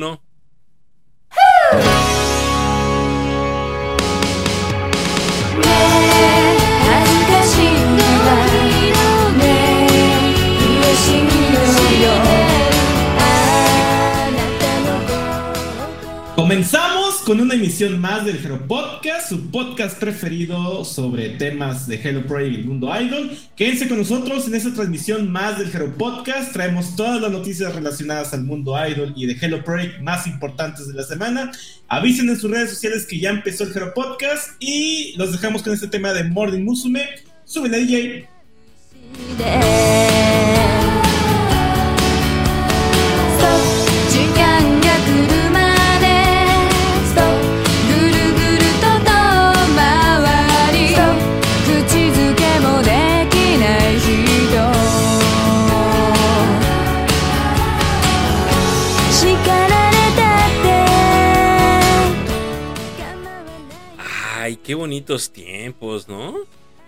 No. Comenzamos con una emisión más del Hero Podcast, su podcast preferido sobre temas de Hello Project y el mundo idol. Quédense con nosotros en esta transmisión más del Hero Podcast. Traemos todas las noticias relacionadas al mundo idol y de Hello Project más importantes de la semana. Avisen en sus redes sociales que ya empezó el Hero Podcast y los dejamos con este tema de Morning Musume. Súbele DJ. Qué bonitos tiempos, ¿no?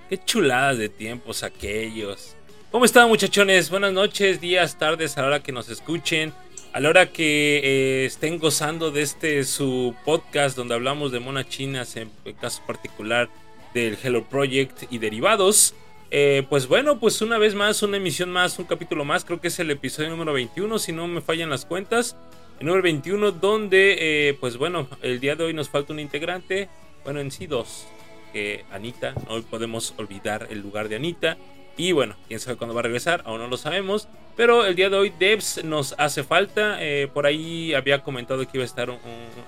Qué chuladas de tiempos aquellos. ¿Cómo están muchachones? Buenas noches, días, tardes, a la hora que nos escuchen, a la hora que eh, estén gozando de este su podcast donde hablamos de monas chinas, en el caso particular del Hello Project y derivados. Eh, pues bueno, pues una vez más, una emisión más, un capítulo más, creo que es el episodio número 21, si no me fallan las cuentas. El número 21, donde, eh, pues bueno, el día de hoy nos falta un integrante, bueno, en sí dos, que Anita, no podemos olvidar el lugar de Anita. Y bueno, quién sabe cuándo va a regresar, aún no lo sabemos. Pero el día de hoy Debs nos hace falta. Eh, por ahí había comentado que iba a estar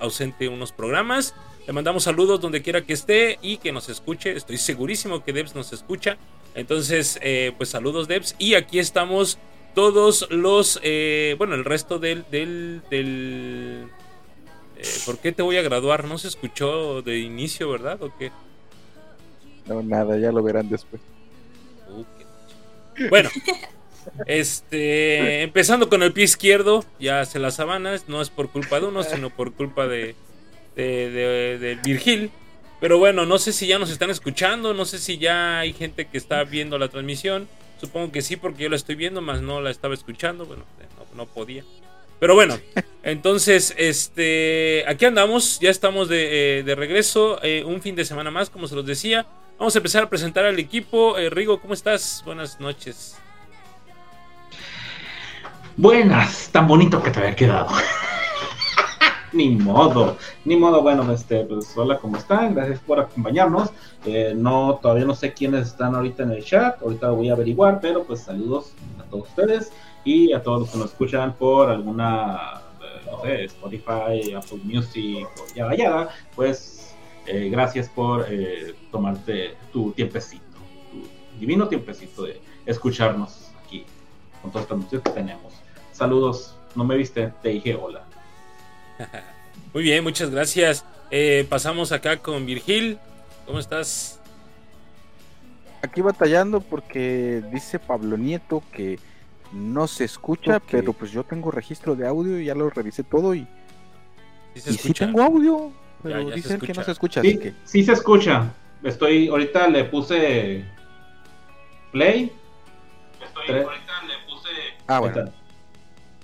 ausente unos programas. Le mandamos saludos donde quiera que esté y que nos escuche. Estoy segurísimo que Debs nos escucha. Entonces, eh, pues saludos Debs. Y aquí estamos todos los, eh, bueno, el resto del... del, ¿Por qué te voy a graduar? No se escuchó de inicio, ¿verdad? ¿O qué? No, nada, ya lo verán después. Uh, Bueno, este, empezando con el pie izquierdo, ya se las sabanas, no es por culpa de uno, sino por culpa de, de, de- de Virgil. Pero bueno, no sé si ya nos están escuchando, no sé si ya hay gente que está viendo la transmisión. Supongo que sí, porque yo la estoy viendo, más no la estaba escuchando. Bueno, no, no podía. Pero bueno, entonces, este, aquí andamos, ya estamos de, eh, de regreso, eh, un fin de semana más, como se los decía. Vamos a empezar a presentar al equipo. Eh, Rigo, ¿cómo estás? Buenas noches. Buenas, tan bonito que te había quedado. ni modo, ni modo. Bueno, este, pues hola, ¿cómo están? Gracias por acompañarnos. Eh, no, todavía no sé quiénes están ahorita en el chat. Ahorita lo voy a averiguar, pero pues saludos a todos ustedes y a todos los que nos escuchan por alguna, eh, no sé, Spotify, Apple Music o yada yada. Pues eh, gracias por eh, tomarte tu tiempecito, tu divino tiempecito de escucharnos aquí con todas estas noticias que tenemos. Saludos, no me viste, te dije hola. Muy bien, muchas gracias. Eh, pasamos acá con Virgil. ¿Cómo estás? Aquí batallando porque dice Pablo Nieto que no se escucha, pero pues yo tengo registro de audio y ya lo revisé todo y, ¿Sí se y sí tengo audio, pero Ya, ya dicen que no se escucha, así Sí, que sí se escucha. Estoy, ahorita le puse play. Tres. ah Ahí bueno, está.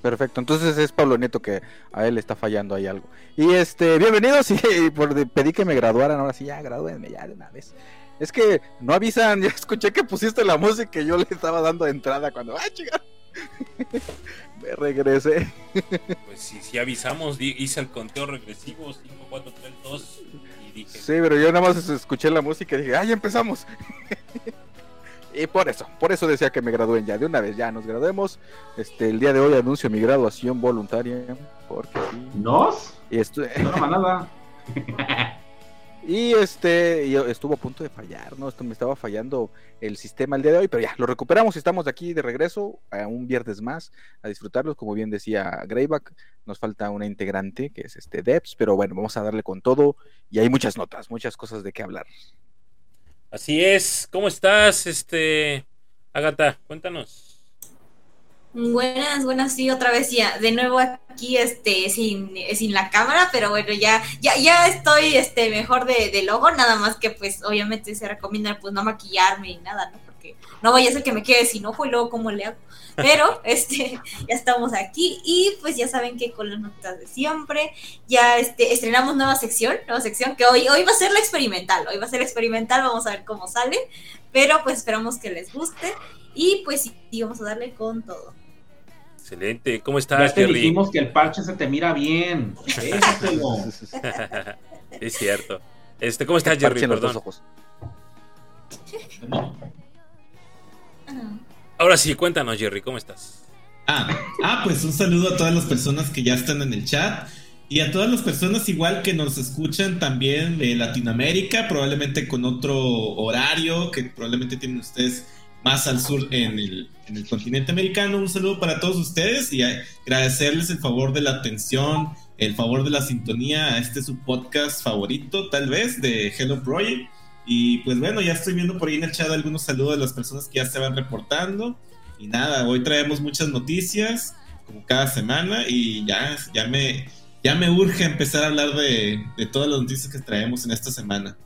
perfecto. Entonces es Pablo Nieto que a él le está fallando ahí algo. Y este, bienvenidos y por de- pedí que me graduaran, ahora sí ya gradúenme ya de una vez. Es que no avisan, ya escuché que pusiste la música y yo le estaba dando entrada cuando ¡ay, chica! me regresé. Pues sí, sí avisamos, di- hice el conteo regresivo 5, 4, 3, 2 y dije, Sí, pero yo nada más escuché la música y dije, ¡ay, empezamos! y por eso, por eso decía que me gradúen ya, de una vez ya nos graduemos. Este, el día de hoy anuncio mi graduación voluntaria, porque sí. ¿Nos? Y, No, no, nada. y este, estuvo a punto de fallar, ¿no? Esto me estaba fallando el sistema el día de hoy, pero ya, lo recuperamos y estamos aquí de regreso a un viernes más a disfrutarlos. Como bien decía Greyback, nos falta una integrante que es este Debs, pero bueno, vamos a darle con todo y hay muchas notas, muchas cosas de qué hablar. así es, ¿cómo estás? Este, Agata, cuéntanos. Buenas, buenas, sí, otra vez ya, de nuevo aquí, este, sin, sin la cámara, pero bueno, ya, ya, ya estoy, este, mejor de, de logo, nada más que, pues, obviamente se recomienda, pues, no maquillarme y nada, ¿no? Porque no vaya a ser que me quede sin ojo y luego cómo le hago. Pero este, ya estamos aquí y pues ya saben que con las notas de siempre, ya este, estrenamos nueva sección, nueva sección que hoy, hoy va a ser la experimental, hoy va a ser experimental, vamos a ver cómo sale, pero pues esperamos que les guste y pues sí, vamos a darle con todo. Excelente, ¿cómo estás, Ya te dijimos que el parche se te mira bien. Es cierto. Este, ¿cómo estás, Jerry? En los Perdón. dos ojos. Ajá. Ahora sí, cuéntanos, Jerry, ¿cómo estás? Ah, ah, pues un saludo a todas las personas que ya están en el chat y a todas las personas igual que nos escuchan también de Latinoamérica, probablemente con otro horario que probablemente tienen ustedes más al sur en el, en el continente americano. Un saludo para todos ustedes y agradecerles el favor de la atención, el favor de la sintonía a este su podcast favorito, tal vez, de Hello Project. Y pues bueno, ya estoy viendo por ahí en el chat algunos saludos de las personas que ya se van reportando. Y nada, hoy traemos muchas noticias, como cada semana, y ya, ya, me, ya me urge empezar a hablar de, de todas las noticias que traemos en esta semana.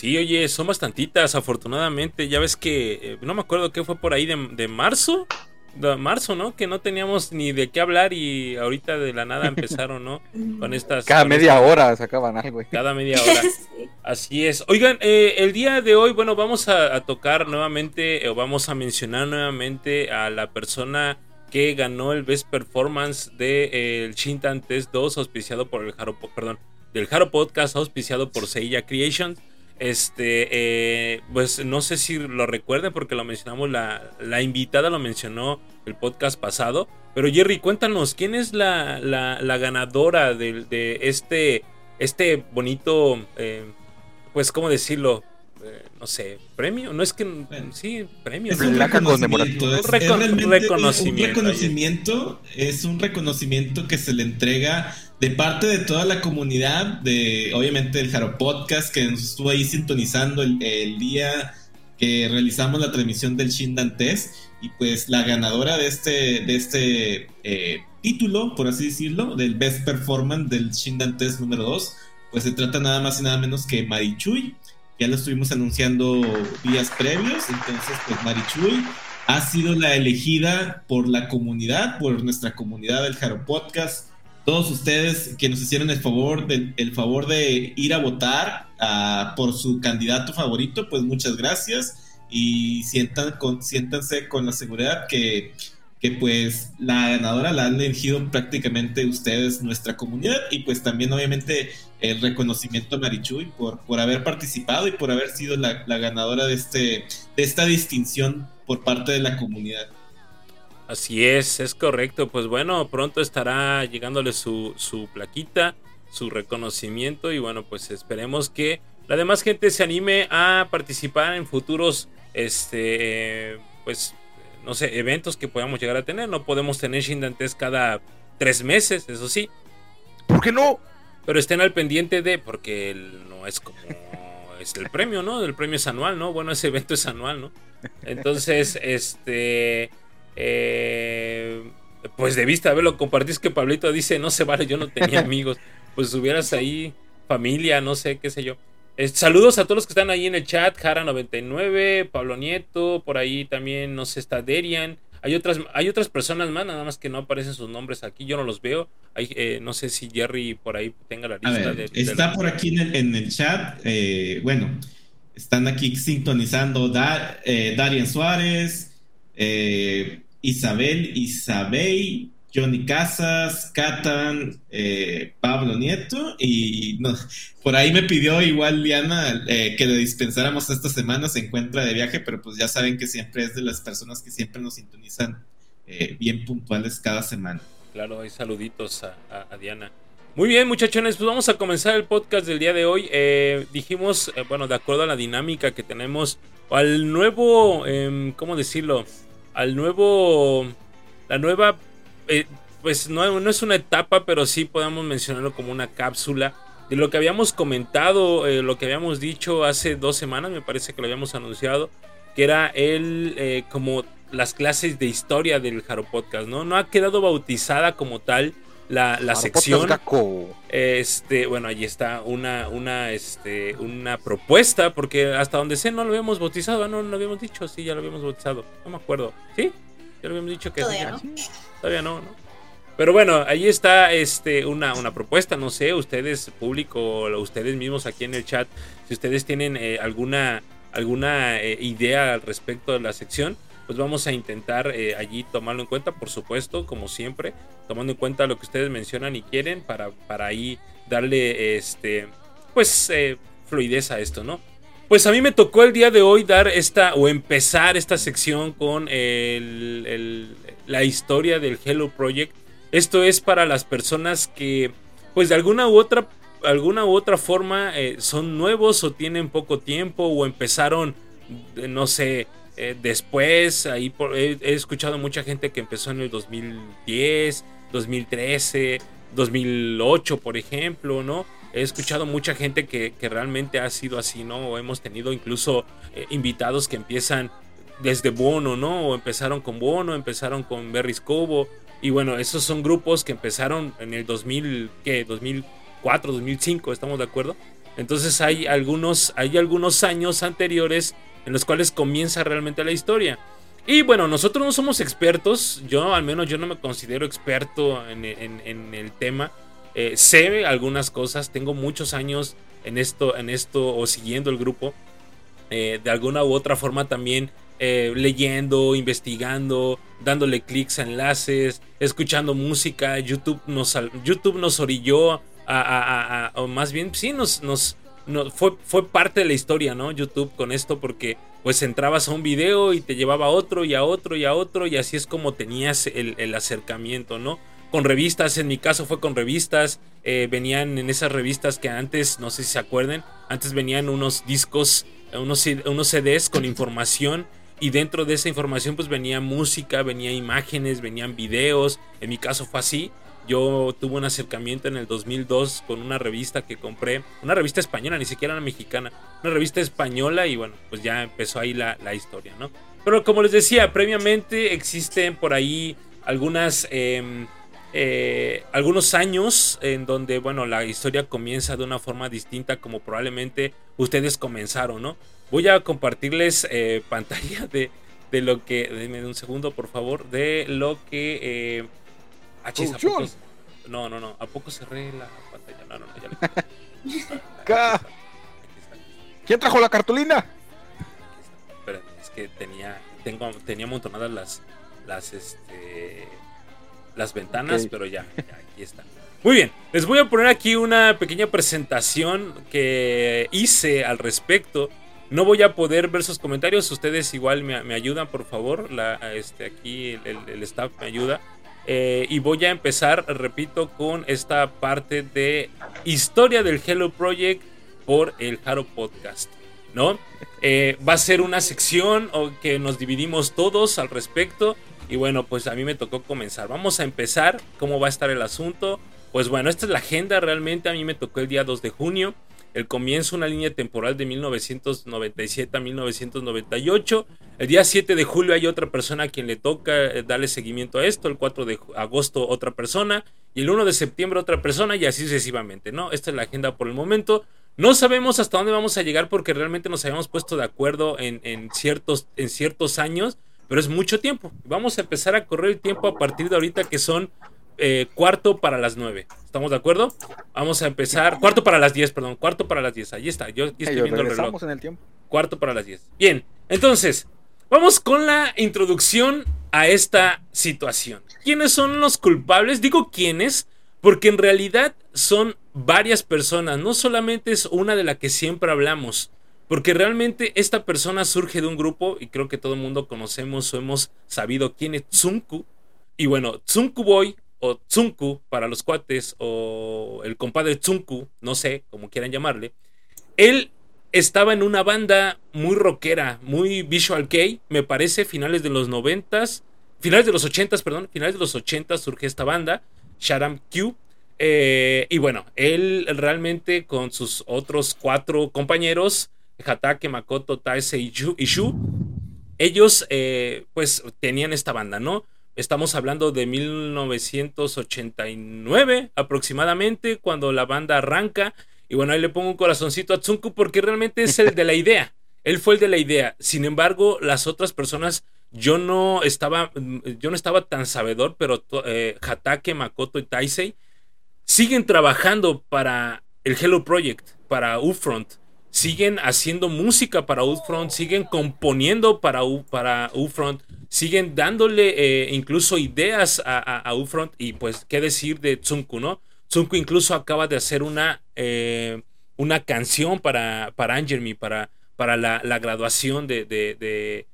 Sí, oye, son bastantitas, afortunadamente. Ya ves que, eh, no me acuerdo qué fue por ahí de, de marzo. De marzo, ¿no? Que no teníamos ni de qué hablar y ahorita de la nada empezaron, ¿no? Con estas... Cada con media estas- hora sacaban algo. Cada media hora. Sí. Así es. Oigan, eh, el día de hoy, bueno, vamos a, a tocar nuevamente, o vamos a mencionar nuevamente a la persona que ganó el Best Performance del de, el Shintan Test 2, auspiciado por el Jaro, perdón, del Jaro Podcast, auspiciado por Seiya Creations. Este, eh, pues no sé si lo recuerden porque lo mencionamos, la, la invitada lo mencionó el podcast pasado. Pero Jerry, cuéntanos, ¿quién es la, la, la ganadora de, de este, este bonito, eh, pues, ¿cómo decirlo? No sé, premio, no es que, sí, premio. Es un reconocimiento, es, Un es reconocimiento, un reconocimiento, es un reconocimiento que se le entrega de parte de toda la comunidad, de obviamente el Jaro Podcast, que nos estuvo ahí sintonizando el, el día que realizamos la transmisión del Shindan Test, y pues la ganadora de este, de este eh, título, por así decirlo, del Best Performance del Shindan Test número 2, pues se trata nada más y nada menos que Marichui, ya lo estuvimos anunciando días previos, entonces pues Marichuy ha sido la elegida por la comunidad, por nuestra comunidad del Jaro Podcast, todos ustedes que nos hicieron el favor de, el favor de ir a votar por su candidato favorito, pues muchas gracias. Y sientan con, siéntanse con la seguridad que, que pues la ganadora la han elegido prácticamente ustedes, nuestra comunidad, y pues también obviamente el reconocimiento a Marichuy por, por haber participado y por haber sido la, la ganadora de, este, de esta distinción por parte de la comunidad. Así es, es correcto. Pues bueno, pronto estará llegándole su, su plaquita, su reconocimiento y bueno, pues esperemos que la demás gente se anime a participar en futuros, este, pues, no sé, eventos que podamos llegar a tener. No podemos tener Shindantes cada tres meses, eso sí. ¿Por qué no? Pero estén al pendiente de, porque el- no es como es el premio, ¿no? El premio es anual, ¿no? Bueno, ese evento es anual, ¿no? Entonces, este, eh, pues de vista, a ver, lo compartís que Pablito dice, no se vale, yo no tenía amigos. Pues hubieras ahí familia, no sé, qué sé yo. Eh, saludos a todos los que están ahí en el chat, Jara99, Pablo Nieto, por ahí también, no sé, está Derian. Hay otras, hay otras personas más, nada más que no aparecen sus nombres aquí, yo no los veo. Hay, eh, no sé si Jerry por ahí tenga la A lista ver, de, de está la- por aquí en el, en el chat, eh, bueno, están aquí sintonizando Da- eh, Darian Suárez, Isabel Isabel, Johnny Casas, Catan, eh, Pablo Nieto y no, por ahí me pidió igual Liana eh, que le dispensáramos esta semana, se encuentra de viaje, pero pues ya saben que siempre es de las personas que siempre nos sintonizan eh, bien puntuales cada semana. Claro, hay saluditos a, a- Diana. Muy bien, muchachones, pues vamos a comenzar el podcast del día de hoy. Dijimos, bueno, de acuerdo a la dinámica que tenemos, al nuevo, em, ¿cómo decirlo? Al nuevo, la nueva, eh, pues no, no es una etapa, pero sí podemos mencionarlo como una cápsula de lo que habíamos comentado, eh, lo que habíamos dicho hace dos semanas, me parece que lo habíamos anunciado, que era el, eh, como las clases de historia del Jaro Podcast, ¿no? No ha quedado bautizada como tal, la, la sección. Este, bueno, allí está una, una, este, una propuesta, porque hasta donde sé no lo habíamos bautizado, ¿no? No lo habíamos dicho, sí, ya lo habíamos bautizado. No me acuerdo. ¿Sí? Ya lo habíamos dicho que Todavía sí. no. Todavía no, ¿no? Pero bueno, ahí está este, una, una propuesta, no sé, ustedes, público, ustedes mismos aquí en el chat, si ustedes tienen eh, alguna, alguna eh, idea al respecto de la sección, pues vamos a intentar eh, allí tomarlo en cuenta, por supuesto, como siempre, tomando en cuenta lo que ustedes mencionan y quieren para, para ahí darle, este, pues, fluidez a esto, ¿no? Pues a mí me tocó el día de hoy dar esta o empezar esta sección con el- la historia del Hello Project. Esto es para las personas que, pues de alguna u otra, alguna u otra forma eh, son nuevos o tienen poco tiempo o empezaron, eh, no sé, eh, después. Ahí he, escuchado mucha gente que empezó en el 2010, 2013, 2008, por ejemplo, ¿no? He escuchado mucha gente que, que realmente ha sido así, ¿no? Hemos tenido incluso invitados que empiezan desde Bono, ¿no? O empezaron con Bono, empezaron con Berris Cobo. Y bueno, esos son grupos que empezaron en el 2000, ¿qué? 2004, 2005, ¿estamos de acuerdo? Entonces hay algunos, hay algunos años anteriores en los cuales comienza realmente la historia. Y bueno, nosotros no somos expertos, yo al menos yo no me considero experto en el tema. Eh, sé algunas cosas, tengo muchos años en esto, en esto o siguiendo el grupo. Eh, de alguna u otra forma también eh, leyendo, investigando, dándole clics a enlaces, escuchando música. YouTube nos, YouTube nos orilló a, a- a- a- o más bien, sí, nos, nos, nos- fue, fue parte de la historia, ¿no? YouTube con esto porque pues entrabas a un video y te llevaba a otro y a otro y a otro y así es como tenías el, el acercamiento, ¿no? Con revistas, en mi caso fue con revistas, eh, venían en esas revistas que antes, no sé si se acuerden, antes venían unos discos, eh, unos, unos CDs con información y dentro de esa información pues venía música, venía imágenes, venían videos, en mi caso fue así. Yo tuve un acercamiento en el 2002 con una revista que compré, una revista española, ni siquiera una mexicana, una revista española y bueno, pues ya empezó ahí la, la historia, ¿no? Pero como les decía, previamente existen por ahí algunas, em, eh, algunos años en donde, bueno, la historia comienza de una forma distinta como probablemente ustedes comenzaron, ¿no? Voy a compartirles eh, pantalla de, de lo que, denme un segundo por favor, de lo que... eh, ah, chis, ¿a poco- Producción. no, no, no, ¿a poco cerré la pantalla? No, no, no, ya está. ¿Quién trajo la cartulina? Espera, es que tenía, tengo, tenía amontonadas las, las, este, las ventanas, pero ya, ya, aquí está. Muy bien, les voy a poner aquí una pequeña presentación que hice al respecto. No voy a poder ver sus comentarios, ustedes igual me, ayudan, por favor. Este, aquí el, staff me ayuda. Eh, y voy a empezar, repito, con esta parte de historia del Hello Project por el Haro Podcast. ¿No? Eh, va a ser una sección que nos dividimos todos al respecto. Y bueno, pues a mí me tocó comenzar. Vamos a empezar. ¿Cómo va a estar el asunto? Pues bueno, esta es la agenda realmente. A mí me tocó el día 2 de junio. El comienzo, una línea temporal de 1997 a 1998. El día 7 de julio hay otra persona a quien le toca eh, darle seguimiento a esto. El 4 de agosto otra persona. Y el 1 de septiembre otra persona y así sucesivamente, ¿no? Esta es la agenda por el momento. No sabemos hasta dónde vamos a llegar porque realmente nos habíamos puesto de acuerdo en, en ciertos, en ciertos años, pero es mucho tiempo. Vamos a empezar a correr el tiempo a partir de ahorita que son eh, cuarto para las nueve. ¿Estamos de acuerdo? Vamos a empezar. Cuarto para las diez, perdón. Cuarto para las diez. Ahí está. Yo estoy Ellos viendo el reloj. regresamos en el tiempo. Cuarto para las 10. Bien, entonces, vamos con la introducción a esta situación. ¿Quiénes son los culpables? Digo quiénes, porque en realidad son varias personas, no solamente es una de la que siempre hablamos, porque realmente esta persona surge de un grupo, y creo que todo el mundo conocemos o hemos sabido quién es Tsunku. Y bueno, Tsunku Boy o Tsunku para los cuates, o el compadre Tsunku, no sé, como quieran llamarle, él estaba en una banda muy rockera, muy visual kei, me parece, finales de los noventas, finales de los ochentas, perdón, finales de los ochentas surge esta banda, Sharam Q. eh, y bueno, él realmente con sus otros cuatro compañeros, Hatake, Makoto, Taise y Shu, ellos eh, pues tenían esta banda, ¿no? Estamos hablando de 1989 aproximadamente, cuando la banda arranca. Y bueno, ahí le pongo un corazoncito a Tsunku porque realmente es el de la idea. Él fue el de la idea. Sin embargo, las otras personas, yo no estaba, yo no estaba tan sabedor, pero eh, Hatake, Makoto y Taisei siguen trabajando para el Hello Project, para Ufront. Siguen haciendo música para Ufront, siguen componiendo para, U, para siguen dándole eh, incluso ideas a, a. Y pues, ¿qué decir de Tsunku, no? Tsunku incluso acaba de hacer una, eh, una canción para, para Angermy, para, para la, la graduación de, de, de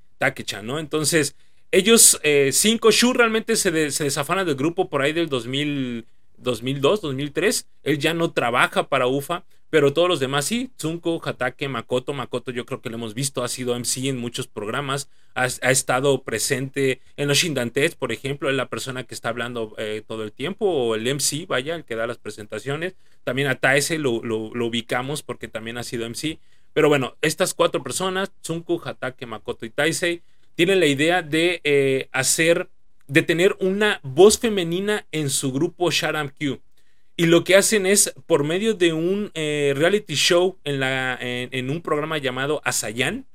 ¿no? Entonces, ellos, eh, cinco Shu realmente se, de, se desafanan del grupo por ahí del 2000, 2002, 2003. Él ya no trabaja para UFA, pero todos los demás sí. Tsunko, Hatake, Makoto. Makoto yo creo que lo hemos visto, ha sido MC en muchos programas, ha, estado presente en los Shindantes, por ejemplo, es la persona que está hablando eh, todo el tiempo, o el MC, vaya, el que da las presentaciones. También a Taese lo, lo, ubicamos porque también ha sido MC. Pero bueno, estas cuatro personas, Tsunku, Hatake, Makoto y Taisei, tienen la idea de eh, hacer de tener una voz femenina en su grupo Sharam Q. Y lo que hacen es, por medio de un eh, reality show en, la, en, en, un programa llamado Asayan,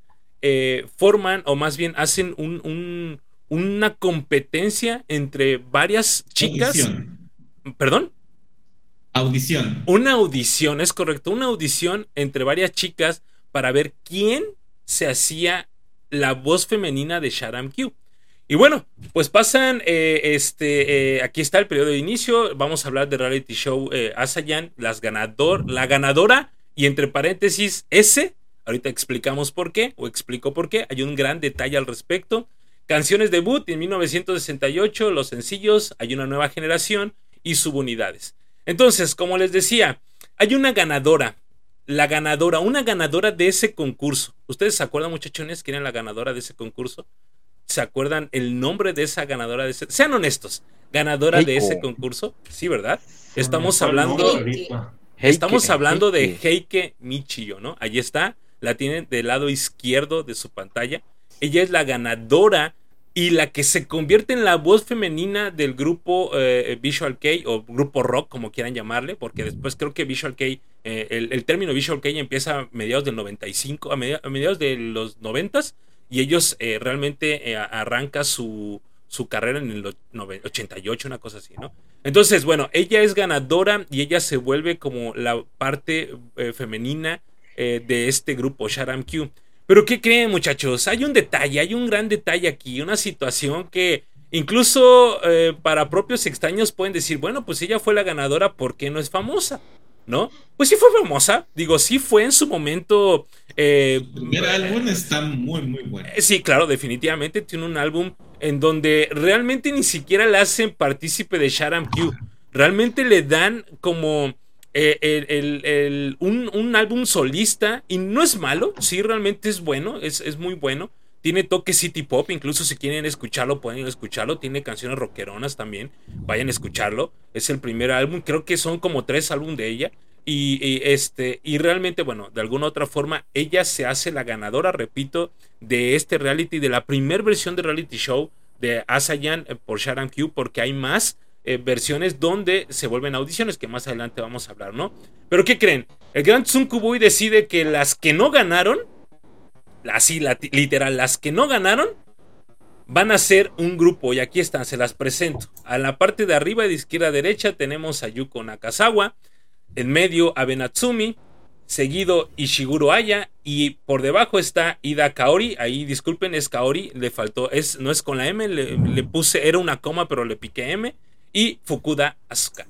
eh, forman, o más bien hacen un, un, una competencia entre varias chicas. Audición. ¿Perdón? Audición. Una audición, es correcto, una audición entre varias chicas para ver quién se hacía la voz femenina de Sharam Q. Y bueno, pues pasan, eh, este, eh, aquí está el periodo de inicio, vamos a hablar de reality show eh, Asayan, las ganador, la ganadora y entre paréntesis S, ahorita explicamos por qué, o explico por qué, hay un gran detalle al respecto. Canciones debut en 1968, los sencillos, hay una nueva generación y subunidades. Entonces, como les decía, hay una ganadora, la ganadora, una ganadora de ese concurso. ¿Ustedes se acuerdan, muchachones, quién era la ganadora de ese concurso? ¿Se acuerdan el nombre de esa ganadora de ese? Sean honestos, ganadora Heiko. de ese concurso. Sí, ¿verdad? Estamos hablando. Estamos Heike, hablando de Heike Michiyo, ¿no? Allí está. La tienen del lado izquierdo de su pantalla. Ella es la ganadora y la que se convierte en la voz femenina del grupo eh, Visual K o grupo rock, como quieran llamarle, porque después creo que Visual K, eh, el, el, término Visual K empieza a mediados del 95, a mediados, a mediados de los 90 y ellos eh, realmente eh, arranca su, su, carrera en el 88, una cosa así, ¿no? Entonces, bueno, ella es ganadora y ella se vuelve como la parte eh, femenina de este grupo, Sharam Q. Pero ¿qué creen muchachos? Hay un detalle, hay un gran detalle aquí, una situación que incluso para propios extraños pueden decir, bueno, pues ella fue la ganadora, ¿por qué no es famosa? ¿No? Pues sí fue famosa, digo, sí fue en su momento. Eh, el primer álbum está muy, muy bueno. Sí, claro, definitivamente tiene un álbum en donde realmente ni siquiera le hacen partícipe de Sharam Q. Realmente le dan como eh, el, el, el, un, un, álbum solista y no es malo, sí, realmente es bueno, es, es muy bueno. Tiene toque city pop, incluso si quieren escucharlo, pueden escucharlo. Tiene canciones rockeronas también, vayan a escucharlo. Es el primer álbum, creo que son como tres álbumes de ella. Y, este, y realmente, bueno, de alguna otra forma, ella se hace la ganadora, repito, de este reality, de la primera versión de reality show de Asayan por Sharam Q, porque hay más eh, versiones donde se vuelven audiciones, que más adelante vamos a hablar, ¿no? Pero ¿qué creen? El Gran Tsunkuboy decide que las que no ganaron así literal, las que no ganaron van a ser un grupo y aquí están, se las presento. A la parte de arriba de izquierda a derecha tenemos a Yuko Nakazawa, en medio a Benatsumi, seguido Ishiguro Aya y por debajo está Ida Kaori, ahí disculpen es Kaori, le faltó, es, no es con la M, le, le puse, era una coma pero le piqué M y Fukuda Asuka.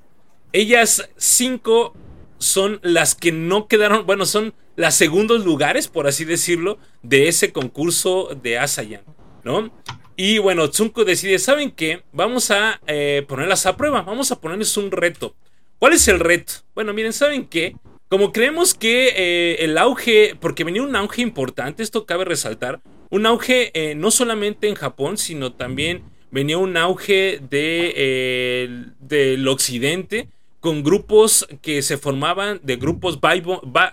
Ellas cinco son las que no quedaron, bueno, son las segundos lugares, por así decirlo, de ese concurso de Asayan, ¿no? Y bueno, Tsunko decide, ¿saben qué? Vamos a eh, ponerlas a prueba, vamos a ponerles un reto. ¿Cuál es el reto? Bueno, miren, ¿saben qué? Como creemos que eh, el auge, porque venía un auge importante, esto cabe resaltar, un auge eh, no solamente en Japón, sino también venía un auge de, del occidente, con grupos que se formaban de grupos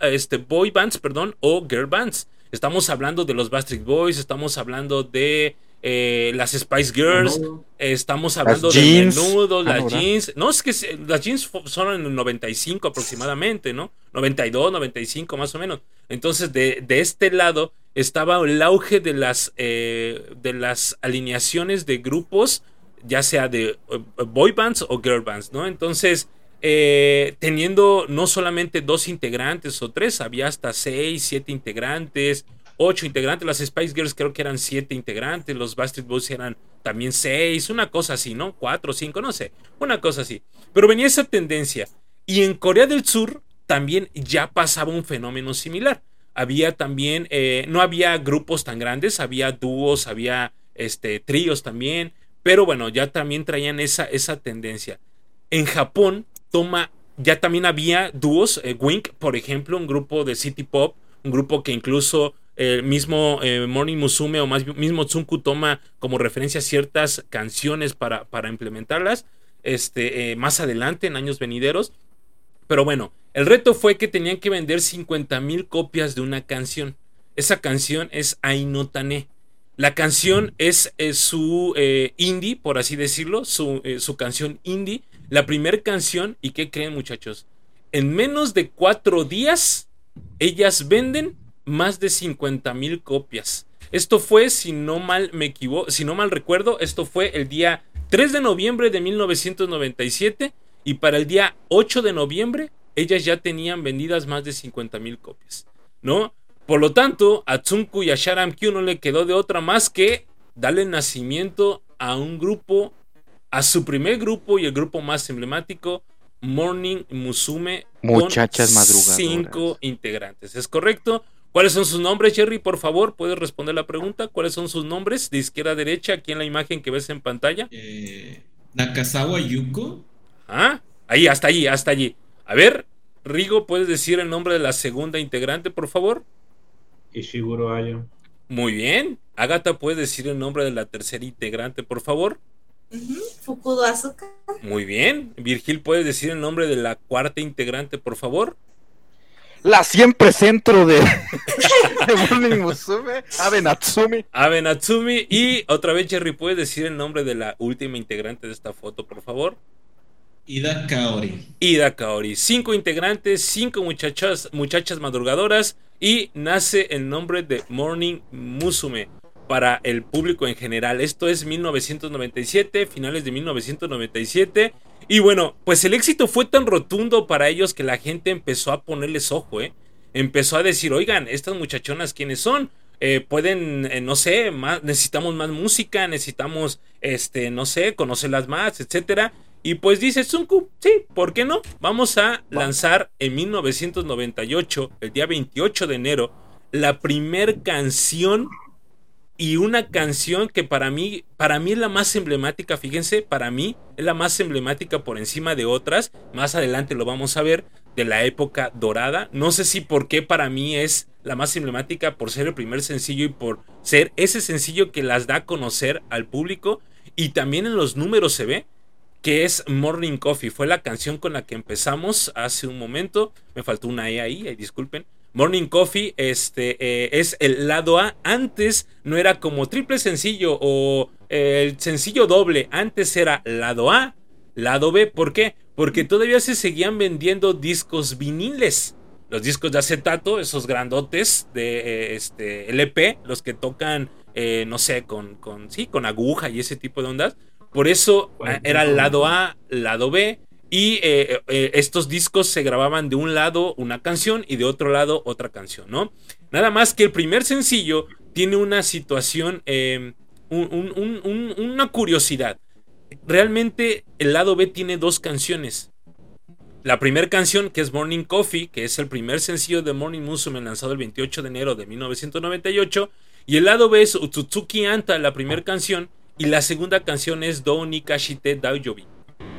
este, boy bands perdón, o girl bands. Estamos hablando de los Bastric Boys, estamos hablando de eh, las Spice Girls, Menudo. estamos hablando Las de jeans. menudo, Ah, las jeans. No, es que se- las jeans son en el 95 aproximadamente, ¿no? 92, 95 más o menos. Entonces, de, de este lado estaba el auge de las, eh, de las alineaciones de grupos, ya sea de eh, boy bands o girl bands, ¿no? Entonces, eh, teniendo no solamente dos integrantes o tres, había hasta seis, siete integrantes, ocho integrantes. Las Spice Girls creo que eran siete integrantes, los Backstreet Boys eran también seis, una cosa así, ¿no? Cuatro, cinco, no sé, una cosa así. Pero venía esa tendencia. Y en Corea del Sur también ya pasaba un fenómeno similar. Había también, eh, no había grupos tan grandes, había dúos, había este, tríos también, pero bueno, ya también traían esa, esa tendencia. En Japón toma, ya también había dúos, eh, Wink, por ejemplo, un grupo de City Pop, un grupo que incluso el mismo eh, Morning Musume o más mismo Tsunku toma como referencia ciertas canciones para, para implementarlas este, eh, más adelante en años venideros. Pero bueno, el reto fue que tenían que vender 50 mil copias de una canción. Esa canción es Ainotane. La canción es, eh, su eh, indie, por así decirlo, su, eh, su canción indie. La primera canción, ¿y qué creen muchachos? En menos de cuatro días, ellas venden más de 50 mil copias. Esto fue, si no mal me equivoco, si no mal recuerdo, esto fue el día 3 de noviembre de 1997 y para el día 8 de noviembre ellas ya tenían vendidas más de 50 mil copias, ¿no? Por lo tanto, a Tsunku y a Sharam Q no le quedó de otra más que darle nacimiento a un grupo, a su primer grupo y el grupo más emblemático, Morning Musume. con Muchachas madrugadoras. Cinco integrantes, ¿es correcto? ¿Cuáles son sus nombres, Jerry? Por favor, puedes responder la pregunta. ¿Cuáles son sus nombres? De izquierda a derecha, aquí en la imagen que ves en pantalla. Eh, Nakazawa Yuko. Ah, ahí, hasta allí, hasta allí. A ver, Rigo, ¿puedes decir el nombre de la segunda integrante, por favor? Ishiguro Ayo. Muy bien. Agatha, ¿puedes decir el nombre de la tercera integrante, por favor? Fukudo Asuka. Muy bien. Virgil, ¿puedes decir el nombre de la cuarta integrante, por favor? La siempre centro de, de Morning Musume, Abe Natsumi. Abe Natsumi. Y otra vez, Jerry, ¿puedes decir el nombre de la última integrante de esta foto, por favor? Ida Kaori. Ida Kaori. Cinco integrantes, cinco muchachas, muchachas madrugadoras y nace el nombre de Morning Musume para el público en general. Esto es 1997, finales de 1997. Y bueno, pues el éxito fue tan rotundo para ellos que la gente empezó a ponerles ojo, ¿eh? Empezó a decir, oigan, estas muchachonas, ¿quiénes son? Eh, pueden, eh, no sé, más, necesitamos más música, necesitamos, este, no sé, conocerlas más, etcétera. Y pues dice Tsunku, sí, ¿por qué no? Vamos a lanzar en 1998, el día 28 de enero, la primer canción y una canción que para mí, para mí es la más emblemática, fíjense, para mí es la más emblemática por encima de otras, más adelante lo vamos a ver, de la época dorada. No sé si por qué para mí es la más emblemática por ser el primer sencillo y por ser ese sencillo que las da a conocer al público y también en los números se ve que es Morning Coffee. Fue la canción con la que empezamos hace un momento. Me faltó una E ahí, ahí disculpen. Morning Coffee este, eh, es el lado A. Antes no era como triple sencillo o eh, el sencillo doble. Antes era lado A, lado B. ¿Por qué? Porque todavía se seguían vendiendo discos viniles. Los discos de acetato, esos grandotes de eh, este, LP, los que tocan, no sé, con, con, sí, con aguja y ese tipo de ondas. Por eso Bueno, era lado A, lado B. Y eh, eh, estos discos se grababan de un lado una canción y de otro lado otra canción, ¿no? Nada más que el primer sencillo tiene una situación, eh, un- un- un- un- una curiosidad. Realmente el lado B tiene dos canciones. La primera canción, que es Morning Coffee, que es el primer sencillo de Morning Musume lanzado el 28 de enero de 1998. Y el lado B es Utsutsuki Anta, la primera canción. Y la segunda canción es Do Nikashite Daoyobi.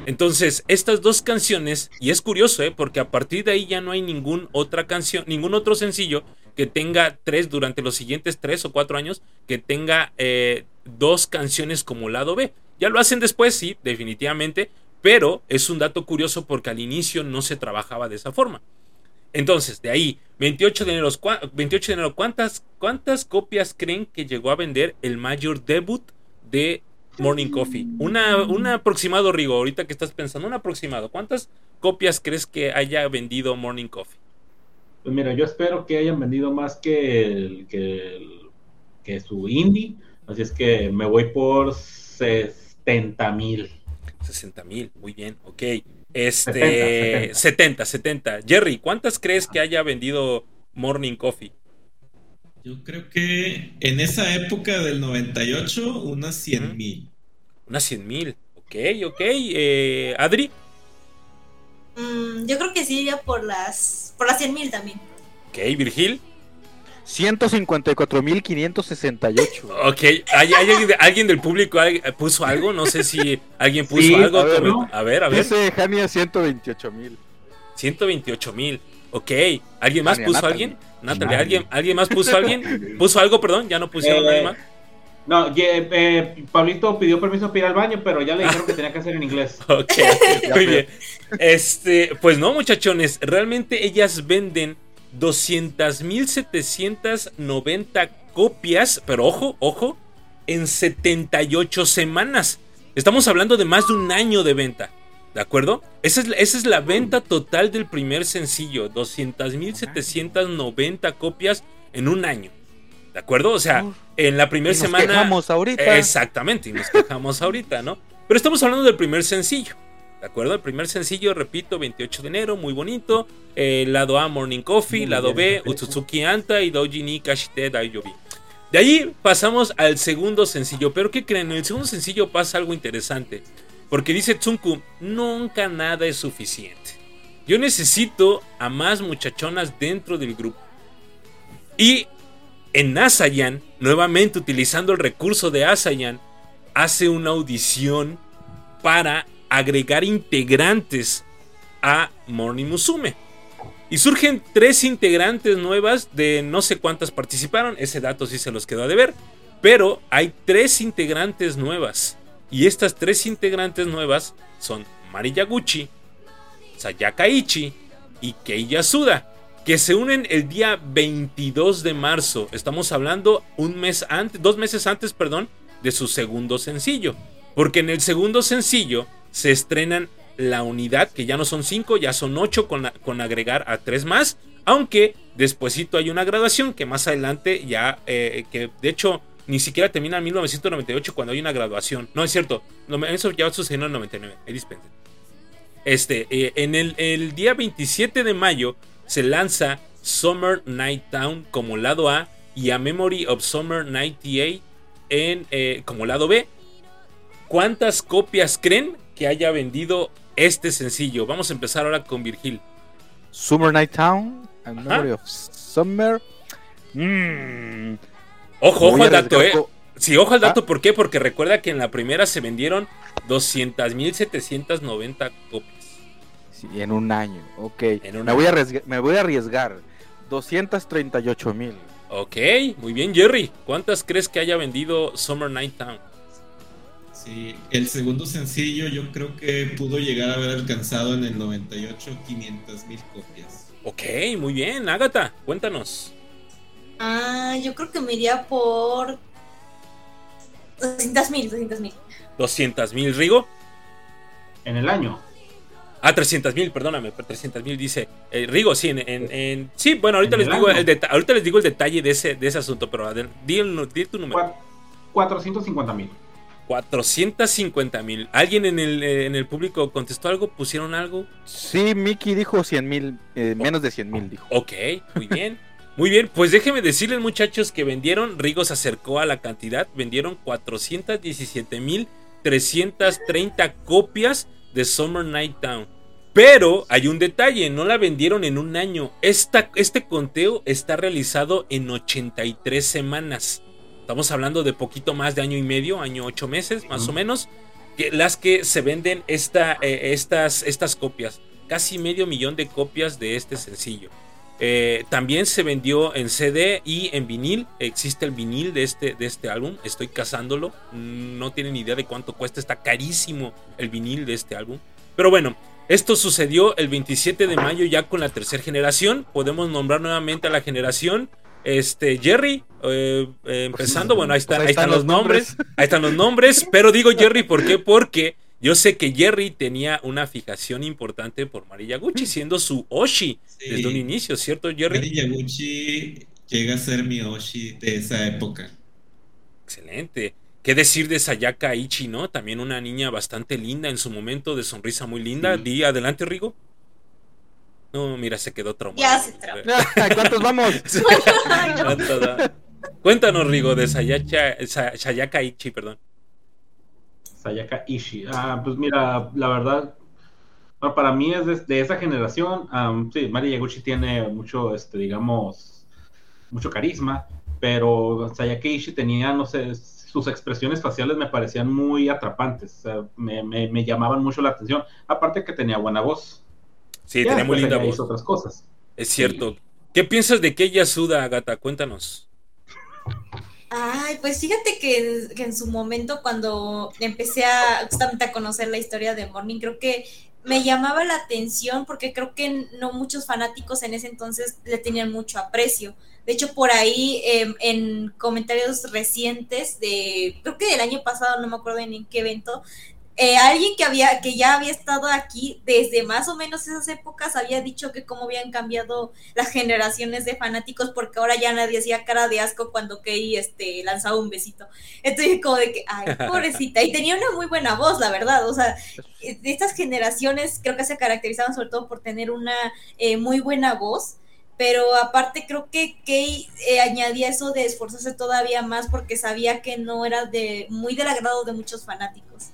Entonces, estas dos canciones, y es curioso, ¿eh? porque a partir de ahí ya no hay ningún otra canción, ningún otro sencillo que tenga tres durante los siguientes tres o cuatro años, que tenga eh, dos canciones como lado B. Ya lo hacen después, sí, definitivamente, pero es un dato curioso porque al inicio no se trabajaba de esa forma. Entonces, de ahí, 28 de enero, 28 de enero ¿cuántas, ¿cuántas copias creen que llegó a vender el mayor debut de Morning Coffee? Una, un aproximado, Rigo, ahorita que estás pensando, un aproximado. ¿Cuántas copias crees que haya vendido Morning Coffee? Pues mira, yo espero que hayan vendido más que, el, que, que su indie. Así es que me voy por 60 mil. 60 mil, muy bien, ok. Este, 70, 70, Jerry, ¿cuántas crees que haya vendido Morning Coffee? Yo creo que en esa época del 98, unas 100 mil. Unas 100 mil, ok, ok. Eh, Adri. Mm, yo creo que sí iría por las, por las 100 mil también. Ok, Virgil. 154.568. Ok, ¿Hay, alguien, del público puso algo? No sé si alguien puso algo. A ver, a ver. Dice Jania 128.000. 128.000. Ok, ¿alguien más puso alguien? Natalia, ¿alguien, ¿alguien más puso alguien? ¿Puso algo, perdón? ¿Ya no pusieron eh, más? No, eh, Pablito pidió permiso para ir al baño, pero ya le dijeron que tenía que hacer en inglés. Ok, muy bien. Este, pues no, muchachones, realmente ellas venden 200.790 copias, pero ojo, ojo, en 78 semanas. Estamos hablando de más de un año de venta. ¿De acuerdo? Esa es, esa es la venta total del primer sencillo. 200.790 copias en un año. ¿De acuerdo? O sea, en la primera semana. Nos quejamos ahorita. Exactamente, y nos quejamos ahorita, ¿no? Pero estamos hablando del primer sencillo. ¿De acuerdo? El primer sencillo, repito, 28 de enero, muy bonito. Eh, lado A, Morning Coffee. lado B, Utsutsuki Anta y Doji ni Kashite Daiobi. De ahí pasamos al segundo sencillo. Pero ¿qué creen? En el segundo sencillo pasa algo interesante. Porque dice Tsunku, nunca nada es suficiente. Yo necesito a más muchachonas dentro del grupo. Y en Asayan, nuevamente utilizando el recurso de Asayan, hace una audición para agregar integrantes a Morning Musume. Y surgen tres integrantes nuevas de no sé cuántas participaron, ese dato sí se los quedó a deber, pero hay tres integrantes nuevas. Y estas tres integrantes nuevas son Mari Yaguchi, Sayaka Ichi y Kei Yasuda, que se unen el día 22 de marzo. Estamos hablando un mes antes, dos meses antes, perdón, de su segundo sencillo. Porque en el segundo sencillo se estrenan la unidad, que ya no son cinco, ya son ocho con, con agregar a tres más. Aunque despuesito hay una graduación que más adelante ya, eh, que de hecho ni siquiera termina en 1998 cuando hay una graduación. No es cierto, eso ya sucedió en el 99, dispensen. Este, eh, en el, el, día 27 de mayo se lanza Summer Night Town como lado A y A Memory of Summer 98 en, eh, como lado B. ¿Cuántas copias creen que haya vendido este sencillo. Vamos a empezar ahora con Virgil. Summer Night Town, Memory of Summer. Mm. Ojo, ojo al dato, eh. Sí, ojo al dato, ah. ¿por qué? Porque recuerda que en la primera se vendieron 200.790 copias. Sí, en un año, ok. me, Voy a me voy a arriesgar. 238.000. Ok, muy bien, Jerry. ¿Cuántas crees que haya vendido Summer Night Town? el segundo sencillo yo creo que pudo llegar a haber alcanzado en el 98 500 mil copias. Ok, muy bien, Agatha, cuéntanos. Ah, yo creo que me iría por 200 mil, 200 mil. 200 mil, Rigo. En el año. Ah, 300 mil, perdóname, 300 mil dice eh, Rigo, sí, en, sí, bueno, ahorita les, digo el ahorita les digo el detalle de ese, de ese asunto, pero di, di tu número. 450 mil. 450 mil. ¿Alguien en el, eh, en el público contestó algo? ¿Pusieron algo? Sí, Mickey dijo 100 mil, eh, menos de 100 mil dijo. Ok, muy bien. Muy bien, pues déjenme decirles muchachos que vendieron, Rigo se acercó a la cantidad, vendieron 417 mil 330 copias de Summer Night Town. Pero hay un detalle, no la vendieron en un año. Esta, este conteo está realizado en 83 semanas. Estamos hablando de poquito más de año y medio, año ocho meses, más o menos. Que, las que se venden esta, eh, estas, estas copias. Casi medio millón de copias de este sencillo. Eh, también se vendió en CD y en vinil. Existe el vinil de este, de este álbum. Estoy cazándolo. No tienen idea de cuánto cuesta. Está carísimo el vinil de este álbum. Pero bueno, Esto sucedió el 27 de mayo ya con la tercera generación. Podemos nombrar nuevamente a la generación. Este, Jerry, eh, eh, empezando, bueno, ahí, Pues están, ahí están los nombres. Ahí están los nombres. Pero digo Jerry, ¿por qué? Porque yo sé que Jerry tenía una fijación importante por Mari Yaguchi, siendo su Oshi Sí. desde un inicio, ¿cierto, Jerry? Mari Yaguchi llega a ser mi Oshi de esa época. Excelente. ¿Qué decir de Sayaka Ichi, no? También una niña bastante linda en su momento, de sonrisa muy linda. Sí. Di adelante, Rigo. No, mira, se quedó traumado. Ya se traumó. ¿Cuántos vamos? Cuéntanos, Rigo, de Sayaka, Sa- Sayaka Ichi, perdón. Sayaka Ishii. Ah, pues mira, la verdad, bueno, para mí es de, de esa generación. am, sí, Mari Yaguchi tiene mucho, este, digamos, mucho carisma, pero Sayaka Ishii tenía, no sé, sus expresiones faciales me parecían muy atrapantes, me, me- me llamaban mucho la atención. Aparte que tenía buena voz. Sí, tenía muy después linda voz. otras cosas. Es cierto. ¿Qué piensas de que ella suda, Agata? Cuéntanos. Ay, pues fíjate que, en su momento cuando empecé a justamente a conocer la historia de Morning, creo que me llamaba la atención porque creo que no muchos fanáticos en ese entonces le tenían mucho aprecio. De hecho, por ahí em, en comentarios recientes de, creo que del año pasado, no me acuerdo en qué evento, eh, alguien que había, que ya había estado aquí desde más o menos esas épocas había dicho que cómo habían cambiado las generaciones de fanáticos porque ahora ya nadie hacía cara de asco cuando Kei este lanzaba un besito. Entonces como de que, ay, pobrecita, y tenía una muy buena voz, la verdad, o sea, eh, de estas generaciones creo que se caracterizaban sobre todo por tener una eh, muy buena voz. Pero aparte creo que Kei eh, añadía eso de esforzarse todavía más porque sabía que no era de muy del agrado de muchos fanáticos.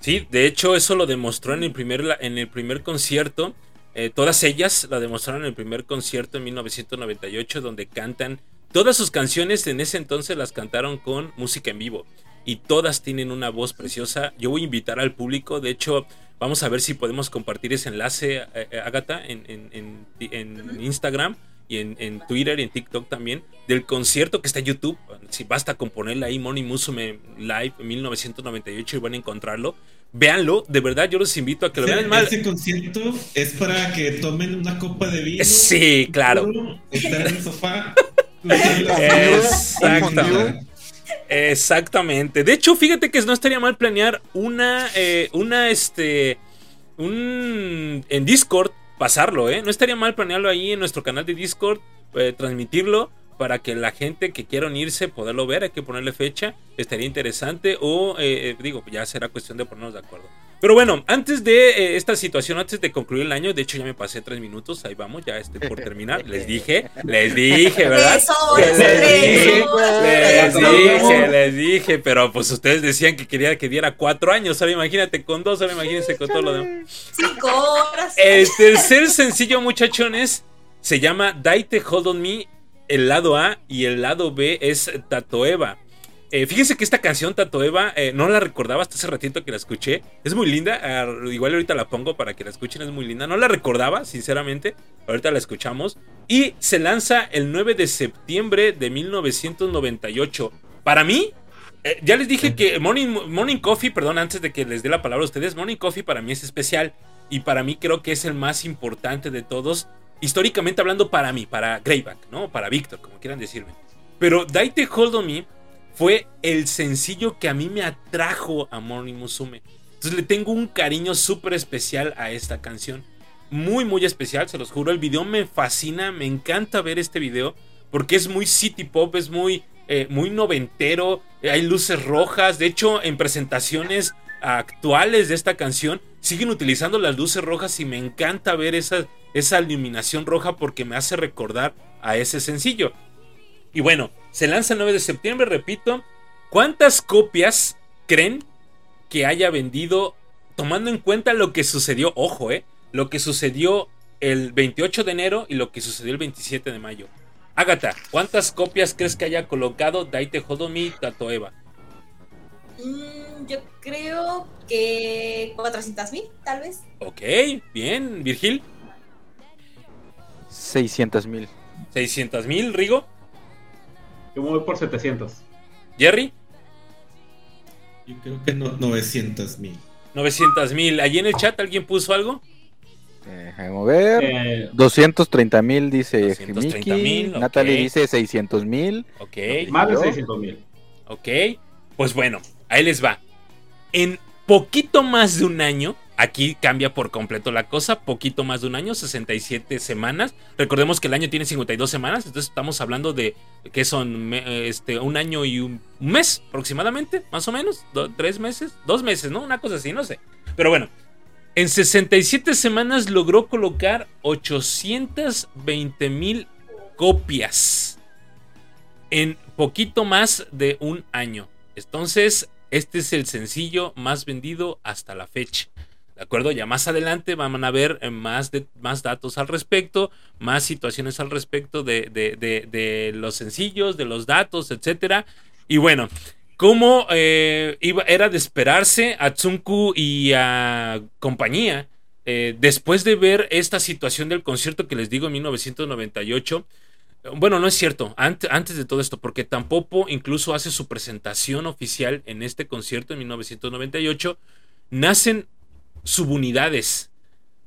Sí, de hecho eso lo demostró en el primer, en el primer concierto. Eh, todas ellas la demostraron en el primer concierto en 1998 donde cantan todas sus canciones en ese entonces las cantaron con música en vivo y todas tienen una voz preciosa. Yo voy a invitar al público, de hecho vamos a ver si podemos compartir ese enlace, eh, eh, Agatha, en, en- en- en Instagram y en, en Twitter y en TikTok también, del concierto que está en YouTube. Si basta con ponerle ahí Money Musume Live 1998 y van a encontrarlo. Véanlo, de verdad yo los invito a que lo Ese- vean mal. Ese concierto es para que tomen una copa de vino. Sí, claro. Estar en el sofá. Exactamente. Exactamente. De hecho, fíjate que no estaría mal planear una, eh, una, este, un, en Discord, pasarlo, ¿eh? No estaría mal planearlo ahí en nuestro canal de Discord, eh, transmitirlo para que la gente que quiera unirse poderlo ver, hay que ponerle fecha, estaría interesante o, eh, eh, digo, ya será cuestión de ponernos de acuerdo. Pero bueno, antes de eh, esta situación, antes de concluir el año, de hecho ya me pasé tres minutos, ahí vamos, ya estoy por terminar, les dije, les dije, ¿verdad? Les dije, les dije, les dije, pero pues ustedes decían que quería que diera cuatro años, ahora imagínate con dos, ahora imagínense con todo lo demás. Cinco horas. El tercer sencillo, muchachones, se llama Daite Hold on Me. El lado A y el lado B es Tatoeva. Eh, fíjense que esta canción, Tatoeva, eh, no la recordaba hasta hace ratito que la escuché. Es muy linda. ah, igual ahorita la pongo para que la escuchen, es muy linda. No la recordaba, sinceramente. Ahorita la escuchamos. Y se lanza el 9 de septiembre de 1998. Para mí, eh, ya les dije que Morning, Morning Coffee, perdón, antes de que les dé la palabra a ustedes, Morning Coffee para mí es especial y para mí creo que es el más importante de todos, históricamente hablando para mí, para Greyback, ¿no? Para Víctor, como quieran decirme. Pero Daite Hold on Me fue el sencillo que a mí me atrajo a Morning Musume. Entonces le tengo un cariño súper especial a esta canción. Muy, muy especial, se los juro. El video me fascina, me encanta ver este video porque es muy city pop, es muy, eh, muy noventero, eh, hay luces rojas. De hecho, en presentaciones actuales de esta canción siguen utilizando las luces rojas y me encanta ver esa, esa iluminación roja porque me hace recordar a ese sencillo. Y bueno, se lanza el 9 de septiembre, repito. ¿Cuántas copias creen que haya vendido tomando en cuenta lo que sucedió? Ojo, eh, lo que sucedió el 28 de enero y lo que sucedió el 27 de mayo. Agatha, ¿cuántas copias crees que haya colocado Daite Hodomi Tatoeva? Mm, yo creo que 400 mil, tal vez. Ok, bien, Virgil. 600 mil. 600 mil, Rigo. Yo me voy por 700. Jerry. Yo creo que no, 900 mil. 900 mil. ¿Allí en el chat alguien puso algo? Déjame ver. Eh, 230 mil dice 230,000, Miki. ok. Natalie dice 600 mil. Ok, más de yo? 600 mil. ok. Pues bueno, ahí les va. En poquito más de un año, aquí cambia por completo la cosa, poquito más de un año, 67 semanas. Recordemos que el año tiene 52 semanas, entonces estamos hablando de que son este, un año y un mes aproximadamente, más o menos, tres meses, dos meses, ¿no? Una cosa así, no sé. Pero bueno, en 67 semanas logró colocar 820 mil copias en poquito más de un año. Entonces, este es el sencillo más vendido hasta la fecha. ¿De acuerdo? Ya más adelante van a ver eh, más, más datos al respecto, más situaciones al respecto de, de- de- los sencillos, de los datos, etcétera. Y bueno, como eh, iba, era de esperarse a Tsunku y a compañía, eh, después de ver esta situación del concierto que les digo en 1998, bueno, no es cierto. Ante- antes de todo esto, porque Tampopo incluso hace su presentación oficial en este concierto en 1998, nacen subunidades.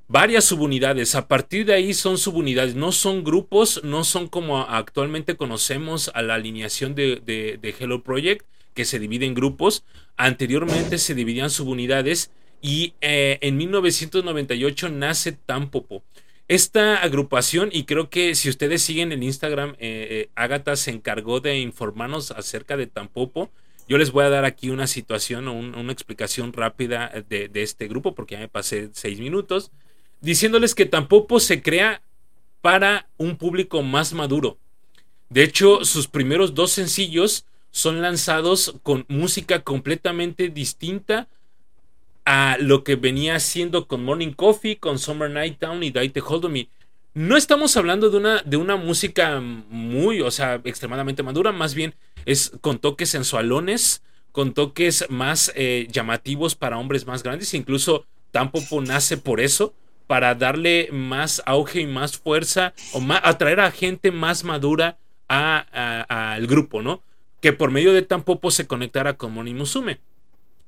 Varias subunidades. A partir de ahí son subunidades. No son grupos, no son como actualmente conocemos a la alineación de, Hello Project, que se divide en grupos. Anteriormente se dividían subunidades. Y eh, en 1998 nace Tampopo. Esta agrupación, y creo que si ustedes siguen el Instagram, eh, eh, Agatha se encargó de informarnos acerca de Tampopo. Yo les voy a dar aquí una situación o un- una explicación rápida de, de este grupo, porque ya me pasé seis minutos, diciéndoles que Tampopo se crea para un público más maduro. De hecho, sus primeros dos sencillos son lanzados con música completamente distinta a lo que venía haciendo con Morning Coffee, con Summer Night Town y Daite Hold on Me. No estamos hablando de una, de una música muy, o sea, extremadamente madura, más bien es con toques sensualones, con toques más eh, llamativos para hombres más grandes, incluso Tampopo nace por eso, para darle más auge y más fuerza, o más, atraer a gente más madura al grupo, ¿no? Que por medio de Tampopo se conectara con Moni Musume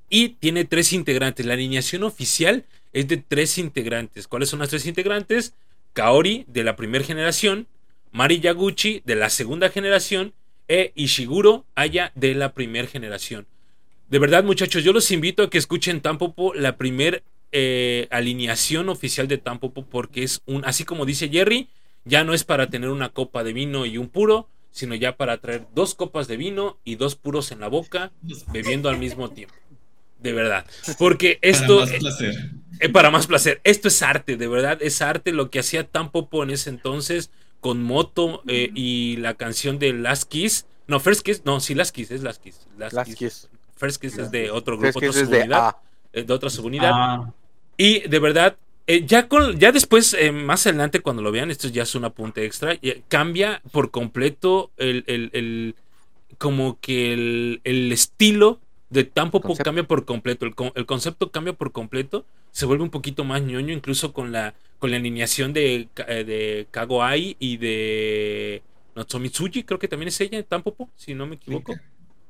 y tiene tres integrantes. La alineación oficial es de tres integrantes. ¿Cuáles son las tres integrantes? Kaori de la primera generación, Mari Yaguchi de la segunda generación e Ishiguro Aya de la primera generación. De verdad, muchachos, yo los invito a que escuchen Tampopo, la primer eh, alineación oficial de Tampopo, porque es un, así como dice Jerry, ya no es para tener una copa de vino y un puro, sino ya para traer dos copas de vino y dos puros en la boca, bebiendo al mismo tiempo. De verdad. Porque esto. Para más placer. Eh, para más placer. Esto es arte, de verdad. Es arte lo que hacía Tampopo en ese entonces con Moto eh, y la canción de Last Kiss. No, First Kiss. No, sí, Last Kiss. Es Last Kiss. Last Last Kiss. Kiss. First Kiss es de otro grupo, otra de subunidad. A. eh, de otra subunidad. Ah, Y de verdad, eh, ya, con, ya después, eh, más adelante, cuando lo vean, esto ya es un apunte extra, eh, cambia por completo el, el- el- como que el, el estilo de Concepto. cambia por completo, el, el concepto cambia por completo, se vuelve un poquito más ñoño, incluso con la, con la alineación de, eh, de Kago Ai y de Natsumitsuji, creo que también es ella, Tampopo, si no me equivoco.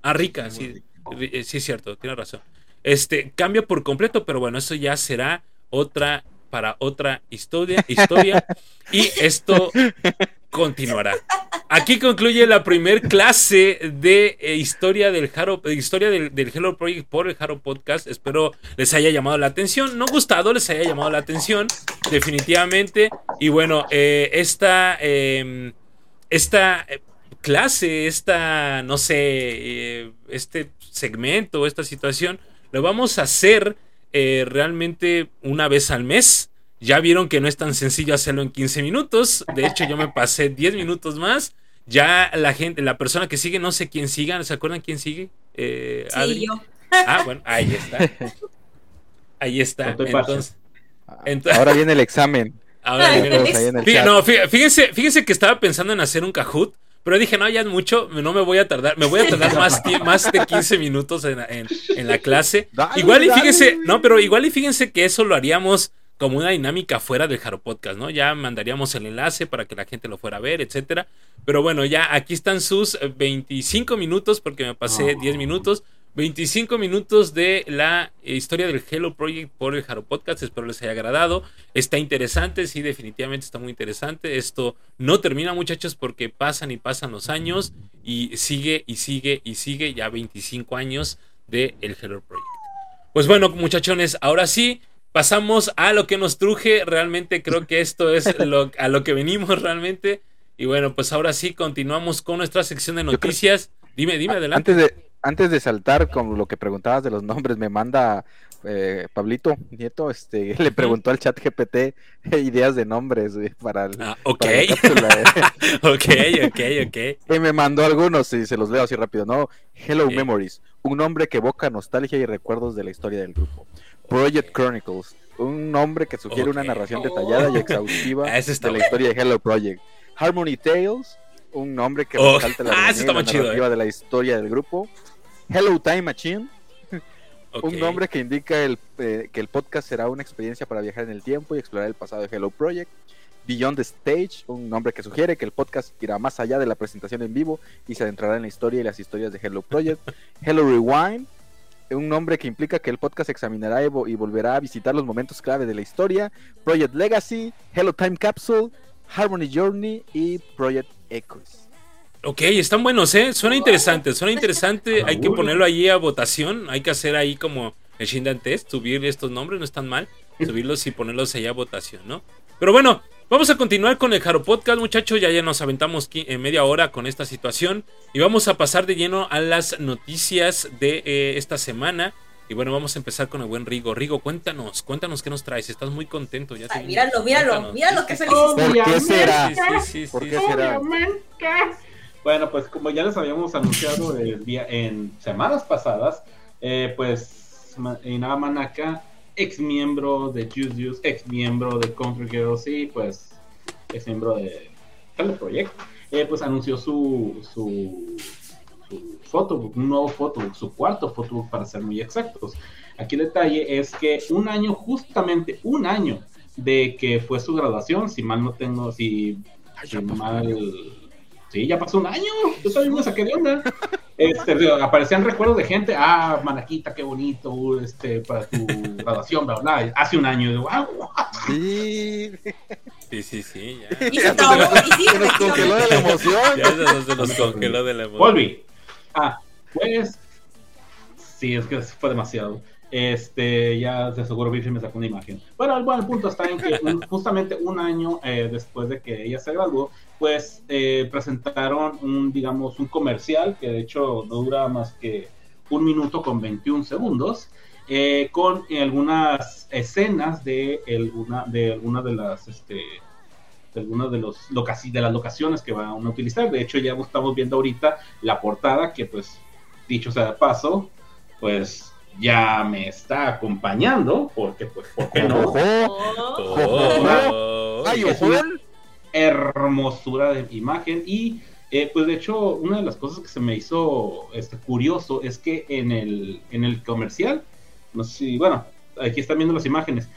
Ah, Rika, Sí, sí, eh, sí es cierto, tiene razón. Este cambia por completo, pero bueno, eso ya será otra para otra historia, historia y esto continuará. Aquí concluye la primer clase de eh, historia del Haro, de historia del, del Hello Project por el Haro Podcast. Espero les haya llamado la atención, no gustado, les haya llamado la atención, definitivamente. Y bueno, eh, esta, eh, esta eh, clase, esta, no sé, eh, este segmento, esta situación, lo vamos a hacer eh, realmente una vez al mes. Ya vieron que no es tan sencillo hacerlo en 15 minutos. De hecho, yo me pasé 10 minutos más. Ya la gente, la persona que sigue, no sé quién siga. ¿Se acuerdan quién sigue? Eh, Adri? Sí, yo. Ah, bueno, ahí está. Ahí está. No pases. Entonces, Entonces- Ahora viene el examen. ahora viene- el chat. no, fí- fíjense, fíjense que estaba pensando en hacer un Kahoot, pero dije, no, ya es mucho, no me voy a tardar, me voy a tardar más, más de 15 minutos en, en- en la clase. Dale, igual y dale. fíjense, no, pero igual y fíjense que eso lo haríamos como una dinámica fuera del Jaro Podcast, ¿no? Ya mandaríamos el enlace para que la gente lo fuera a ver, etcétera. Pero bueno, ya aquí están sus eh, 25 minutos, porque me pasé Oh. 10 minutos. 25 minutos de la historia del Hello Project por el Haro Podcast. Espero les haya agradado. Está interesante, sí, definitivamente está muy interesante. Esto no termina, muchachos, porque pasan y pasan los años y sigue y sigue y sigue ya 25 años del el Hello Project. Pues bueno, muchachones, ahora sí. Pasamos a lo que nos truje. Realmente creo que esto es lo, a lo que venimos realmente. Y bueno, pues ahora sí continuamos con nuestra sección de noticias. Dime, dime, adelante. Antes de, antes de saltar con lo que preguntabas de los nombres, me manda eh, Pablito Nieto, este, le preguntó al chat GPT ideas de nombres para, el, ah, ok. ok, ok, ok. Y me mandó algunos y se los leo así rápido, ¿no? Hello Memories, un nombre que evoca nostalgia y recuerdos de la historia del grupo. Project Chronicles, un nombre que sugiere una narración detallada y exhaustiva ah, de la historia de Hello Project. Harmony Tales, un nombre que oh. resalta la, ah, narrativa eh. de la historia del grupo. Hello Time Machine, un nombre que indica el, eh, que el podcast será una experiencia para viajar en el tiempo y explorar el pasado de Hello Project. Beyond the Stage, un nombre que sugiere que el podcast irá más allá de la presentación en vivo y se adentrará en la historia y las historias de Hello Project. Hello Rewind, un nombre que implica que el podcast examinará y volverá a visitar los momentos clave de la historia. Project Legacy, Hello Time Capsule, Harmony Journey y Project Echoes. Ok, están buenos, ¿eh? Suena interesante, suena interesante. Hay que ponerlo ahí a votación. Hay que hacer ahí como el Shindan Test, subir estos nombres, no están mal. Subirlos y ponerlos ahí a votación, ¿no? Pero bueno, vamos a continuar con el Jaro Podcast, muchachos. Ya ya nos aventamos en media hora con esta situación. Y vamos a pasar de lleno a las noticias de eh, esta semana. Y bueno, vamos a empezar con el buen Rigo. Rigo, cuéntanos, cuéntanos qué nos traes. Estás muy contento. Ya Ay, míralo, míralo, míralo, qué feliz. ¿Por qué será? Sí, sí, ¿Por qué será? Bueno, pues como ya les habíamos anunciado el día, en semanas pasadas, eh, pues Inaba Manaka, ex miembro de Juice Juice, ex miembro de Country Girls y pues ex miembro de Hello Project, eh, pues anunció su, su, su photobook, un nuevo photobook, su cuarto photobook para ser muy exactos. Aquí el detalle es que un año, justamente un año de que fue su graduación, si mal no tengo, si, si mal Sí, ya pasó un año. Yo también me saqué de onda. Este, aparecían recuerdos de gente. Ah, Manaquita, qué bonito. Este, para tu graduación, bla, bla. Hace un año. Wow. Sí. Sí, sí, sí. Ya. Y se y sí, Se nos congeló de la emoción. Ya se, se nos congeló de la emoción. Volví. Ah, pues. Sí, es que fue demasiado. Este, ya de seguro Biffy me sacó una imagen. Bueno, el, bueno, el punto está en que justamente un año eh, después de que ella se graduó, pues eh, presentaron un, digamos, un comercial que de hecho no dura más que un minuto con 21 segundos, eh, con algunas escenas de alguna de, alguna de las, este, de algunas de, los, de las locaciones que van a utilizar. De hecho, ya estamos viendo ahorita la portada que, pues, dicho sea de paso, pues ya me está acompañando, porque pues, ¿por qué no? Oh. Ay, es una hermosura de imagen y eh, pues de hecho una de las cosas que se me hizo este, curioso es que en el, en el comercial, no sé si, bueno, aquí están viendo las imágenes,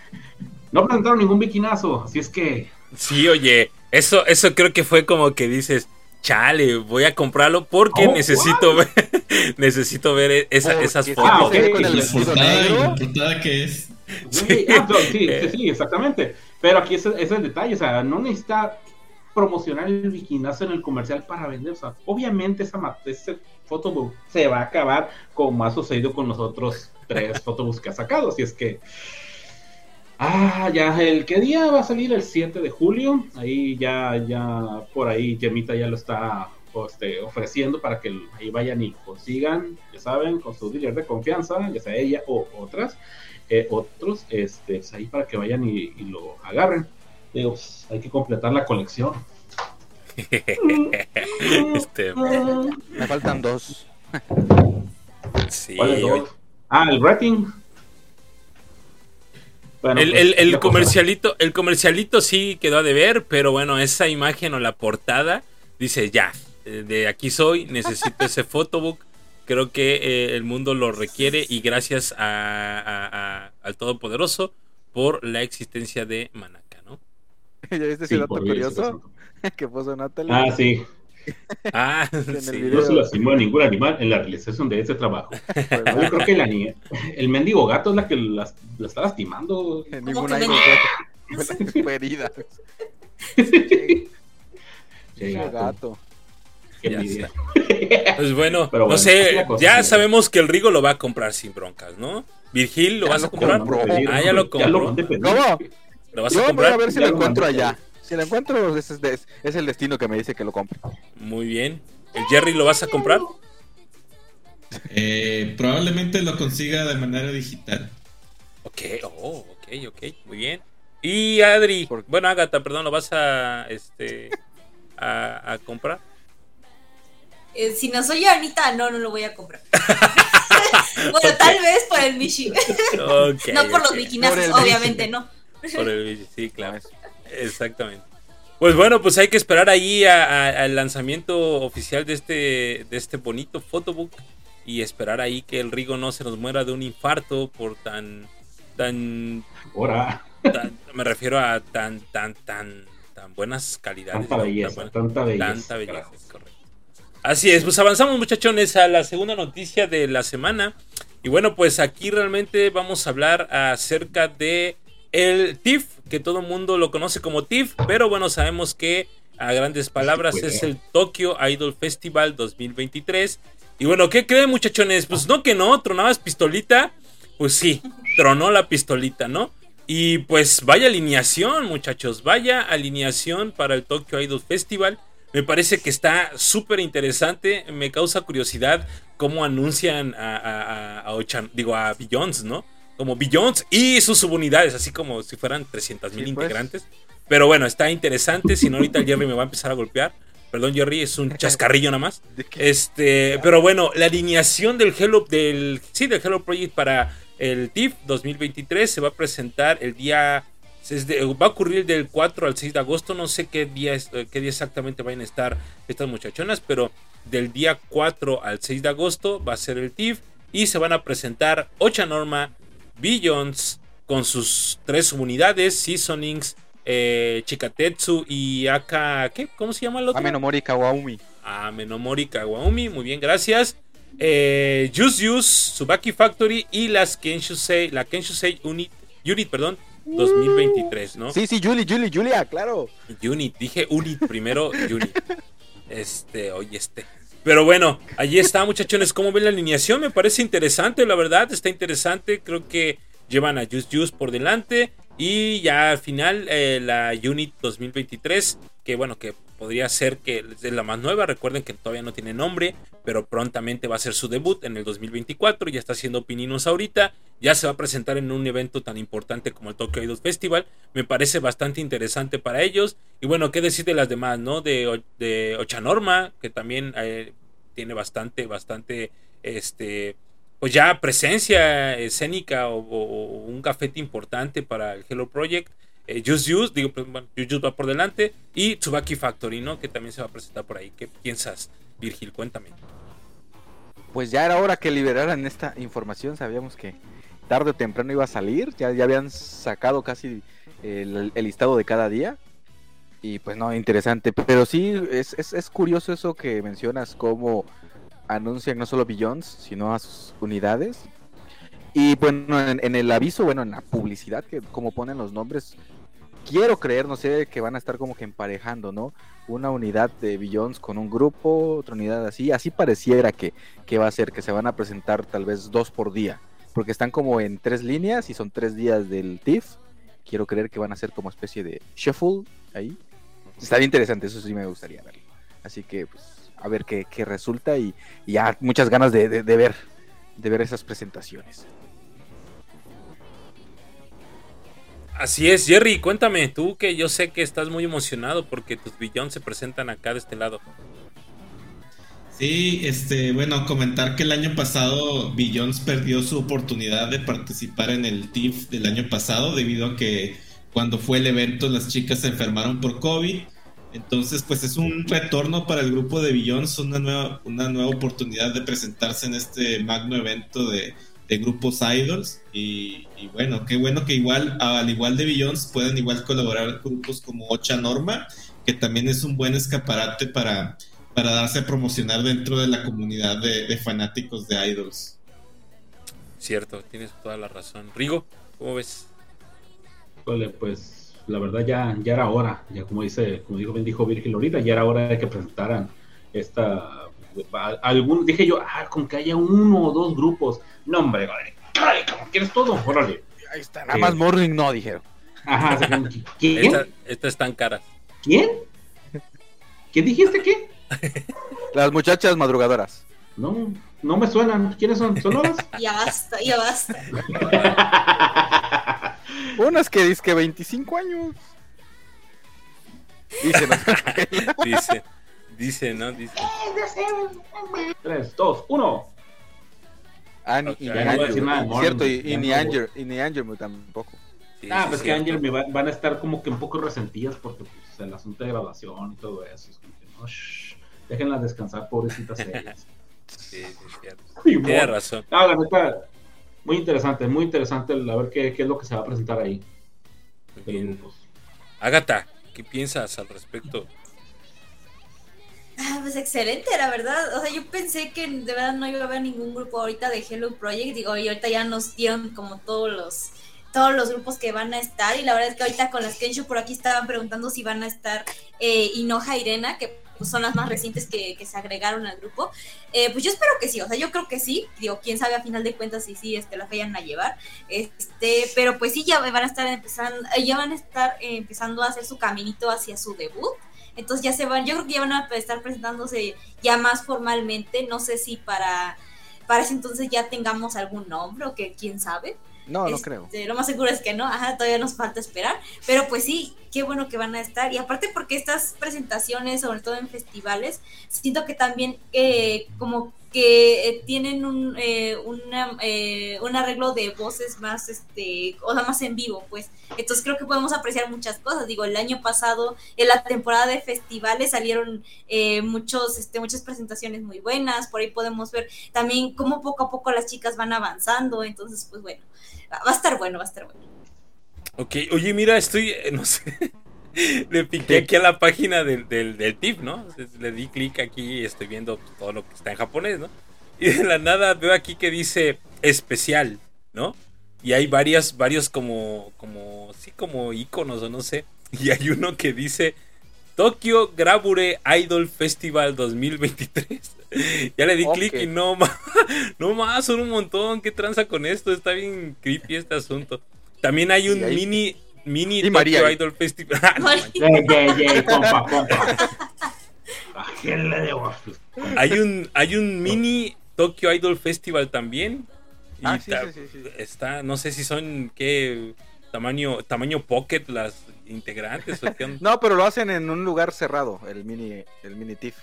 no presentaron ningún bikinazo, así es que... Sí, oye, eso, eso creo que fue como que dices, chale, voy a comprarlo porque Oh, necesito ver, necesito ver esa- esas fotos. Ah, ok. con el vestido negro. que es. Sí, ah, sí, sí, sí, exactamente. Pero aquí ese es el detalle, o sea, no necesita promocionar el bikinazo en el comercial para vender. O sea, obviamente esa, ese photobook se va a acabar como ha sucedido con los otros tres photobooks que ha sacado. Así es que. Ah, ya, el qué día va a salir el 7 de julio. Ahí ya, ya, por ahí Gemita ya lo está este, ofreciendo para que ahí vayan y consigan, ya saben, con su dealer de confianza, ya sea ella o otras, eh, otros, este, pues ahí para que vayan y, y lo agarren. Digo, pues, hay que completar la colección. Este, Me faltan dos. sí, ¿Cuál es dos? Ah, el rating. Bueno, El, pues, el- el cosa- comercialito, el comercialito sí quedó a deber, pero bueno, esa imagen o la portada dice ya, eh, de aquí soy, necesito ese photobook. Creo que eh, el mundo lo requiere y gracias a, a- a- al Todopoderoso por la existencia de Manaka, ¿no? ¿Ya viste ese Sí, dato curioso que puso Natalie? Ah, sí. Ah, sí. No se lastimó a ningún animal en la realización de ese trabajo. Yo creo que la niña- el mendigo gato es la que las- la está lastimando. En ningún fue, herida. Che, Che, che gato, gato. qué Ya envidia. Pues bueno, Pero no sé, cosa, ya sabemos que el Rigo lo va a comprar sin broncas, ¿no? Virgil, ¿lo Ya vas lo a comprar? compró. Ah, ya lo Ya compró. lo. ¿Cómo? ¿Lo vas Yo a voy a comprar? ver si Ya lo encuentro allá. Si lo encuentro, es, es- es el destino que me dice que lo compre. Muy bien. ¿El Jerry lo vas a comprar? Eh, probablemente lo consiga de manera digital. Ok, oh, ok, ok, muy bien. Y Adri, bueno, Agatha, perdón, ¿lo vas a, este, a, a comprar? Eh, si no soy Anita, no, no lo voy a comprar. bueno, tal vez por el Michi. Ok, no por los bikinazos, obviamente, no. Por el- sí, claro. Exactamente. Pues bueno, pues hay que esperar ahí al lanzamiento oficial de este, de este bonito photobook y esperar ahí que el Rigo no se nos muera de un infarto por tan, tan, Ahora, tan- me refiero a tan, tan, tan, tan buenas calidades. tanta belleza, tanta belleza. Tanta belleza, correcto. Así es, pues avanzamos muchachones a la segunda noticia de la semana. Y bueno, pues aquí realmente vamos a hablar acerca de el TIFF, que todo el mundo lo conoce como TIFF, pero bueno, sabemos que a grandes palabras es el Tokyo Idol Festival 2023. Y bueno, ¿qué creen muchachones? Pues no que no, tronabas pistolita. Pues sí, tronó la pistolita, ¿no? Y pues vaya alineación, muchachos, vaya alineación para el Tokyo Idol Festival. Me parece que está súper interesante. Me causa curiosidad cómo anuncian a, a, a- a Ochan- digo, a Billions, ¿no? Como Billions y sus subunidades, así como si fueran 300 mil Sí, pues. integrantes. Pero bueno, está interesante. Si no, ahorita el Jerry me va a empezar a golpear. Perdón, Jerry, es un chascarrillo nada más. Este, pero bueno, la alineación del Hello del sí, del Hello Project para el TIFF 2023 se va a presentar el día de- va a ocurrir del 4 al 6 de agosto, no sé qué día eh, qué día exactamente vayan a estar estas muchachonas, pero del día 4 al 6 de agosto va a ser el TIFF y se van a presentar Ocha Norma, Billions con sus tres subunidades, Seasonings, eh, Chikatetsu y Aka, ¿qué? ¿Cómo se llama el otro? Amenomori Kawaumi. a Menomori Kawaumi, muy bien, gracias. Eh, Juice Juice, Subaki Factory y las Kenshusei, la Kenshusei Unit, Unit, perdón, 2023, ¿no? Sí, sí, Julie, Julie, Julia, claro. Unit, dije Unit primero, Unit. Este, oye, este. Pero bueno, allí está, muchachones. ¿Cómo ven la alineación? Me parece interesante, la verdad, está interesante. Creo que llevan a Juice Juice por delante. Y ya al final, eh, la Unit 2023, que bueno, que podría ser que es la más nueva. Recuerden que todavía no tiene nombre, pero prontamente va a ser su debut en el 2024. Ya está haciendo pininos ahorita. Ya se va a presentar en un evento tan importante como el Tokyo Idol Festival. Me parece bastante interesante para ellos. Y bueno, qué decir de las demás, ¿no? De, de Ochanorma, que también eh, tiene bastante, bastante, este, pues ya presencia escénica o un gafete importante para el Hello Project. Eh, Just digo, pues, bueno, Just va por delante. Y Tsubaki Factory, ¿no? Que también se va a presentar por ahí. ¿Qué piensas, Virgil? Cuéntame. Pues ya era hora que liberaran esta información. Sabíamos que tarde o temprano iba a salir. Ya, ya habían sacado casi el, el listado de cada día. Y pues no, interesante. Pero sí, es, es, es curioso eso que mencionas, cómo anuncian no solo Billions, sino a sus unidades. Y bueno, en, en el aviso, bueno, en la publicidad, que como ponen los nombres, quiero creer, no sé, que van a estar como que emparejando, ¿no? Una unidad de Billions con un grupo, otra unidad así. Así pareciera que, que va a ser, que se van a presentar tal vez dos por día. Porque están como en tres líneas y son tres días del TIFF. Quiero creer que van a ser como especie de shuffle ahí. Estaría interesante, eso sí me gustaría verlo. Así que, pues, a ver qué, qué resulta y, ya muchas ganas de- de ver de ver esas presentaciones. Así es, Jerry, cuéntame, tú que yo sé que estás muy emocionado porque tus Billions se presentan acá de este lado. Sí, este, bueno, comentar que el año pasado Billions perdió su oportunidad de participar en el TIFF del año pasado debido a que cuando fue el evento las chicas se enfermaron por COVID. Entonces, pues es un retorno para el grupo de Billions, una nueva, una nueva oportunidad de presentarse en este magno evento de, de grupos idols. Y, y bueno, qué bueno que igual, al igual de Billions, pueden igual colaborar grupos como Ocha Norma, que también es un buen escaparate para para darse a promocionar dentro de la comunidad de, de fanáticos de idols. Cierto, tienes toda la razón. Rigo, ¿cómo ves? Híjole, pues la verdad ya, ya era hora, ya como dice, como dijo, bien dijo Virgil ahorita, ya era hora de que presentaran esta algún, dije yo, ah, con que haya uno o dos grupos. No, hombre, como quieres todo, órale. Ahí está, nada más Morning no, dijeron. Ajá, ¿quién? Esta, esta es tan cara. ¿Quién? ¿Qué dijiste qué? Las muchachas madrugadoras. No, no me suenan. ¿Quiénes son? ¿Sonoras? Ya basta, ya basta. Unas que dice que 25 años. Dicen, Dice, dice, ¿no? Dice. Tres, dos, uno. ah, ni, Ok, y no ni voy a Anger, decir nada de cierto, y, ni Anger, y ni tampoco. Sí, ah, sí, pues que. Angel me va- van a estar como que un poco resentidas porque pues, el asunto de grabación y todo eso. Es como que, no, shh, déjenlas descansar, pobrecitas ellas. Sí, sí, cierto. Tiene razón. Ah, la neta, muy interesante, muy interesante el- a ver qué, qué es lo que se va a presentar ahí. Bien. Agatha, ¿qué piensas al respecto? Ah, pues excelente, la verdad. O sea, yo pensé que de verdad no iba a haber ningún grupo ahorita de Hello Project. Digo, y ahorita ya nos dieron como todos los todos los grupos que van a estar. Y la verdad es que ahorita con las Kensho por aquí estaban preguntando si van a estar eh, Inoja y Irena, que pues, son las más recientes que, se agregaron al grupo. Eh, pues yo espero que sí, o sea, yo creo que sí. Digo, quién sabe a final de cuentas si sí este, la vayan a llevar. Este, pero pues sí, ya van a estar empezando, eh, ya van a estar empezando a hacer su caminito hacia su debut. Entonces ya se van, yo creo que ya van a estar presentándose ya más formalmente. No sé si para, para ese entonces ya tengamos algún nombre o que quién sabe. No, no Este, creo. Lo más seguro es que no, ajá, todavía nos falta esperar. Pero pues sí, qué bueno que van a estar. Y aparte porque estas presentaciones, sobre todo en festivales, siento que también eh, como que eh, tienen un, eh, una, eh, un arreglo de voces más, este, o más en vivo, pues. Entonces creo que podemos apreciar muchas cosas. Digo, el año pasado, en la temporada de festivales, salieron eh, muchos, este, muchas presentaciones muy buenas. Por ahí podemos ver también cómo poco a poco las chicas van avanzando. Entonces, pues bueno, va a estar bueno, va a estar bueno. Ok, oye, mira, estoy, eh, no sé, le piqué aquí a la página del, del, del tip, ¿no? Le di clic aquí y estoy viendo todo lo que está en japonés, ¿no? Y de la nada veo aquí que dice especial, ¿no? Y hay varias, varios como, como, sí, como iconos o no sé. Y hay uno que dice Tokyo Gravure Idol Festival 2023. ya le di Ok. clic y no más, no más, son un montón. ¿Qué tranza con esto? Está bien creepy este asunto. También hay un mini, mini Y Tokyo María. Idol Festival. No manches. Yey, yey, yey, compa, compa. ¿A quién le debo? hay un, hay un mini Tokyo Idol Festival también. Y Ah, sí, ta- sí, sí, sí. está, no sé si son qué tamaño, tamaño pocket las integrantes o qué onda. No, pero lo hacen en un lugar cerrado, el mini, el mini TIFF.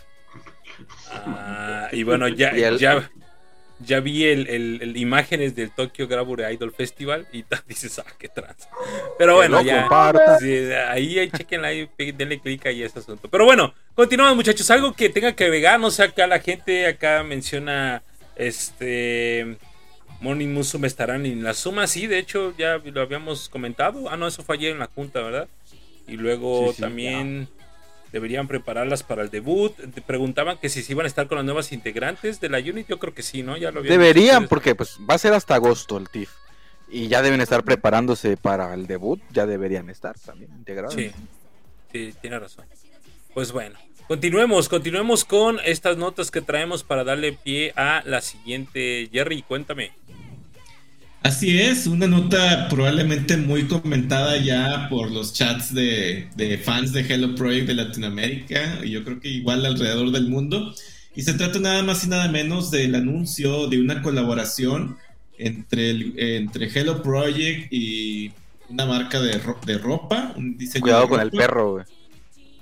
Ah, y bueno, ya, Y el- ya, ya vi el, el- el imágenes del Tokyo Gravure Idol Festival y dices, ah, qué trans. Pero bueno, ya. sí, ahí, ahí chequenla ahí, denle clic ahí a ese asunto. Pero bueno, continuamos muchachos. Algo que tenga que agregar, no sé, acá la gente acá menciona este Morning Musume estarán en la suma, sí, de hecho ya lo habíamos comentado. Ah, no, eso fue ayer en la junta, ¿verdad? Y luego Sí, sí, también deberían prepararlas para el debut. Te preguntaban que si se iban a estar con las nuevas integrantes de la unit, yo creo que sí, ¿no? Ya lo Deberían, porque pues va a ser hasta agosto el TIFF. Y ya deben estar preparándose para el debut, ya deberían estar también integrados. Sí, sí, tiene razón. Pues bueno, continuemos, continuemos con estas notas que traemos para darle pie a la siguiente. Jerry, cuéntame. Así es, una nota probablemente muy comentada ya por los chats de, de fans de Hello Project de Latinoamérica, y yo creo que igual alrededor del mundo. Y se trata nada más y nada menos del anuncio de una colaboración entre, el- entre Hello Project y una marca de, ro- de ropa, un diseño Cuidado con el perro, güey.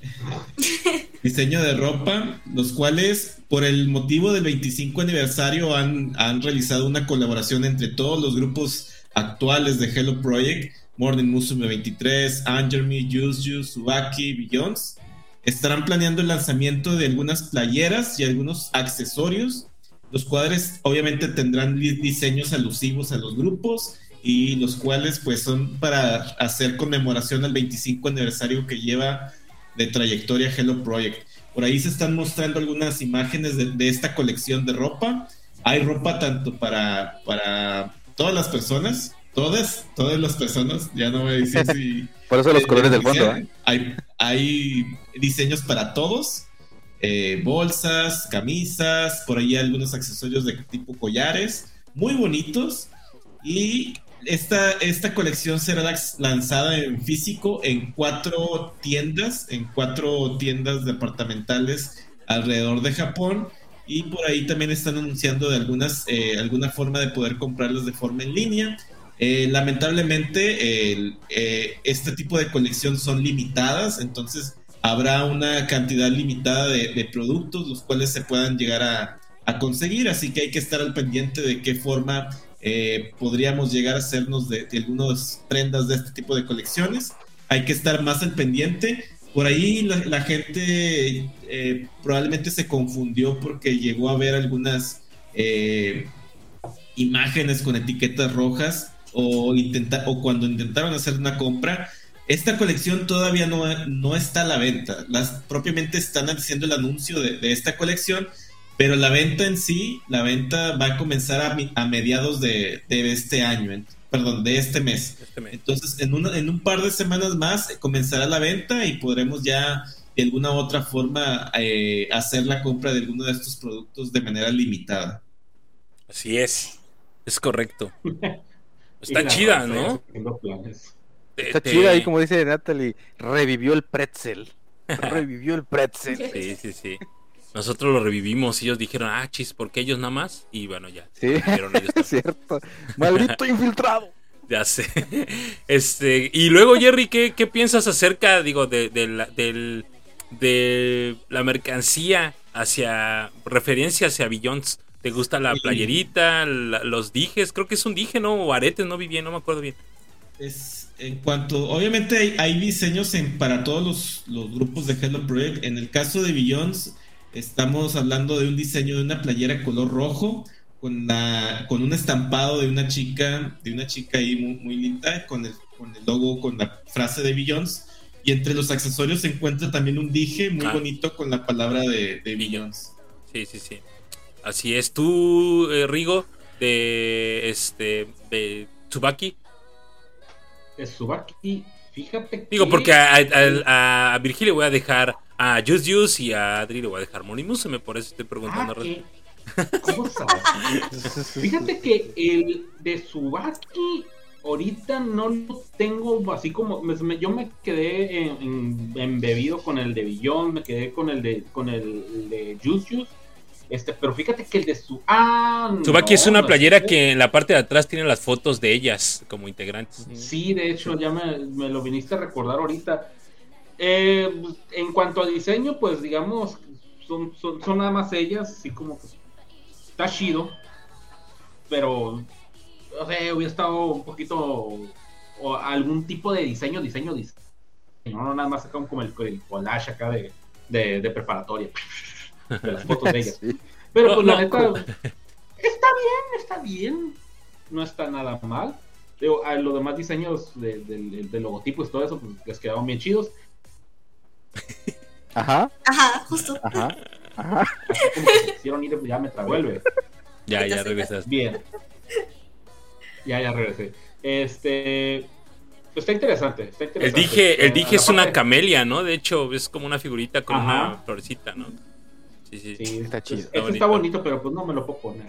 diseño de ropa, los cuales por el motivo del 25 aniversario han, han realizado una colaboración entre todos los grupos actuales de Hello Project, Morning Musume 23, Angermy, Yuzu, Subaki, Billions. Estarán planeando el lanzamiento de algunas playeras y algunos accesorios, los cuales obviamente tendrán di- diseños alusivos a los grupos y los cuales pues son para hacer conmemoración al 25 aniversario que lleva de trayectoria Hello Project. Por ahí se están mostrando algunas imágenes de, de esta colección de ropa. Hay ropa tanto para, para todas las personas, todas, todas las personas, ya no voy a decir si... Por eso los colores del fondo. ¿eh? Hay, hay diseños para todos, eh, bolsas, camisas, por ahí algunos accesorios de tipo collares, muy bonitos. Y esta, esta colección será lanzada en físico en cuatro tiendas, en cuatro tiendas departamentales alrededor de Japón. Y por ahí también están anunciando de algunas, eh, alguna forma de poder comprarlos de forma en línea. Eh, lamentablemente, eh, este tipo de colección son limitadas, entonces habrá una cantidad limitada de, de productos los cuales se puedan llegar a, a, conseguir, así que hay que estar al pendiente de qué forma eh, podríamos llegar a hacernos de, de algunas prendas de este tipo de colecciones. Hay que estar más al pendiente. Por ahí la, la gente eh, probablemente se confundió porque llegó a ver algunas eh, imágenes con etiquetas rojas o, intenta o cuando intentaron hacer una compra. Esta colección todavía no, no está a la venta. Las propiamente están haciendo el anuncio de, de esta colección, pero la venta en sí, la venta va a comenzar a, a mediados de, de, este año, perdón, de este mes. Este mes. Entonces, en, una, en un par de semanas más comenzará la venta y podremos ya de alguna u otra forma eh, hacer la compra de alguno de estos productos de manera limitada. Así es, es correcto. Está chida, ¿no? Está chida ahí, como dice Natalie, revivió el pretzel. revivió el pretzel. Sí, sí, sí. Nosotros lo revivimos y ellos dijeron, ah, chis, ¿por qué ellos nada más? Y bueno, ya. Sí, es cierto. Maldito infiltrado. Ya sé. Este, y luego, Jerry, ¿qué, qué piensas acerca, digo, de, de, la, de, de la mercancía hacia, referencia hacia Billions? ¿Te gusta la playerita, la, los dijes? Creo que es un dije, ¿no? O aretes, no vi bien, no me acuerdo bien. Es, en cuanto, obviamente hay, hay diseños en, para todos los, los, grupos de Hello Project. En el caso de Billions, estamos hablando de un diseño de una playera color rojo, con, la, con un estampado de una chica, de una chica ahí muy, muy linda, con el, con el logo, con la frase de Billions. Y entre los accesorios se encuentra también un dije muy ah. bonito con la palabra de, de Billions. Sí, sí, sí. Así es, tú, eh, Rigo, de este de Tsubaki. De Tsubaki, fíjate. Digo, que... porque a, a, a, Virgil le voy a dejar a Just Juice y a Adri le voy a dejar Monimus, me por eso estoy preguntando. Ah, eh, fíjate que el de Tsubaki ahorita no lo tengo así como me, yo me quedé en, en, embebido con el de Billón, me quedé con el de con el de Just Juice este, pero fíjate que el de su. Ah, Tsubaki no, es una playera no que en la parte de atrás tiene las fotos de ellas como integrantes. Sí, de hecho, ya me, me lo viniste a recordar ahorita. Eh, en cuanto a diseño, pues digamos, son, son, son, nada más ellas, así como que está chido. Pero, no sé, hubiera estado un poquito. O algún tipo de diseño, diseño, diseño. No, nada más acá como el, el collage acá de, de, de preparatoria de las fotos de ellas. Sí. Pero no, pues la neta, no. está bien, está bien. No está nada mal. Digo, a los demás diseños de, de, de, logotipos y todo eso, pues les quedaron bien chidos. Ajá. Ajá, justo. Ajá. Ajá. Hicieron ir, ya me travuelve. Ya, ya regresas. Bien. Ya, ya regresé. Este. Pues está interesante, está interesante. El dije, el dije es una camelia, ¿no? De hecho, es como una figurita con Ajá. una florecita, ¿no? Sí, sí, sí, está chido. Está, bonito. está bonito, pero pues no me lo puedo poner.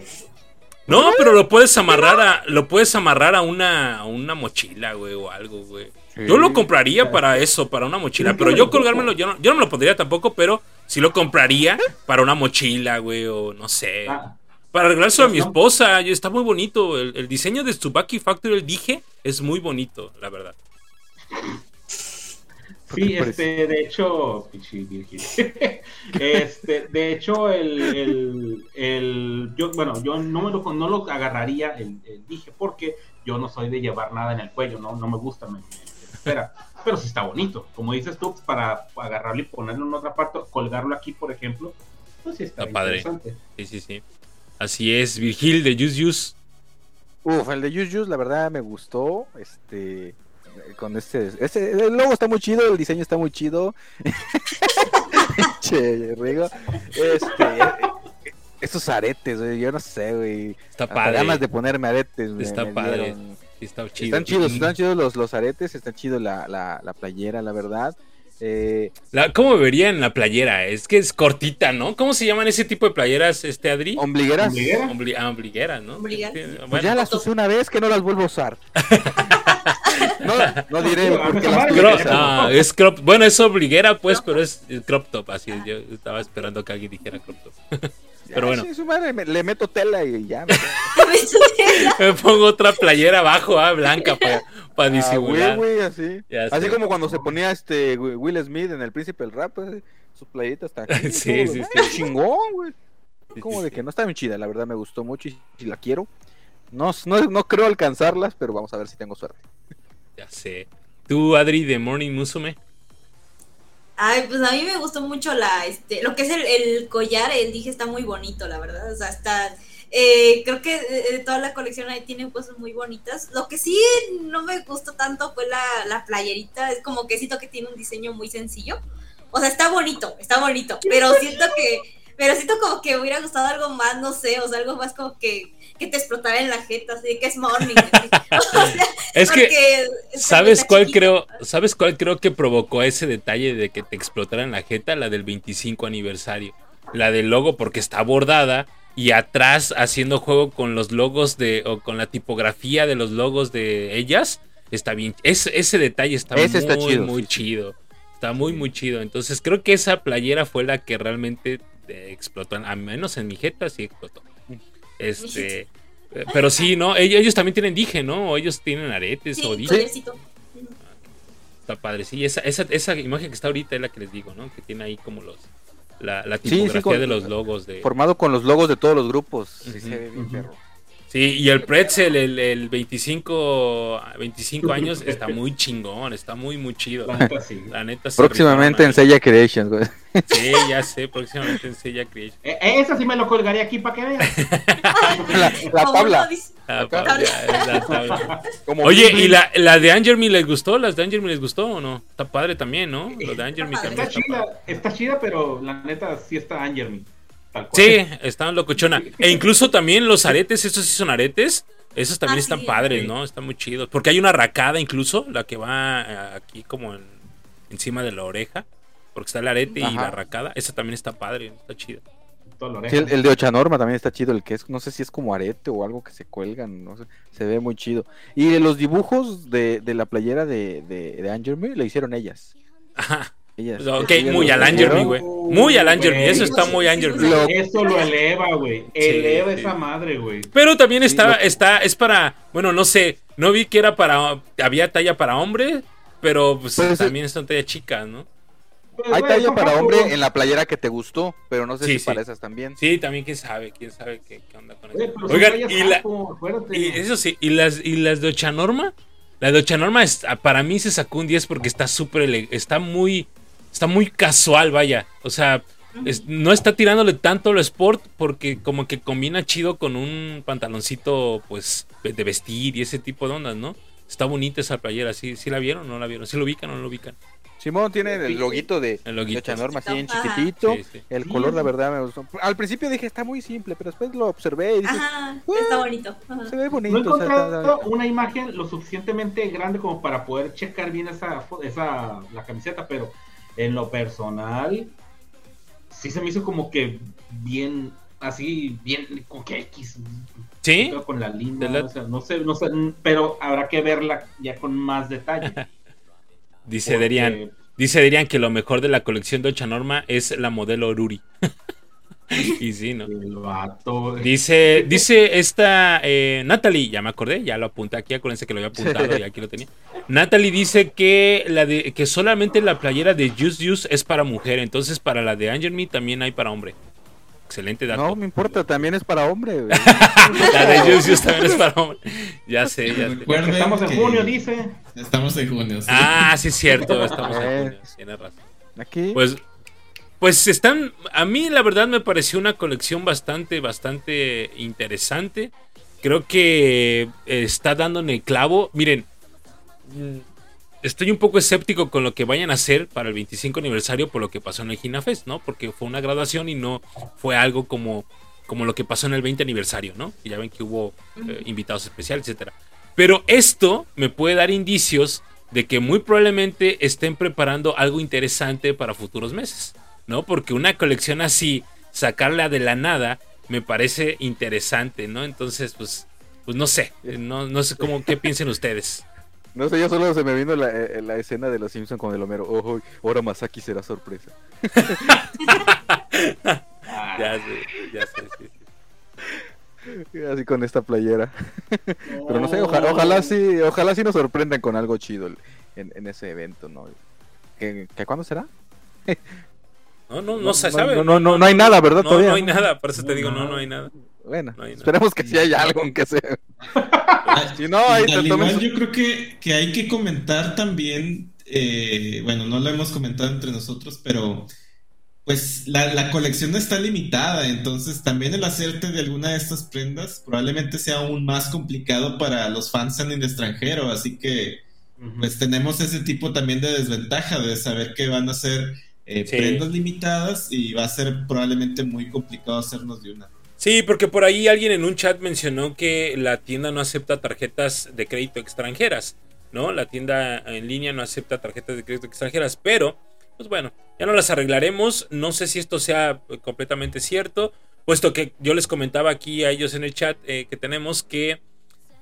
No, pero lo puedes amarrar a, lo puedes amarrar a una, a una mochila, güey, o algo, güey. Sí, yo lo compraría para eso, para una mochila, pero yo colgármelo, yo no, yo no me lo pondría tampoco, pero sí lo compraría para una mochila, güey, o no sé. Ah. Para regalárselo a mi esposa, está muy bonito. El, el diseño de Tsubaki Factory, el dije, es muy bonito, la verdad. Sí, este, de hecho, este, de hecho, el, el, el, yo, bueno, yo no, me lo, no lo agarraría el, el, dije porque yo no soy de llevar nada en el cuello, no, no me gusta, me, me espera, pero sí está bonito, como dices tú, para agarrarlo y ponerlo en otra parte, colgarlo aquí, por ejemplo, pues sí está, está interesante. Padre. Sí, sí, sí. Así es, Virgil de Use Use. Uf, el de Use Use, la verdad me gustó, este con este, este, el logo está muy chido, el diseño está muy chido. pinche Rigo. Este, esos aretes, güey, yo no sé, güey. Está padre. ganas de ponerme aretes, güey. Está me padre. dieron. Está chido. Están chidos, están chidos los, los aretes, están chidos la, la, la playera, la verdad. Eh, La- ¿Cómo me vería en la playera? Es que es cortita, ¿no? ¿Cómo se llaman ese tipo de playeras, este Adri? ombligueras, ¿Ombliguera? Ombli- ah, ombligueras, ¿no? Ombligueras, bueno. pues ya las usé una vez que no las vuelvo a usar. no, no diré Sí, porque las tuve ah, es crop, bueno, es obliguera, pues, pero es es crop top, así es, Yo estaba esperando que alguien dijera crop top. Pero bueno, Sí, su madre, me- le meto tela y ya. me- me pongo otra playera abajo, ah, blanca, para Ah, disimular. güey, güey, así. Así como cuando se ponía este Will Smith en El Príncipe del Rap, pues, su playita está aquí. Sí, todo, sí, güey, sí. Chingón, güey. Sí, Como sí, de sí. que no está bien chida, la verdad me gustó mucho y, y la quiero. No, no, no creo alcanzarlas, pero vamos a ver si tengo suerte. Ya sé. Tú, Adri, de Morning Musume. Ay, pues a mí me gustó mucho la, este, lo que es el, el collar, el dije está muy bonito, la verdad. O sea, está, eh, creo que eh, toda la colección ahí tiene cosas muy bonitas. Lo que sí no me gustó tanto fue la, la playerita, es como que siento que tiene un diseño muy sencillo. O sea, está bonito, está bonito, pero siento que, pero siento como que me hubiera gustado algo más, no sé, o sea, algo más como que, que te explotara en la jeta, así que es morning. así. O sea, Es que, ¿sabes cuál chiquito. creo? ¿Sabes cuál creo que provocó ese detalle de que te explotara en la jeta? La del 25 aniversario. La del logo porque está bordada y atrás haciendo juego con los logos de o con la tipografía de los logos de ellas. Está bien. Es, ese detalle está Ese muy, está chido, muy sí, chido. Está muy, muy chido. Entonces creo que esa playera fue la que realmente explotó. Al menos en mi jeta sí explotó. Este. eh, Pero sí, ¿no? Ellos, ellos también tienen dije, ¿no? O ellos tienen aretes Sí, o dije. Está padre, sí. Esa, esa, esa imagen que está ahorita es la que les digo, ¿no? Que tiene ahí como los. La, la Sí, sí, tipografía con- de los logos de. Formado con los logos de todos los grupos. Sí, Ujú, se ve bien perro. Sí, y el pretzel, el, el 25, 25 años, está muy chingón, está muy, muy chido. La neta, sí. La neta Próximamente en Sella Creations, güey. Sí, ya sé, próximamente en Sella Creation. Eh, eh, esa sí me lo colgaría aquí para que vean. La, la tabla. Ah, ya, es la tabla. Oye, ¿y la, la de Angermy les gustó? ¿Las de Angermy les gustó o no? Está padre también, ¿no? Lo de Angermy Está también Está está padre. chida, está chida, pero la neta sí está Angermy. Tal cual. Sí, están locochona. E incluso también los aretes, estos sí son aretes. Esos también Ah, están sí. padres, Sí. ¿no? Están muy chidos. Porque hay una racada incluso, la que va aquí como en- encima de la oreja. Porque está el arete y la racada. Esa también está padre, está chida. Sí, el, el de Ochanorma también está chido, el que es, no sé si es como arete o algo que se cuelgan, no sé, se ve muy chido. Y de los dibujos de, de la playera de, de, de Angermy le hicieron ellas. Ajá. Ellas Ok, muy al. Angermy, güey. Muy al Angermy, eso está muy Angermy. Lo- Eso lo eleva, güey. Eleva sí. esa madre, güey. Pero también está, está, es para, bueno, no sé, no vi que era para, había talla para hombre, pero pues, Pues, también son talla chicas, ¿no? Pues, Hay talla para hombre en la playera que te gustó, pero no sé Sí, si sí. para esas también. Sí, también quién sabe, quién sabe qué, qué onda con eso. Oigan, y la, eso sí, y las, y las de Ochanorma, la de Ochanorma es- para mí se sacó un 10 porque está súper, está muy, está muy casual, vaya. O sea, es- no está tirándole tanto lo sport porque como que combina chido con un pantaloncito, pues, de vestir y ese tipo de ondas, ¿no? Está bonita esa playera, ¿sí, sí la vieron o no la vieron? ¿Sí lo ubican o no lo ubican? Simón tiene el loguito de, El loguito. de Ochanorma así en chiquitito. Sí, sí. El color, la verdad, me gustó. Al principio dije, está muy simple, pero después lo observé y dije, Ajá, está bonito. Ajá. se ve No he bonito. o sea, está- encontrado una imagen lo suficientemente grande como para poder checar bien esa, esa la camiseta, pero en lo personal sí se me hizo como que bien así bien con que X ¿Sí? con la línea, la- o sea, no sé, no sé, pero habrá que verla ya con más detalle. Dice porque- Derian, dice Derian que lo mejor de la colección de Ochanorma es la modelo Oruri. y sí, ¿no? El vato. Dice, dice esta eh, Natalie, ya me acordé, ya lo apunté aquí, acuérdense que lo había apuntado y aquí lo tenía. Natalie dice que la de que solamente la playera de Juice Juice es para mujer, entonces para la de Angel Me también hay para hombre. Excelente dato. No me importa, también es para hombre. güey. La de Juice Juice también es para hombre. Ya sé, ya sé. Estamos en junio, dice. Estamos en junio. sí. Ah, sí es cierto, estamos en Eh. junio, tienes razón. Aquí. Pues, pues están. A mí, la verdad, me pareció una colección bastante, bastante interesante. Creo que eh, está dando en el clavo. Miren, mm, estoy un poco escéptico con lo que vayan a hacer para el 25 aniversario por lo que pasó en el Ginafest, ¿no? Porque fue una graduación y no fue algo como, como lo que pasó en el 20 aniversario, ¿no? Y ya ven que hubo eh, invitados especiales, etcétera. Pero esto me puede dar indicios de que muy probablemente estén preparando algo interesante para futuros meses, ¿no? Porque una colección así, sacarla de la nada, me parece interesante, ¿no? Entonces, pues, pues no sé, no, no sé cómo, qué piensen ustedes. No sé, yo solo se me vino la, eh, la escena de los Simpsons con el Homero. Ojo, ahora Masaki será sorpresa. ya sé, ya sé, sí, sí. Así con esta playera. Pero no sé, ojalá, ojalá sí, ojalá sí nos sorprendan con algo chido en, en ese evento, ¿no? ¿Que, que cuándo será? No, no, no, se sabe. No, no, no, no hay nada, ¿verdad? No, Todavía. no hay nada, por eso te digo, no, no hay nada. Bueno, No hay nada. esperemos que sí haya algo, aunque sea. si no, ahí Y te al tomes- igual yo creo que, que hay que comentar también, eh, bueno, no lo hemos comentado entre nosotros, pero pues la, la colección está limitada, entonces también el hacerte de alguna de estas prendas probablemente sea aún más complicado para los fans en el extranjero, así que pues tenemos ese tipo también de desventaja de saber que van a ser eh, Sí. prendas limitadas y va a ser probablemente muy complicado hacernos de una. Sí, porque por ahí alguien en un chat mencionó que la tienda no acepta tarjetas de crédito extranjeras, ¿no? La tienda en línea no acepta tarjetas de crédito extranjeras, pero, pues bueno, ya no las arreglaremos. No sé si esto sea completamente cierto, puesto que yo les comentaba aquí a ellos en el chat eh, que tenemos que,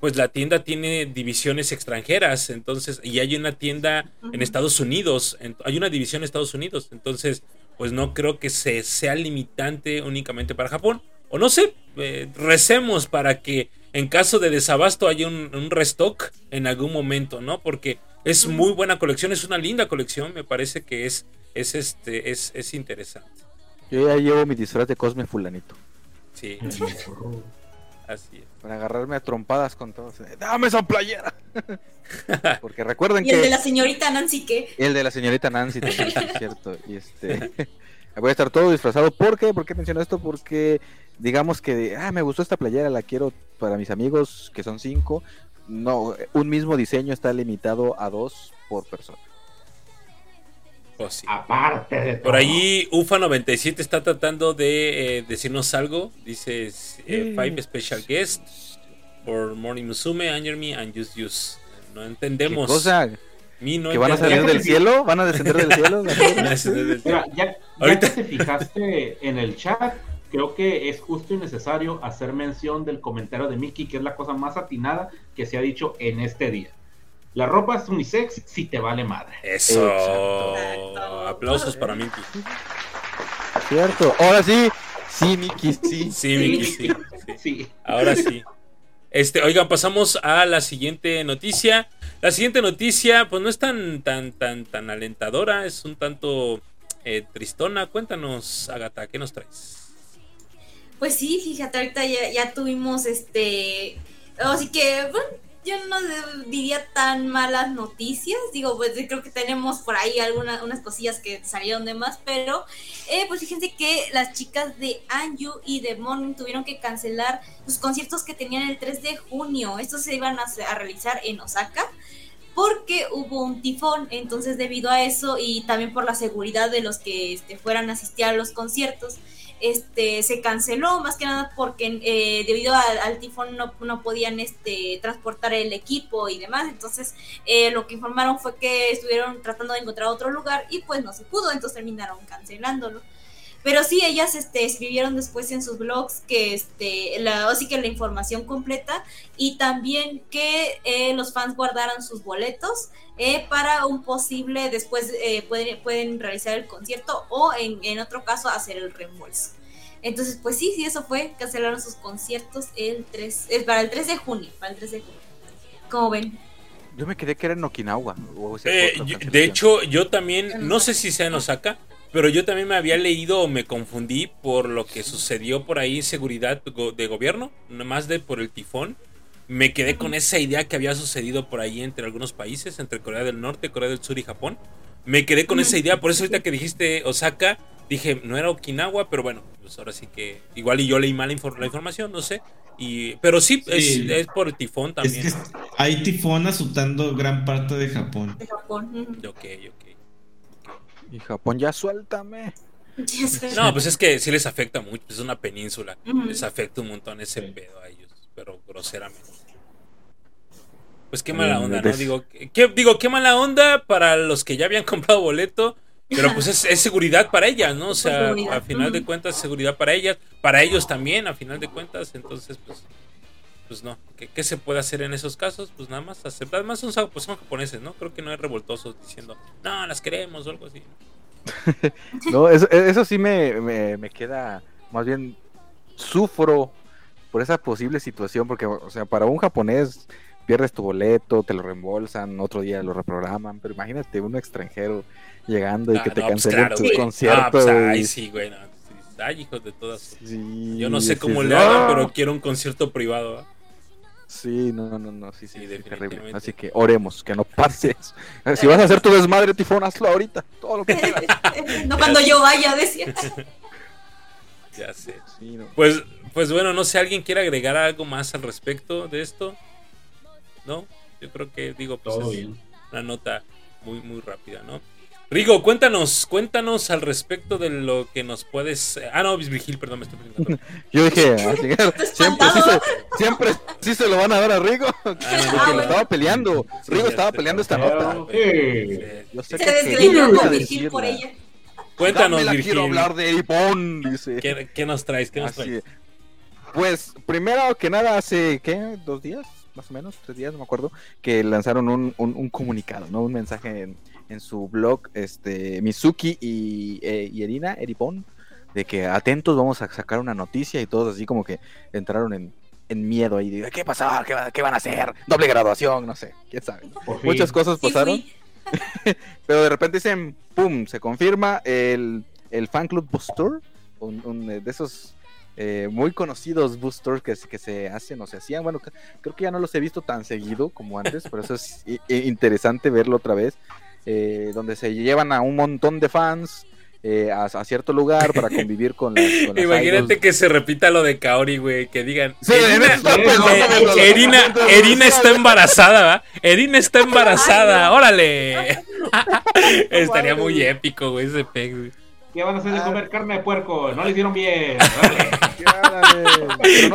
pues la tienda tiene divisiones extranjeras, entonces, y hay una tienda en. Estados Unidos, en- hay una división en Estados Unidos, entonces, pues no creo que se sea limitante únicamente para Japón. O no sé, eh, recemos para que en caso de desabasto haya un, un restock en algún momento, ¿no? Porque es muy buena colección, es una linda colección, me parece que es, es este, es, es interesante. Yo ya llevo mi disfraz de Cosme Fulanito. Sí, así es. Para agarrarme a trompadas con todos. ¡Dame esa playera! Porque recuerden Y el que. de la señorita Nancy, que El de la señorita Nancy también, es cierto. Y este. Voy a estar todo disfrazado. ¿Por qué? ¿Por qué menciono esto? Porque digamos que, ah, me gustó esta playera, la quiero para mis amigos, que son cinco. No, un mismo diseño está limitado a dos por persona. Pues sí. Aparte de todo. Por ahí UFA97 está tratando de eh, decirnos algo. Dice eh, Five Special Guests for Morning Musume, Anger Me and Just Use. No ¿Qué entendemos. cosa? Mi no ¿Que van a salir del cielo? ¿Van a descender del cielo? Mira, ya, ya que te fijaste en el chat, creo que es justo y necesario hacer mención del comentario de Mickey, que es la cosa más atinada que se ha dicho en este día. La ropa es unisex si te vale madre. Eso. Exacto. Aplausos para Miki. Cierto. Ahora sí. Sí, Miki, sí. Sí, Miki, sí, sí. Sí. Ahora sí. Este, oigan, pasamos a la siguiente noticia. La siguiente noticia, pues no es tan, tan, tan, tan alentadora, es un tanto eh, tristona. Cuéntanos, Agatha, ¿qué nos traes? Pues sí, fíjate, ahorita ya, ya tuvimos este. Así que, bueno, yo no diría tan malas noticias. Digo, pues creo que tenemos por ahí algunas unas cosillas que salieron de más, pero eh, pues fíjense que las chicas de Anju y de Morning tuvieron que cancelar sus conciertos que tenían el 3 de junio. Estos se iban a realizar en Osaka porque hubo un tifón, entonces debido a eso y también por la seguridad de los que este, fueran a asistir a los conciertos, este se canceló más que nada porque eh, debido al, tifón no, no podían este transportar el equipo y demás. Entonces eh, lo que informaron fue que estuvieron tratando de encontrar otro lugar y pues no se pudo. Entonces terminaron cancelándolo pero sí ellas este escribieron después en sus blogs que este la así que la información completa y también que eh, los fans guardaran sus boletos eh, para un posible después eh, pueden, pueden realizar el concierto o en, en otro caso hacer el reembolso. Entonces, pues sí, sí, eso fue, cancelaron sus conciertos el 3, es para el 3 de junio, para el 3 de junio. Como ven, Yo me quedé que era en Okinawa. o sea, Eh, yo- de hecho, yo también, no sé si sea en Osaka, pero yo también me había leído o me confundí por lo que sucedió por ahí, seguridad de gobierno, nada más de por el tifón. Me quedé con esa idea que había sucedido por ahí entre algunos países, entre Corea del Norte, Corea del Sur y Japón. Me quedé con esa idea, por eso ahorita que dijiste Osaka, dije, no era Okinawa, pero bueno, pues ahora sí que igual y yo leí mal la, infor- la información, no sé. Y, pero sí, Sí. Es, es por el tifón Es también. que hay tifón azotando gran parte de Japón. De Japón. Ok, ok. Y Japón, ya suéltame. No, pues es que sí les afecta mucho. Es una península. Les afecta un montón ese Sí. pedo a ellos, pero groseramente. Pues qué mala onda, ¿no? Digo, qué, digo, qué mala onda para los que ya habían comprado boleto, pero pues es, es seguridad para ellas, ¿no? O sea, a final de cuentas, seguridad para ellas, para ellos también, a final de cuentas, entonces, pues, pues no. ¿Qué, qué se puede hacer en esos casos? Pues nada más aceptar. Además, son, pues son japoneses, ¿no? Creo que no hay revoltosos diciendo, no, las queremos o algo así. No, eso, eso sí me, me, me queda, más bien sufro por esa posible situación, porque, o sea, para un japonés pierdes tu boleto, te lo reembolsan, otro día lo reprograman, pero imagínate un extranjero llegando y Ah, que te no, pues cancelen claro, tu güey. concierto. Ah, pues, ay, sí, güey. no, sí, Ay, hijos de todas. sí, Yo no sé cómo le hagan, pero quiero un concierto privado. ¿va? Sí, no, no, no, sí, sí, Sí, terrible. Así que oremos, que no pase eso. Si vas a hacer tu desmadre, tifón, hazlo ahorita, todo lo que quieras. no cuando yo vaya, decía. Ya sé. Sí, no. Pues, pues bueno, no sé, ¿alguien quiere agregar algo más al respecto de esto? ¿No? Yo creo que, digo, pues Todo es bien. una nota muy, muy rápida, ¿no? Rigo, cuéntanos, cuéntanos al respecto de lo que nos puedes... Ah, no, Vigil, perdón, me estoy preguntando. Yo dije, ah, siempre, sí se, siempre sí se lo van a dar a Rigo. Porque lo bueno. estaba peleando. Sí, Rigo estaba peleando esta nota. Sí. Yo sé Se que desgreñó con Vigil decirla. por ella. Cuéntanos, Dámela, Virgil. quiero hablar de Ipón, dice. ¿Qué, qué nos traes? ¿Qué nos Así traes? es. Pues, primero que nada, hace, ¿qué? ¿Dos días? Más o menos, tres días, no me acuerdo, que lanzaron un, un- un comunicado, ¿no? Un mensaje en, en su blog, este, Mizuki y, eh, y Erina, Eripon, de que atentos, vamos a sacar una noticia y todos así como que entraron en, en miedo ahí, de, ¿qué pasó? ¿Qué, va- qué van a hacer? Doble graduación, no sé, quién sabe. Por fin. Muchas cosas Sí, pasaron. Pero de repente dicen, ¡pum! Se confirma el, el fan club Booster, un, un, eh, de esos eh, muy conocidos boosters que, se- que se hacen o se hacían. Bueno, creo que ya no los he visto tan seguido como antes, pero eso es interesante verlo otra vez. Eh, donde se llevan a un montón de fans eh, a, a cierto lugar para convivir con las, con las Imagínate idols. que se repita lo de Kaori, güey. Que digan. Sí, Erina, eh, eh, Erina, Erina está embarazada, ¿va? Erina está embarazada, órale. Estaría muy épico, güey, ese peg, güey. ¿Qué van a hacer de Ah. comer carne de puerco? No le hicieron bien. Dale.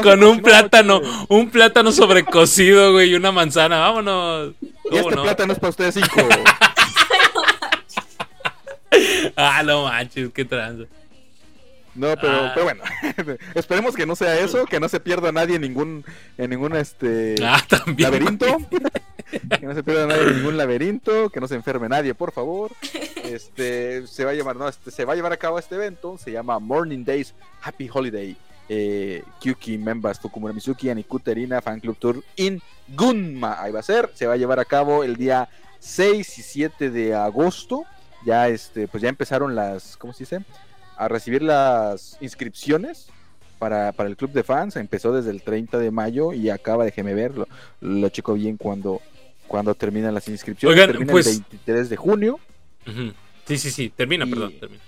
Con un plátano, un plátano sobrecocido, güey, y una manzana, vámonos. Y ¿Cómo este no? plátano es para ustedes cinco. Ah, no manches, qué tranza. No, pero, Ah. pero bueno, esperemos que no sea eso, que no se pierda nadie en ningún, en ningún este Ah, también. laberinto, que no se pierda nadie en ningún laberinto, que no se enferme nadie, por favor. Este se va a llamar, no, este, se va a llevar a cabo este evento, se llama Morning Days Happy Holiday. Eh, Kyuki Members Fukumura Mizuki Anikuta Erina Fan Club Tour in Gunma. Ahí va a ser, se va a llevar a cabo el día 6 y 7 de agosto. Ya este, pues ya empezaron las, ¿cómo se dice? a recibir las inscripciones para, para el club de fans. Empezó desde el 30 de mayo y acaba, déjeme ver, lo, checo bien cuando, cuando terminan las inscripciones. Oigan, Termina pues- el 23 de junio. Ujú. Sí, sí, sí, termina, Y- perdón, termina.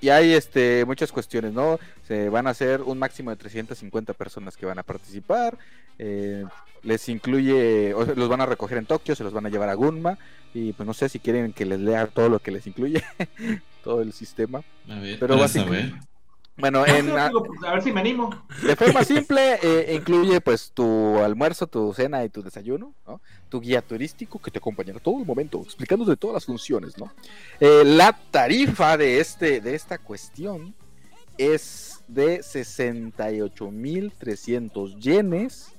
Y hay este, muchas cuestiones, ¿no? Se van a hacer un máximo de 350 personas que van a participar. eh, les incluye, los van a recoger en Tokio, se los van a llevar a Gunma. Y pues no sé si quieren que les lea todo lo que les incluye, todo el sistema. A ver, Pero básicamente- ver. Bueno, en, pues, a ver si me animo. De forma simple, eh, incluye pues tu almuerzo, tu cena y tu desayuno, ¿no? Tu guía turístico que te acompañará todo el momento, explicándote todas las funciones, ¿no? Eh, la tarifa de, este, de esta cuestión es de 68.300 yenes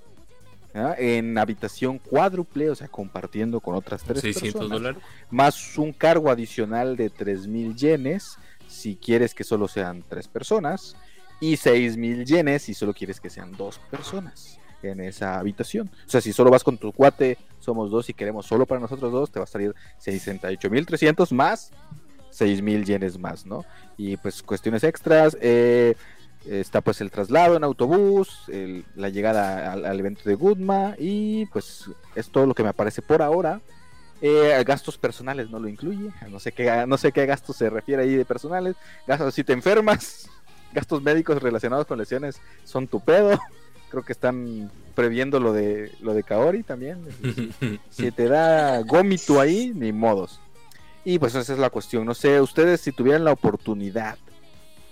¿ya? en habitación cuádruple, o sea, compartiendo con otras tres 600 personas dólares. más un cargo adicional de 3.000 yenes si quieres que solo sean tres personas y 6.000 yenes si solo quieres que sean dos personas en esa habitación. O sea, si solo vas con tu cuate, somos dos y queremos solo para nosotros dos, te va a salir 68.300 más 6.000 yenes más, ¿no? Y pues cuestiones extras, eh, está pues el traslado en autobús, el- la llegada al, al evento de Goodma y pues es todo lo que me aparece por ahora. Eh, gastos personales no lo incluye. No sé qué, no sé qué gastos se refiere ahí de personales. Gastos si te enfermas. Gastos médicos relacionados con lesiones son tu pedo. Creo que están previendo lo de lo de Kaori también. Si te da Gomitu ahí, ni modos. Y pues esa es la cuestión. No sé, ustedes si tuvieran la oportunidad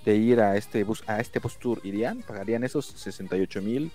de ir a este bus, a este post tour, ¿irían? ¿Pagarían esos 68 mil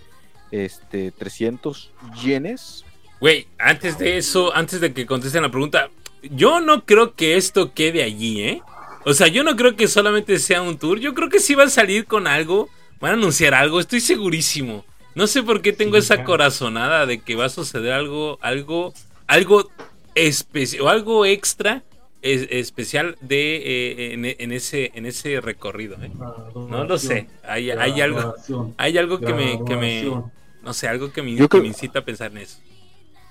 este, 300 yenes? Güey, antes de eso, antes de que contesten la pregunta, yo no creo que esto quede allí, ¿eh? O sea, yo no creo que solamente sea un tour. Yo creo que sí van a salir con algo. Van a anunciar algo. Estoy segurísimo. No sé por qué tengo Sí, esa ya. corazonada de que va a suceder algo, algo, algo especial o algo extra es- especial de eh, en, en ese en ese recorrido. ¿eh? No lo sé. Hay, hay algo, hay algo que me, que me, no sé, algo que me, Yo que me incita a pensar en eso.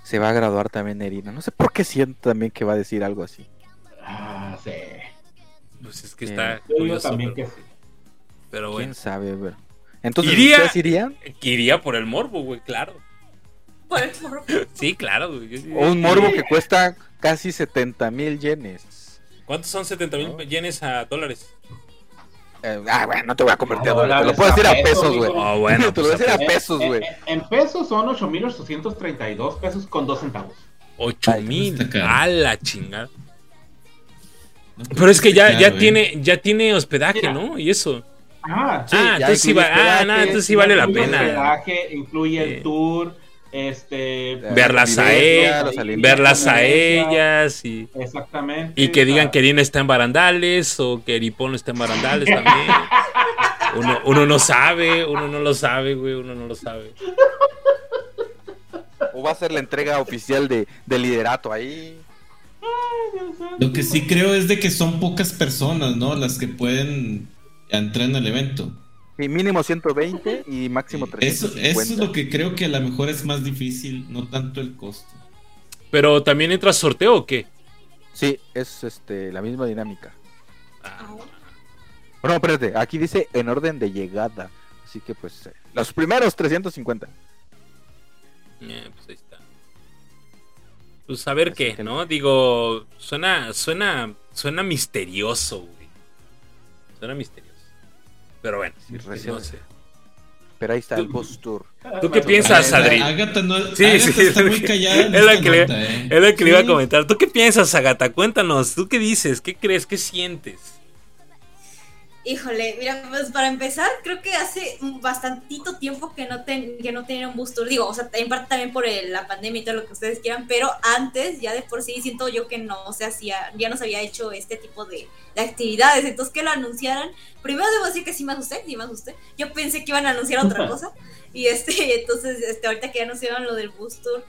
Se va a graduar también Erina. No sé por qué siento también que va a decir algo así. Ah, sí. Pues es que Sí. está Yo curioso, también pero, que sí. pero bueno. ¿Quién sabe? Entonces, Iría- ¿ustedes irían? Que iría por el morbo, güey, claro. Por el morbo. Sí, claro, güey. Yo- O un morbo que cuesta casi 70 mil yenes. ¿Cuántos son 70 mil yenes a dólares? Eh, ah, bueno, no te voy a convertir a dólares. Te lo puedo decir a pesos, güey. Oh, bueno, te lo voy a pues, decir a En- pesos, güey. En, pesos son 8.832 pesos con 2 centavos. 8 Ay, mil. está caro. A la chingada. No, Pero es que ya, ya caro, ¿eh? tiene, ya tiene hospedaje, Mira. ¿no? Y eso. Ah, Sí, ah, entonces sí, va- ah, no, entonces sí vale la pena. hospedaje, incluye el tour, este... Verlas a Vivencia, ella, los alimentos. Verlas a ellas y, Exactamente. y que digan que Irina está en barandales o que Eripón está en barandales también. Uno, uno no sabe, uno no lo sabe, güey, uno no lo sabe. O va a ser la entrega oficial de, de liderato ahí. Lo que sí creo es de que son pocas personas, ¿no? Las que pueden entrar en el evento. Y mínimo 120 y máximo Eso, 350. eso es lo que creo que a lo mejor es más difícil, no tanto el costo. Pero también entra sorteo o qué? Sí, es este, la misma dinámica. Ah, No, espérate, aquí dice en orden de llegada. Así que pues, eh, los primeros 350. eh, pues ahí está. Pues a ver Así qué, que- ¿no? Digo, suena, suena, suena misterioso, güey. Suena misterioso. Pero bueno, Sí, no recién- sé. Pero ahí está el post tour. ¿Tú qué piensas, Ah, Adri? Agatha no, Sí, Agatha sí, está es muy callada es la esta que le- nota, ¿eh? Es lo que le iba a comentar. ¿Tú qué piensas, Agata? Cuéntanos. ¿Tú qué dices? ¿Qué crees? ¿Qué sientes? Híjole, mira, pues para empezar, creo que hace bastantito tiempo que no, ten- que no tenía un booster. Digo, o sea, en parte también por el- la pandemia y todo lo que ustedes quieran, pero antes ya de por sí siento yo que no se hacía, ya no se había hecho este tipo de, de actividades. Entonces que lo anunciaran, primero debo decir que sí me asusté, sí me asusté. Yo pensé que iban a anunciar otra cosa. Y este, entonces, este, ahorita que ya anunciaron lo del booster,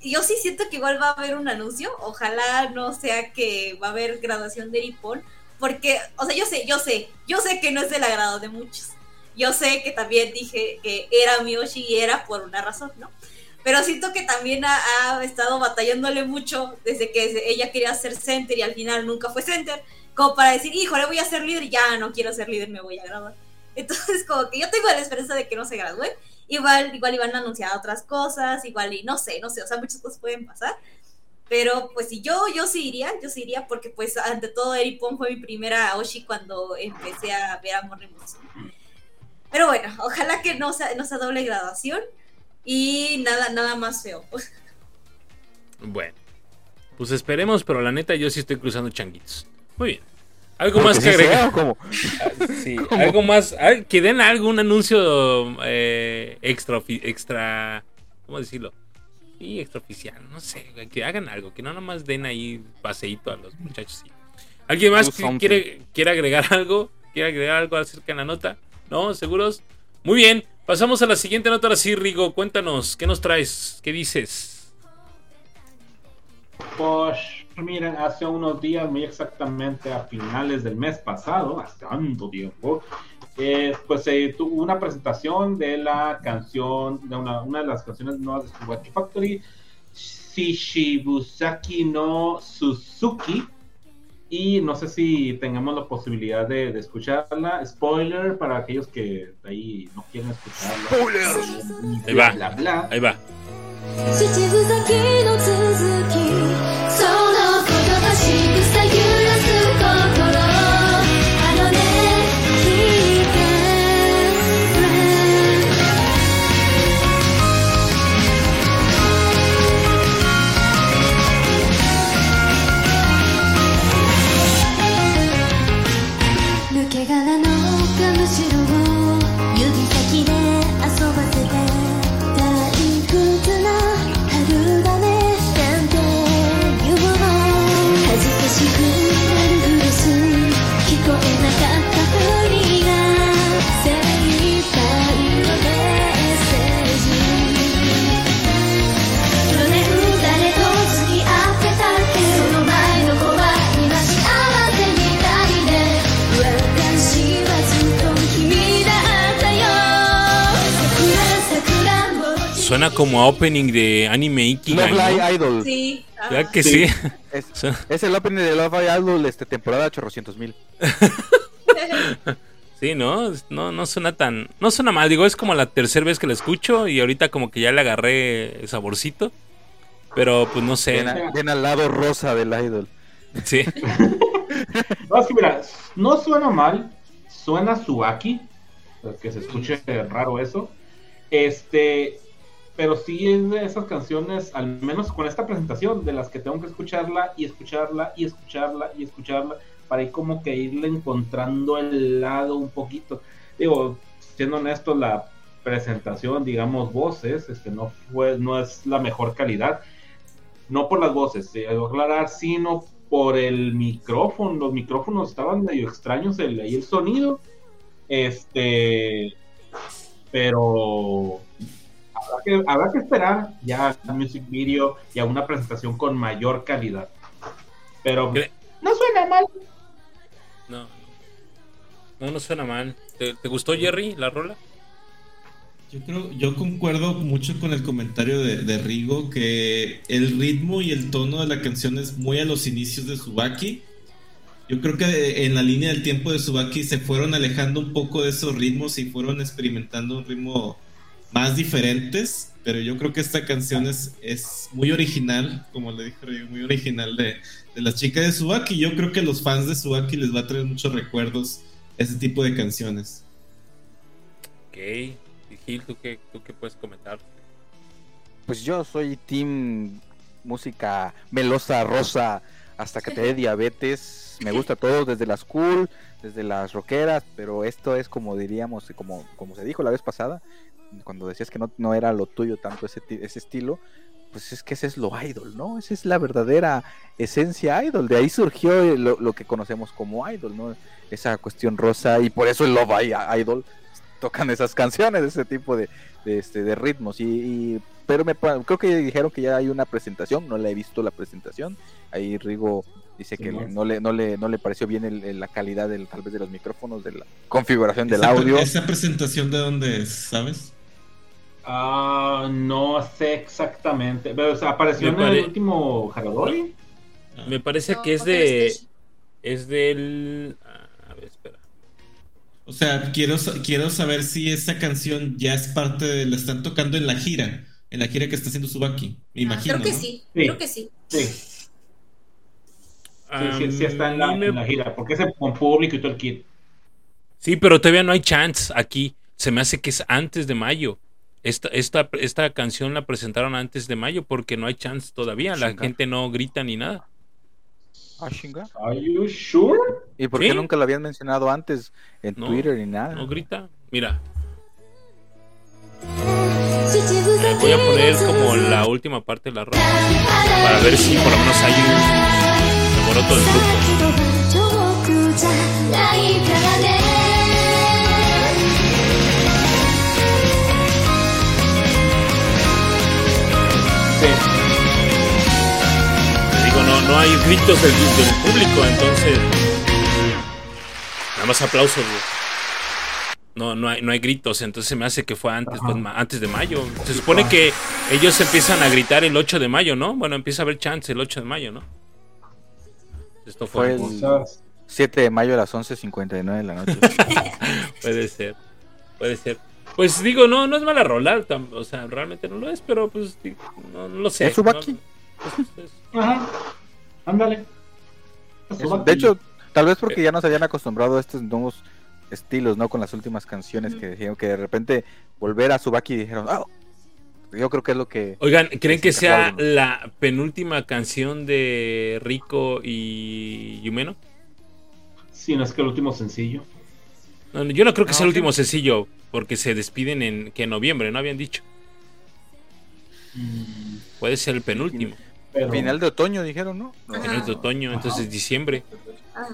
yo sí siento que igual va a haber un anuncio. Ojalá no sea que va a haber graduación de Ripon. Porque, o sea, yo sé, yo sé, yo sé que no es del agrado de muchos. Yo sé que también dije que era Miyoshi y era por una razón, ¿no? Pero siento que también ha, ha estado batallándole mucho desde que ella quería ser center y al final nunca fue center, como para decir, híjole, voy a ser líder ya no quiero ser líder, me voy a graduar. Entonces, como que yo tengo la esperanza de que no se gradúe. Igual, igual iban a anunciar otras cosas, igual y no sé, no sé, o sea, muchas cosas pueden pasar. Pero pues si yo, yo sí iría, yo sí iría porque pues ante todo Eri Pon fue mi primera Oshi cuando empecé a ver a Morning Musume. Pero bueno, ojalá que no sea, no sea doble graduación y nada, nada más feo. Bueno, pues esperemos, pero la neta yo sí estoy cruzando changuitos. Muy bien. ¿Algo más que agregar? Sí, algo más. Que den algún anuncio eh, extra, extra. ¿Cómo decirlo? Sí, extraoficial. No sé, que hagan algo. Que no nomás den ahí paseíto a los muchachos. sí. ¿Alguien más que quiere, quiere agregar algo? ¿Quiere agregar algo acerca de la nota? ¿No? ¿Seguros? Muy bien. Pasamos a la siguiente nota. Ahora sí, Rigo, cuéntanos. ¿Qué nos traes? ¿Qué dices? Pues miren, hace unos días, muy exactamente a finales del mes pasado, hace tanto tiempo, eh, pues se tuvo una presentación de la canción, de una, una de las canciones nuevas de Tsubaki Factory, Shishibusaki no Suzuki. Y no sé si tengamos la posibilidad de, de escucharla. Spoiler para aquellos que ahí no quieren escucharla. Spoilers. Ahí va. Bla, bla. Ahí va. 七分 Suena como a opening de anime Ikigai, Love Live ¿no? Idol. Sí. ah, ¿Verdad que sí? Es, el opening de Love Live Idol, este, temporada 800 mil. Sí, ¿no? No, no suena tan... No suena mal, digo, es como la tercera vez que la escucho y ahorita como que ya le agarré saborcito. Pero pues no sé. Ven, al lado rosa del Idol. Sí. No, es que mira, no suena mal, suena Subaki, que se escuche raro eso. Este, pero sí es de esas canciones, al menos con esta presentación, de las que tengo que escucharla y escucharla y escucharla y escucharla para ir como que irle encontrando el lado un poquito. Digo, siendo honesto, la presentación, digamos, voces, este no fue, no es la mejor calidad. No por las voces, eh, debo aclarar, sino por el micrófono. Los micrófonos estaban medio extraños, el, el sonido. Este, pero habrá que, habrá que esperar ya a music video y a una presentación con mayor calidad. Pero no suena mal. No. No, no suena mal. ¿Te, te gustó, Jerry, la rola? Yo creo, yo concuerdo mucho con el comentario de, de Rigo que el ritmo y el tono de la canción es muy a los inicios de Subaki. Yo creo que en la línea del tiempo de Subaki se fueron alejando un poco de esos ritmos y fueron experimentando un ritmo más diferentes, pero yo creo que esta canción es, es muy original, como le dije muy original de, de las chicas de Subaki. Yo creo que los fans de Subaki les va a traer muchos recuerdos ese tipo de canciones. Ok. Y Gil, ¿tú qué, ¿tú qué puedes comentar? Pues yo soy team música melosa, rosa, hasta que te dé diabetes. Me gusta todo, desde las cool, desde las rockeras, pero esto es como diríamos, como, como se dijo la vez pasada, cuando decías que no, no era lo tuyo tanto ese, ese estilo, pues es que ese es lo idol, ¿no? Esa es la verdadera esencia idol. De ahí surgió lo, lo que conocemos como idol, ¿no? Esa cuestión rosa y por eso el Love Idol tocan esas canciones, ese tipo de, de, este, de ritmos. Y, y- pero me creo que dijeron que ya hay una presentación, no la he visto la presentación. Ahí Rigo dice que no le, no le no le pareció bien el- el- la calidad del tal vez de los micrófonos, de la configuración del Esa- audio. ¿Esa presentación de dónde es, sabes? Ah, no sé exactamente. Pero o sea, apareció Me en pare- el último Haradori. Me parece no, que es de... Es del... ah, A ver, espera. O sea, quiero, quiero saber si esa canción ya es parte de... La están tocando en la gira. En la gira que está haciendo Subaki. Me imagino, Ah, Creo que ¿no? sí, Sí. creo que sí. Sí, sí, sí, sí está en A la, mí me- en la gira. Porque es con público y todo el kit. Sí, pero todavía no hay chance aquí. Se me hace que es antes de mayo. Esta, esta, esta canción la presentaron antes de mayo porque no hay chance todavía. La gente no grita ni nada. Ah. Are you sure? ¿Y por Sí. qué nunca lo habían mencionado antes en No, Twitter ni nada? No grita. Mira, eh, voy a poner como la última parte de la rola para ver si por lo menos hay un alboroto del grupo. digo, no, no hay gritos del, público, entonces. Nada más aplausos, No, no hay, no hay gritos, entonces me hace que fue antes, antes de mayo. Se supone que ellos empiezan a gritar el 8 de mayo, ¿no? Bueno, empieza a haber chance el 8 de mayo, ¿no? Esto fue, fue el 7 de mayo a las 11.59 de la noche. Puede ser. Puede ser. Pues digo, no, no es mala rola. tam- O sea, realmente no lo es, pero pues digo, no, no lo sé. ¿Es Tsubaki? No, pues, es- Ajá. Ándale. De hecho, tal vez porque ya nos habían acostumbrado a estos nuevos estilos, ¿no? Con las últimas canciones que dijeron que de repente volver a Subaki y dijeron, ah, yo creo que es lo que... Oigan, ¿creen que sea la penúltima canción de Rico y Yumeno? Sí, no es que el último sencillo. No, yo no creo que No, sea el último sencillo, porque se despiden en que en noviembre, ¿no habían dicho? Mm, Puede ser el penúltimo, pero- Final de otoño dijeron, ¿no? No. Final de otoño, entonces diciembre. Ah,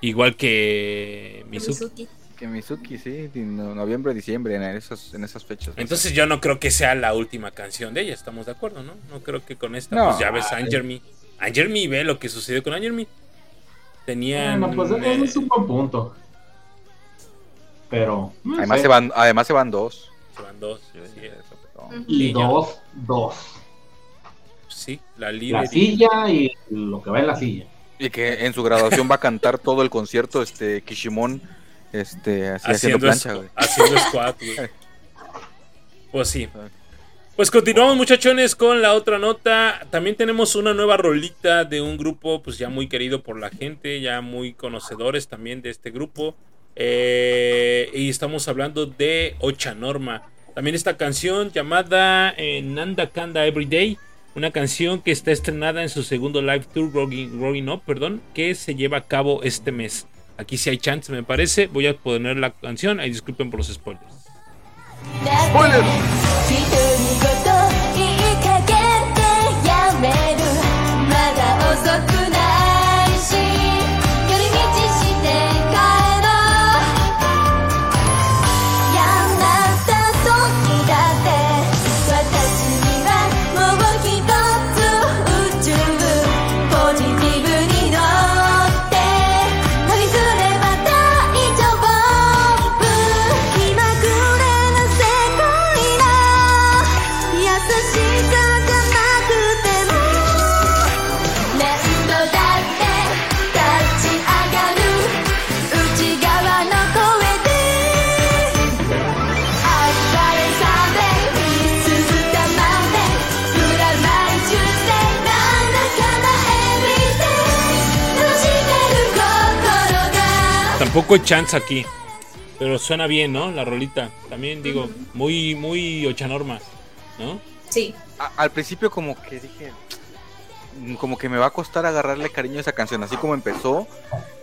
Igual que Mizuki. Que Mizuki, sí, noviembre, diciembre, en esas, en esas fechas. Entonces yo no creo que sea la última canción de ella, estamos de acuerdo, ¿no? No creo que con esta, No. pues ya ves a Angermy. Angermy, ve lo que sucedió con Angermy. Tenían... Bueno, pues eh, es un buen punto. Pero. no además, sé. se van, además se van dos. se van dos, sí. Y dos, dos. sí, la silla y lo que va en la silla. Y que en su graduación va a cantar todo el concierto, este, Kishimon, este, así haciendo, haciendo, plancha, güey. haciendo squat, güey. Pues sí. Pues continuamos muchachones con la otra nota. También tenemos una nueva rolita de un grupo pues ya muy querido por la gente, ya muy conocedores también de este grupo. Eh, y estamos hablando de Ocha Norma. También esta canción llamada eh, Nanda Kanda Everyday. Una canción que está estrenada en su segundo live tour, Growing, Growing Up, perdón, que se lleva a cabo este mes. Aquí sí hay chance, me parece. Voy a poner la canción. Ahí disculpen por los spoilers. ¡Spoiler! Tampoco hay chance aquí. Pero suena bien, ¿no? La rolita. También digo, muy, muy ochanorma, ¿no? Sí. A- al principio como que dije, mm, como que me va a costar agarrarle cariño a esa canción, así como empezó.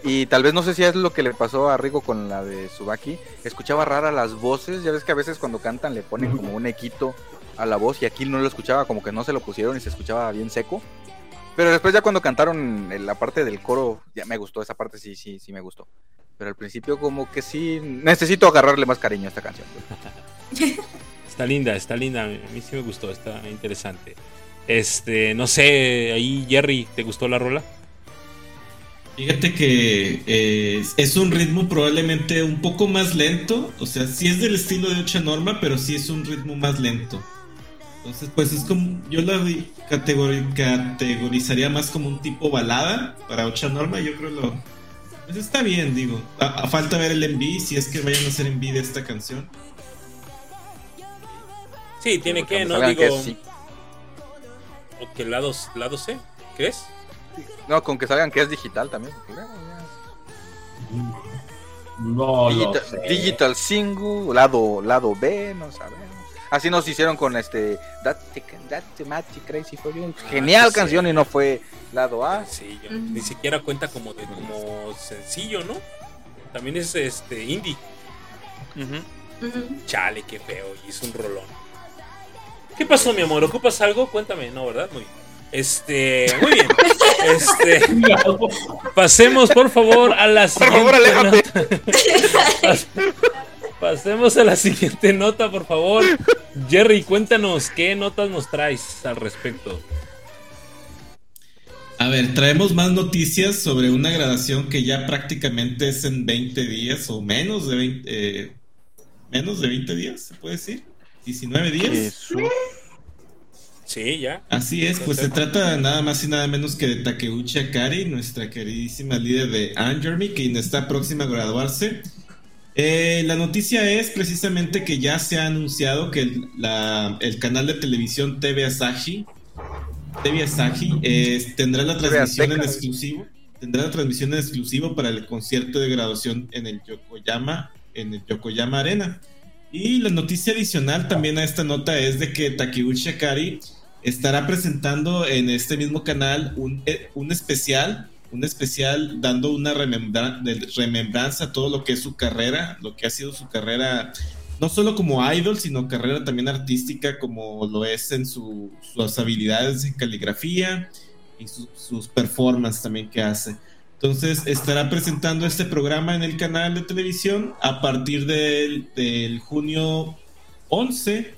Y tal vez no sé si es lo que le pasó a Rigo con la de Subaki. Escuchaba rara las voces, ya ves que a veces cuando cantan le ponen como un equito a la voz y aquí no lo escuchaba, como que no se lo pusieron y se escuchaba bien seco. Pero después ya cuando cantaron en la parte del coro, ya me gustó, esa parte sí, sí, sí me gustó. Pero al principio como que sí, necesito agarrarle más cariño a esta canción. Está linda, está linda. A mí sí me gustó, está interesante. Este, no sé, ahí Jerry, ¿te gustó la rola? Fíjate que eh, es un ritmo probablemente un poco más lento. O sea, sí es del estilo de Ocha Norma, pero sí es un ritmo más lento. Entonces, pues es como. Yo la categori- categorizaría más como un tipo balada para Ocha Norma. Yo creo lo. Pues está bien, digo. A, a falta ver el enví, si es que vayan a hacer enví de esta canción. Sí, tiene Porque que, ¿no? Digo, que sí. o que lado, lado C, ¿crees? No, con que salgan que es digital también. No lo Digital, sé. digital single, lado, lado B, no sabemos. Así nos hicieron con este That, That Magic Crazy for You. Genial sí. canción y no fue lado A. Sí, yo- ni siquiera cuenta como de como sencillo, ¿no? También es este indie. Chale, qué feo, y es un rolón. ¿Qué pasó, mi amor? ¿Ocupas algo? Cuéntame, ¿no, verdad? Muy bien. Este, muy bien. Este, pasemos por favor a la Por siguiente favor, aléjate. Pasemos a la siguiente nota, por favor. Jerry, cuéntanos qué notas nos traes al respecto. A ver, traemos más noticias sobre una graduación que ya prácticamente es en 20 días o menos de 20, eh, menos de 20 días, se puede decir. 19 días. Sí, ya. Así es, pues se trata nada más y nada menos que de Takeuchi Akari, nuestra queridísima líder de Angermy, quien está próxima a graduarse. Eh, la noticia es precisamente que ya se ha anunciado que el, la- el canal de televisión TV Asahi, TV Asahi eh, tendrá la transmisión en exclusivo, tendrá la transmisión en exclusivo para el concierto de graduación en el Yokoyama, en el Yokoyama Arena. Y la noticia adicional también a esta nota es de que Takeuchi Akari estará presentando en este mismo canal un, eh, un especial un especial dando una remembranza a todo lo que es su carrera, lo que ha sido su carrera, no solo como idol, sino carrera también artística, como lo es en su- sus habilidades en caligrafía y su- sus performances también que hace. Entonces estará presentando este programa en el canal de televisión a partir del, del junio 11.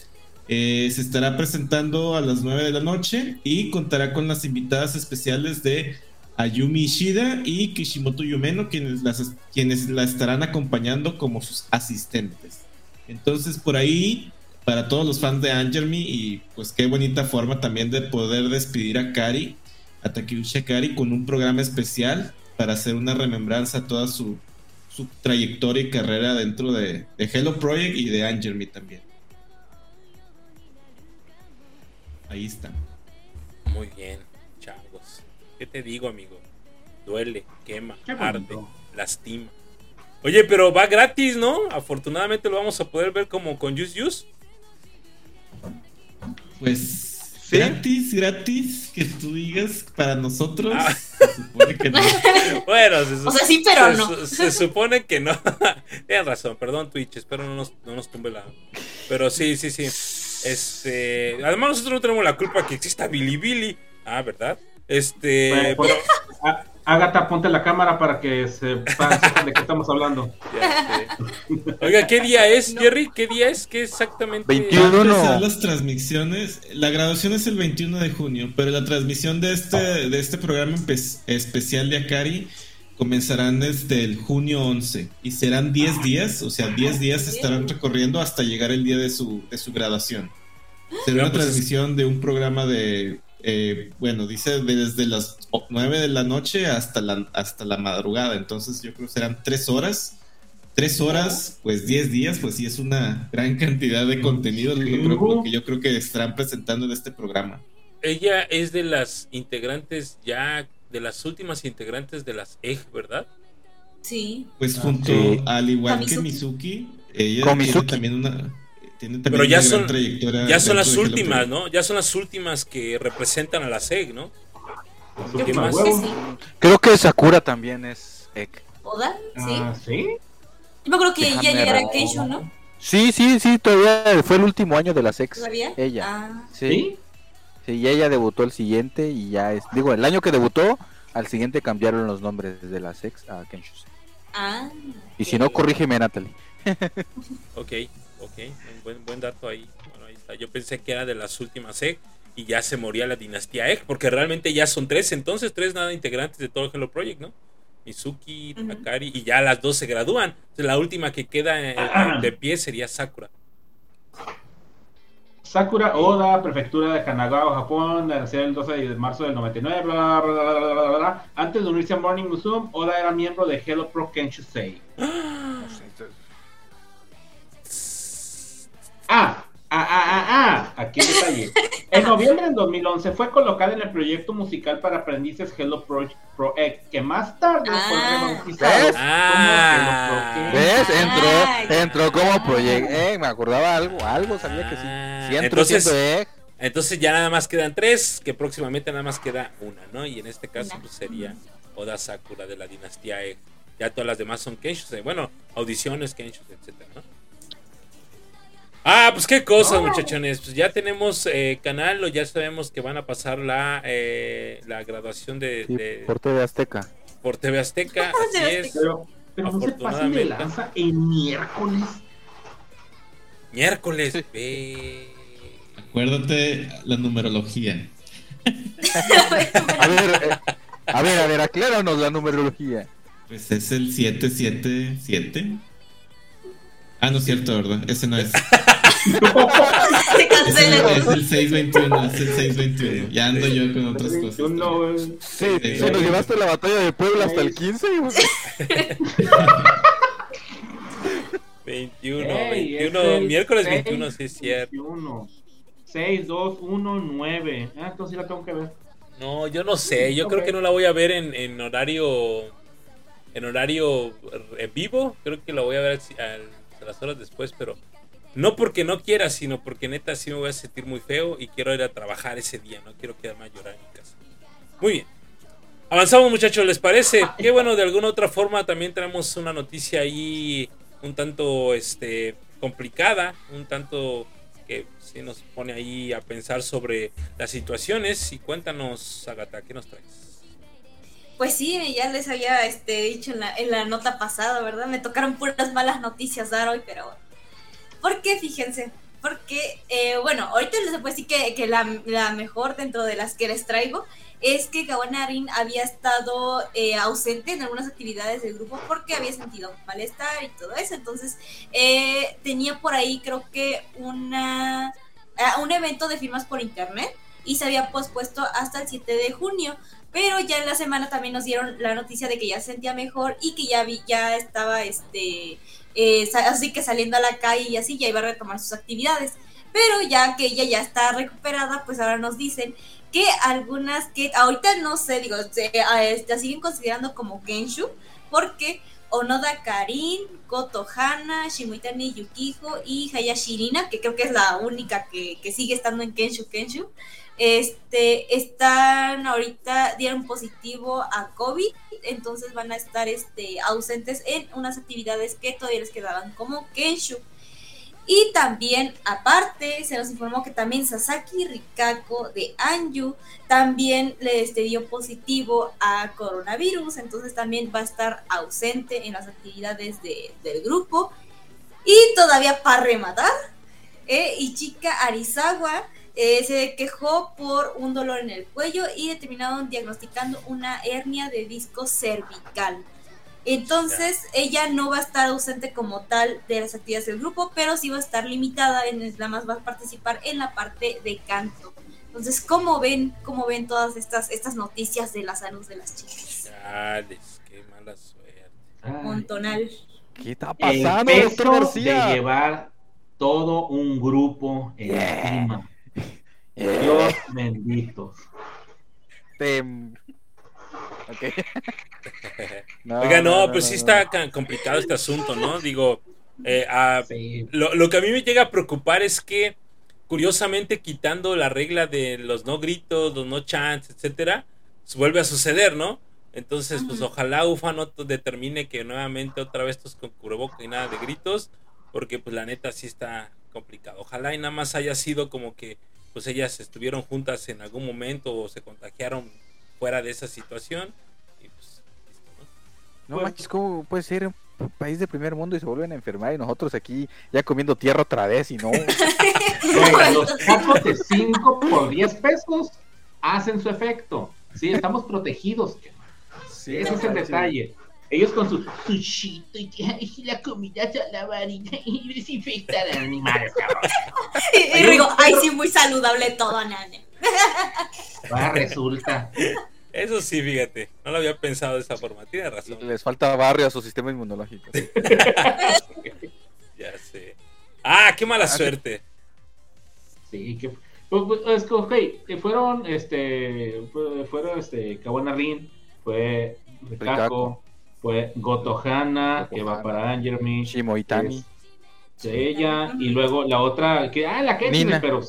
eh, se estará presentando a las 9 de la noche y contará con las invitadas especiales de Ayumi Ishida y Kishimoto Yumeno, quienes, las, quienes la estarán acompañando como sus asistentes. Entonces, por ahí, para todos los fans de Angermy, y pues qué bonita forma también de poder despedir a Kari, a Takeuchi Kari, con un programa especial para hacer una remembranza a toda su, su trayectoria y carrera dentro de, de Hello Project y de Angermy también. Ahí está. Muy bien. ¿Qué te digo, amigo? Duele, quema, arde, lastima. Oye, pero va gratis, ¿no? Afortunadamente lo vamos a poder ver como con Just Use. Pues Sí. gratis, gratis, que tú digas para nosotros. Ah. Se supone que no. Bueno, se, O sea, sí, pero se no. se supone que no. Tienes razón, perdón, Twitch. Espero no nos, no nos tumbe la. Pero sí, sí, sí. Este. Además, nosotros no tenemos la culpa que exista Billy Billy. Ah, ¿verdad? Este. Bueno, pues, pero- Ágata, ponte la cámara para que sepan sepan de qué estamos hablando. ya sé. Oiga, ¿qué día es, Jerry? ¿Qué día es? ¿Qué exactamente? 21. Va a no. las transmisiones. La graduación es el 21 de junio, pero la transmisión de este, de este programa especial de Akari comenzarán desde el junio 11 y serán 10 días, o sea, 10 días se estarán recorriendo hasta llegar el día de su, de su graduación. Será una pues, transmisión de un programa de, eh, bueno, dice desde las 9 de la noche hasta la, hasta la madrugada, entonces yo creo que serán 3 horas. Tres horas, pues 10 días, pues sí es una gran cantidad de contenido lo, creo- lo que yo creo que estarán presentando en este programa. Ella es de las integrantes ya. De las últimas integrantes de las EG, ¿verdad? Sí. Pues Ah, junto sí. al igual que Mizuki. Ella Con tiene también una tiene también Pero ya una son- gran trayectoria Ya son las Hello últimas. ¿no? Ya son las últimas que representan a la SEG, ¿no? Yo ¿Qué creo más? que sí. Creo que Sakura también es ek. ¿Oda? Sí. Ah, ¿sí? Yo me creo que Déjame ya llegará ver. Keisho, ¿no? Sí, sí, sí, todavía fue el último año de la sex. ¿Todavía? Ella. Ah. Sí, ¿Sí? sí, y ella debutó el siguiente y ya es. Digo, el año que debutó, al siguiente cambiaron los nombres de la sex a Kenshu. Ah. Y si no, corrígeme, Natalie. Ok, ok. Un buen, buen dato ahí. Bueno, ahí está. Yo pensé que era de las últimas EG y ya se moría la dinastía EG, porque realmente ya son tres, entonces tres nada integrantes de todo el Hello Project, ¿no? Mizuki. Takari, y ya las dos se gradúan. Entonces, la última que queda eh, de pie sería Sakura. Sakura Oda, prefectura de Kanagawa, Japón, nació el 12 de marzo del 99, bla, bla, bla, bla, bla, bla, bla. Antes de unirse a Morning Musume, Oda era miembro de Hello Pro Kenshusei. Ah, ah, ah, ah, ah, aquí el detalle. En noviembre del 2011 fue colocada en el proyecto musical para aprendices Hello Pro, Pro Egg, que más tarde Ah. fue rebautizado ¿Ves? Ah. como Hello Pro ¿Ves? Ah, Entró, entró como proyecto. Eh, me acordaba algo, algo sabía que sí. Ah, Si entró entonces- Entonces ya nada más quedan tres, que próximamente nada más queda una, ¿no? Y en este caso pues sería Oda Sakura de la dinastía Egg. Ya todas las demás son Kenshusei. Bueno, audiciones, Kenshusei, etcétera, ¿no? Ah, pues qué cosas, muchachones. Pues ya tenemos eh, canal, o ya sabemos que van a pasar la, eh, la graduación de, sí, de- por TV Azteca. por TV Azteca. Así TV es. Pero, pero no se pasen de Afortunadamente. lanza el miércoles. Miércoles. Sí. ve. Acuérdate la numerología. A ver, eh, a ver, a ver, acláranos la numerología. Pues es el 777. Ah, no es cierto, ¿verdad? Ese no es. Se cancela. no, es el 621, es el 621. Ya ando yo con otras cosas. Güey. Sí, Sí, sí, nos llevaste a la batalla de Puebla hasta el 15. y- 21, Ey, 21, es el miércoles seis, 21, sí es cierto. 21. 6, 2, 1, 9. Ah, entonces sí la tengo que ver. No, yo no sé, yo creo Ok. que no la voy a ver en, en horario en horario en vivo, creo que la voy a ver al- al- a las horas después, pero no porque no quiera, sino porque neta sí me voy a sentir muy feo y quiero ir a trabajar ese día, no quiero quedarme a llorar en mi casa. Muy bien. Avanzamos muchachos, ¿les parece? Que bueno, de alguna otra forma también tenemos una noticia ahí un tanto este complicada, un tanto que sí nos pone ahí a pensar sobre las situaciones. Y cuéntanos, Agata, ¿qué nos traes? Pues sí, ya les había este, dicho en la, en la nota pasada, ¿verdad? Me tocaron puras malas noticias dar hoy, pero bueno. ¿Por qué? Fíjense. Porque, eh, bueno, ahorita les puedo decir que, que la, la mejor dentro de las que les traigo es que Gawana había estado eh, ausente en algunas actividades del grupo porque había sentido malestar y todo eso. Entonces, eh, tenía por ahí, creo que, una, ah, un evento de firmas por internet y se había pospuesto hasta el 7 de junio. Pero ya en la semana también nos dieron la noticia de que ya se sentía mejor y que ya, vi, ya estaba, este, eh, así que saliendo a la calle y así ya iba a retomar sus actividades. Pero ya que ella ya está recuperada, pues ahora nos dicen que algunas que ahorita no sé, digo, se, este, la siguen considerando como Kenshu, porque Onoda Karin, Koto Hana, Shimuitani Yukiho y Hayashirina, que creo que es la única que, que sigue estando en Kenshu Kenshu, este, están ahorita, dieron positivo a COVID, entonces van a estar este, ausentes en unas actividades que todavía les quedaban como Kenshu. Y también, aparte, se nos informó que también Sasaki Rikako de Anju también le este, dio positivo a coronavirus, entonces también va a estar ausente en las actividades de- del grupo. Y todavía para rematar, eh, Ichika Arizawa eh, se quejó por un dolor en el cuello y determinaron diagnosticando una hernia de disco cervical. Entonces, ella no va a estar ausente como tal de las actividades del grupo, pero sí va a estar limitada, en nada más va a participar en la parte de canto. Entonces, ¿cómo ven, cómo ven todas estas, estas noticias de la salud de las chicas? Chales, qué mala suerte. Ay, Montonal. ¿Qué está el pasando, peso doctor García? de llevar todo un grupo encima. Eh, Dios bendito. tem- Ok. No, Oiga, no, pues sí está ca- complicado este asunto, ¿no? Digo, eh, Sí. lo, lo que a mí me llega a preocupar es que, curiosamente, quitando la regla de los no gritos, los no chants, etcétera, pues vuelve a suceder, ¿no? Entonces, pues ojalá UFA no determine que nuevamente otra vez estos con cubreboca y nada de gritos, porque pues la neta sí está complicado. Ojalá y nada más haya sido como que pues ellas estuvieron juntas en algún momento o se contagiaron fuera de esa situación y pues listo, ¿no? No Pues- manches, ¿cómo puede ser un país de primer mundo y se vuelven a enfermar y nosotros aquí ya comiendo tierra otra vez y no? Los tacos de 5 por 10 pesos hacen su efecto. Sí, estamos protegidos. Sí, Ese es el detalle. Ellos con su sushito y, y la comida se lavar y, y desinfectar a animales, cabrón. Y digo, ay, sí, muy saludable todo, nane. Resulta. Eso sí, fíjate, no lo había pensado de esa forma, tiene razón. Les falta barrio a su sistema inmunológico. Ya sé. Ah, qué mala Ah, suerte. Sí, que pues, pues, es que, ok, que fueron este fue- fueron este Kawana Rin, fue Rikako. Fue Gotohana, que va para Angermi, Shimo Itani. de ella, y luego la otra, que ah, la que Nina. pero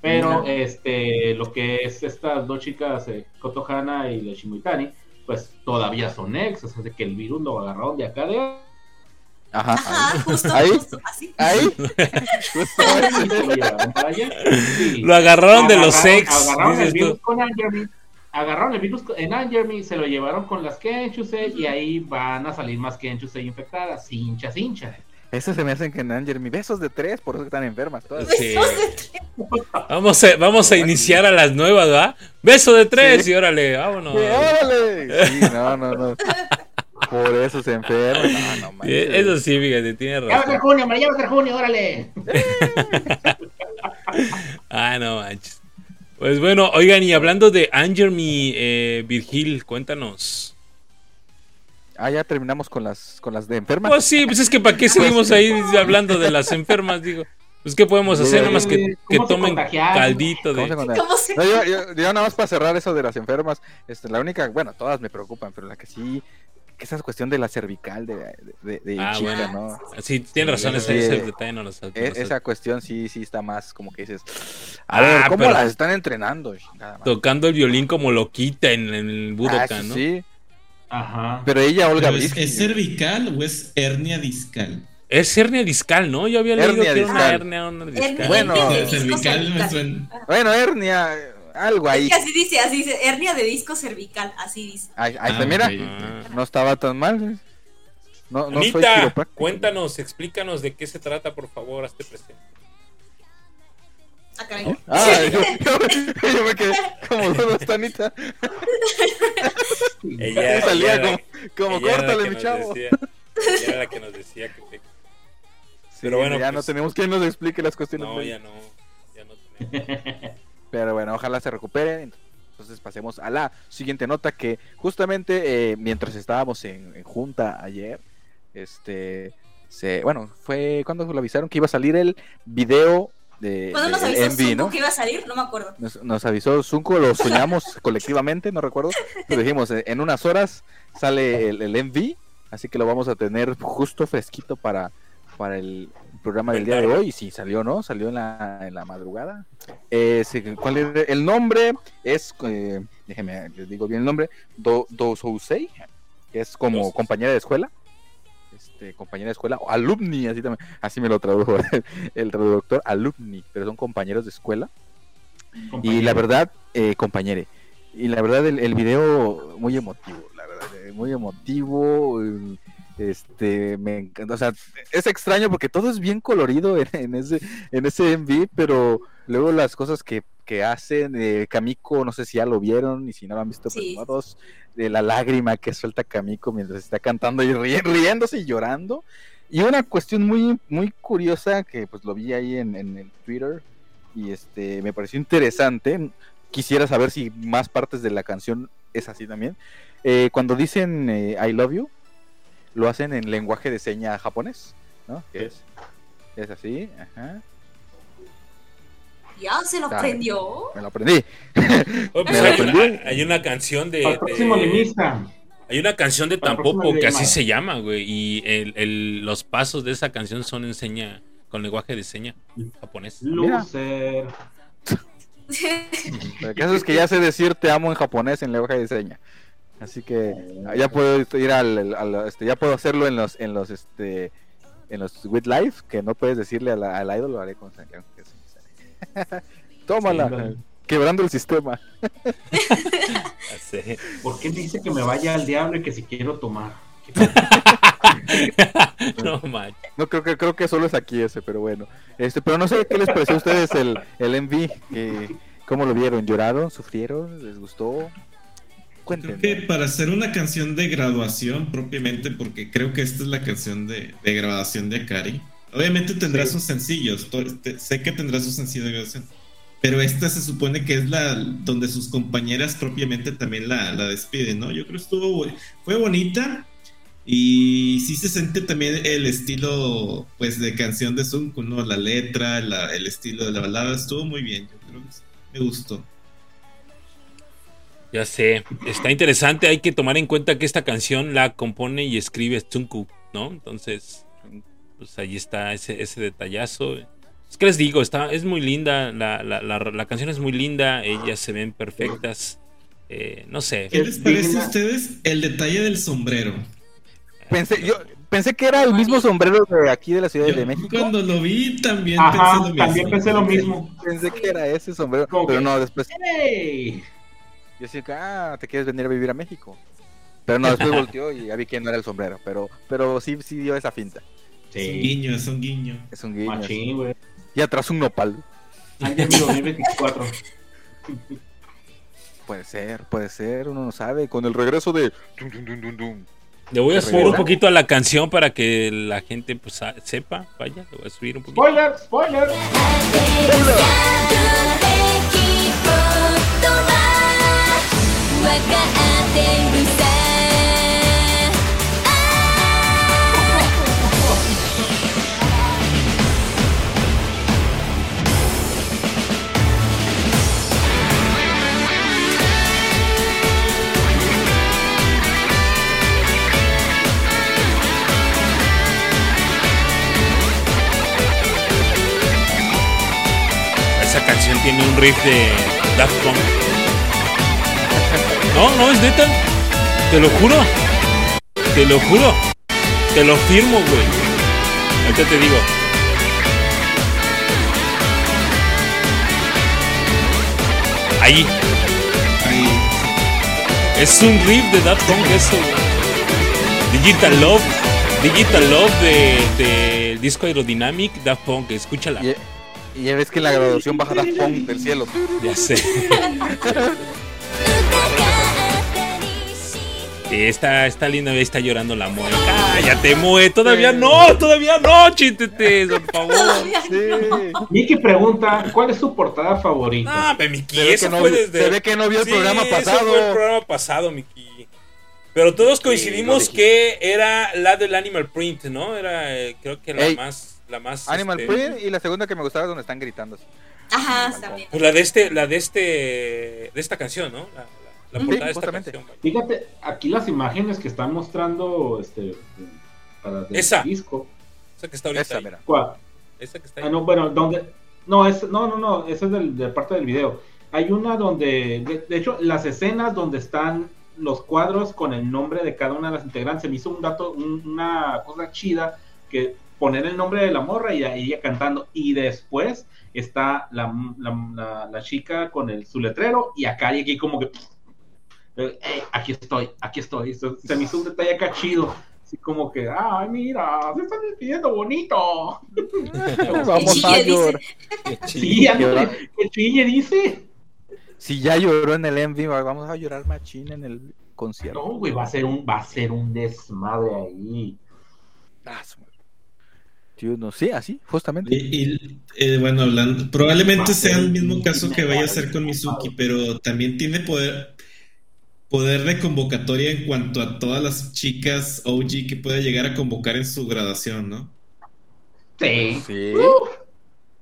pero Nina. este lo que es estas dos chicas, eh, Gotohana y la Shimoitani, pues todavía son ex, o sea, de que el virus lo agarraron de acá de Ajá. Ajá, justo, Ahí. justo, así. Ahí. lo llevaron para allá. Sí. Lo agarraron de los ex, Agarraron el virus con Angermy. Agarraron el virus en Angermy, se lo llevaron con las Kenchusei y ahí van a salir más Kenchusei infectadas. Hincha, hincha. Eso se me hacen que en Anger mi besos de tres, por eso que están enfermas todas. Sí. Vamos a, vamos a iniciar a las nuevas, ¿va? Beso de tres Sí. y órale, vámonos. Sí, órale. Sí, no, no, no. Por eso se enferman. No, no manches. Eso sí, fíjate, tiene Ya va a ser razón. junio, hombre, ya va a ser junio, órale. Ah, no manches. Pues bueno, oigan, y hablando de Angermy, eh, Virgil, cuéntanos. Ah, ya terminamos con las con las de enfermas. Pues sí, pues es que para qué seguimos ahí hablando de las enfermas, digo. Pues qué podemos hacer, nada más que, que ¿Cómo se tomen caldito ¿Cómo se de... ¿Cómo se No, yo, yo- yo nada más para cerrar eso de las enfermas, este, la única, bueno, todas me preocupan, pero la que sí que esa cuestión de la cervical de, de, de Ah, chica, bueno. ¿no? Sí, tienes razón, Sí, ese, ese detalle no lo lo sab- esa cuestión sí, sí está más como que dices, a Ah, ver, ¿cómo pero- las están entrenando? Tocando el violín como loquita en, en el Ah, Budokan, eso ¿no? sí, Ajá. pero ella, Olga Pero ¿Es, ¿Es cervical o es hernia discal? Es hernia discal, ¿no? Yo había leído Hernia que era una discal. hernia, una discal. Bueno, cervical me suena. Bueno, hernia, algo Es ahí. que así dice, así dice, hernia de disco cervical, así dice. Ahí, ahí Ah, está, mira. Ah. no estaba tan mal. No, no soy Anita, quiropráctico. cuéntanos, explícanos de qué se trata, por favor, hazte presente. Ah, caray. Ah, yo, yo- yo me quedé como ¿dónde está Anita? Ella, Salía ella como, como córtale, mi chavo. decía- ella era la que nos decía que te- Sí, Pero bueno, ya no pues- tenemos quien nos explique las cuestiones. No, ya no, ya no tenemos. Pero bueno, ojalá se recupere. Entonces pasemos a la siguiente nota que justamente eh, mientras estábamos en, en junta ayer, este, se, bueno, fue cuando lo avisaron que iba a salir el video de, ¿Cuándo nos de avisó Envy, ¿no? que iba a salir? No me acuerdo. Nos, nos avisó Zunco, lo soñamos colectivamente, no recuerdo, pero dijimos, en unas horas sale el, el MV, así que lo vamos a tener justo fresquito para, para el programa del día de hoy, sí, salió, ¿no? Salió en la, en la madrugada. Eh, ¿cuál es? El nombre es, eh, déjeme, les digo bien el nombre, Do, Do Sousei, que es como Dos. compañera de escuela. Este, compañera de escuela, o alumni, así también, así me lo tradujo el, traductor, alumni, pero son compañeros de escuela. Y la verdad, eh, compañere, y la verdad el, el video muy emotivo, la verdad, eh, muy emotivo, eh, este, me encanta, o sea, es extraño porque todo es bien colorido en, en ese, en ese MV, pero luego las cosas que, que hacen, eh, Kamiko, no sé si ya lo vieron, y si no lo han visto, Sí. todos, de la lágrima que suelta Kamiko mientras está cantando y ri- riéndose y llorando. Y una cuestión muy, muy curiosa que pues lo vi ahí en, en el Twitter y este me pareció interesante. Quisiera saber si más partes de la canción es así también. Eh, cuando dicen eh, I love you, lo hacen en lenguaje de seña japonés, ¿no? Que es, es así, ajá. Ya se lo Dale. aprendió. Me lo aprendí. Oye, pues Me hay, aprendí. una, hay una canción de, Al próximo de- limista. hay una canción de próximo Tampopo que así se llama, güey, y el, el- los pasos de esa canción son en seña con lenguaje de seña japonés. Loser. El caso es que ya sé decir te amo en japonés en lenguaje de seña. Así que ya puedo ir al, al- este, ya puedo hacerlo en los en los este en los with life que no puedes decirle a la- al idol lo haré con sale. Tómala, Sí, vale. quebrando el sistema. ¿Por qué dice que me vaya al diablo y que si quiero tomar? no manches. No creo que creo que solo es aquí ese, pero bueno. Este, pero no sé qué les pareció a ustedes el el MV, que cómo lo vieron, lloraron, sufrieron, les gustó. Creo Cuéntenme. que para hacer una canción de graduación propiamente, porque creo que esta es la canción de, de graduación de Akari. Obviamente tendrá Sí. sus sencillos, sé que tendrá sus sencillos de graduación, pero esta se supone que es la donde sus compañeras propiamente también la, la despiden, ¿no? Yo creo que estuvo, fue bonita y sí se siente también el estilo, pues, de canción de Sunku, ¿no? La letra, la- el estilo de la balada, estuvo muy bien, yo creo que sí, me gustó. Ya sé, está interesante, hay que tomar en cuenta que esta canción la compone y escribe Tsunku, ¿no? Entonces, pues ahí está ese, ese detallazo. Es que les digo, está, es muy linda, la, la, la, la canción es muy linda, ellas se ven perfectas. eh, no sé, ¿Qué les parece a ustedes el detalle del sombrero? Pensé yo pensé que era el mismo sombrero de aquí de la Ciudad Yo de México. Cuando lo vi también Ajá, pensé lo mismo. también pensé lo mismo. Pensé que era ese sombrero, pero no, después ¡Ey! Yo decía, que, ah, te quieres venir a vivir a México. Pero no, después volteó y ya vi que no era el sombrero, pero pero sí sí dio esa finta. Es un Sí, guiño, es un guiño. Es un guiño. machín, güey. Y atrás un nopal. Año 2024. Puede ser, puede ser, uno no sabe. Con el regreso de. Le voy a ¿Te subir un poquito a la canción para que la gente pues sepa, vaya, le voy a subir un poquito. Spoiler, spoiler.「わかってるさ esa canción tiene un riff de Daft no, no, es neta. Te lo juro. Te lo juro. Te lo firmo, güey. Ahorita te digo. Ahí. Ahí. Es un riff de Daft Punk eso. güey. Digital Love. Digital Love de, de disco Aerodynamic Daft Punk. Escúchala. Y, y ya ves que en la graduación baja Daft Punk del cielo. Ya sé. está, está linda, está llorando la Moe. Cállate, Moe, todavía no, todavía no, chítete, por favor. Sí. Miki pregunta, ¿cuál es su portada favorita? No, pe, Miki, Se ve eso que no- fue desde. se ve que no vio el programa eso pasado. fue el programa pasado, Miki. Pero todos coincidimos que era la del Animal Print, ¿no? Era, eh, creo que la Ey. más. La más Animal este, Print y la segunda que me gustaba es donde están gritando. Ajá, también. Pues la de este, la de este. De esta canción, ¿no? La, la- Sí, portada de esta justamente. canción. Fíjate, aquí las imágenes que están mostrando este para Esa. disco. Esa que está ahorita. Esa, ahí. mira. ¿Cuál? Esa que está ahí. Ah, no, bueno, donde no es no, no, no, esa es del, de parte del video. Hay una donde de, de hecho las escenas donde están los cuadros con el nombre de cada una de las integrantes se me hizo un dato un- una cosa chida que poner el nombre de la morra y ella cantando y después está la, la, la- la chica con el su letrero y acá y aquí como que eh, aquí estoy, aquí estoy. Se, se me hizo un detalle acá chido. Así como que, ay, mira, se están despidiendo bonito. Vamos a llorar. Sí, que chille dice. Si ya lloró en el MV, vamos a llorar machín en el concierto. No, güey, va a ser un, va a ser un desmadre ahí. Ah. Dios, no, sí, así, justamente. Y, y, eh, bueno, hablando, probablemente sea el mismo caso que vaya a ser con Mizuki, pero también tiene poder poder de convocatoria en cuanto a todas las chicas OG que pueda llegar a convocar en su graduación, ¿no? Sí. Sí.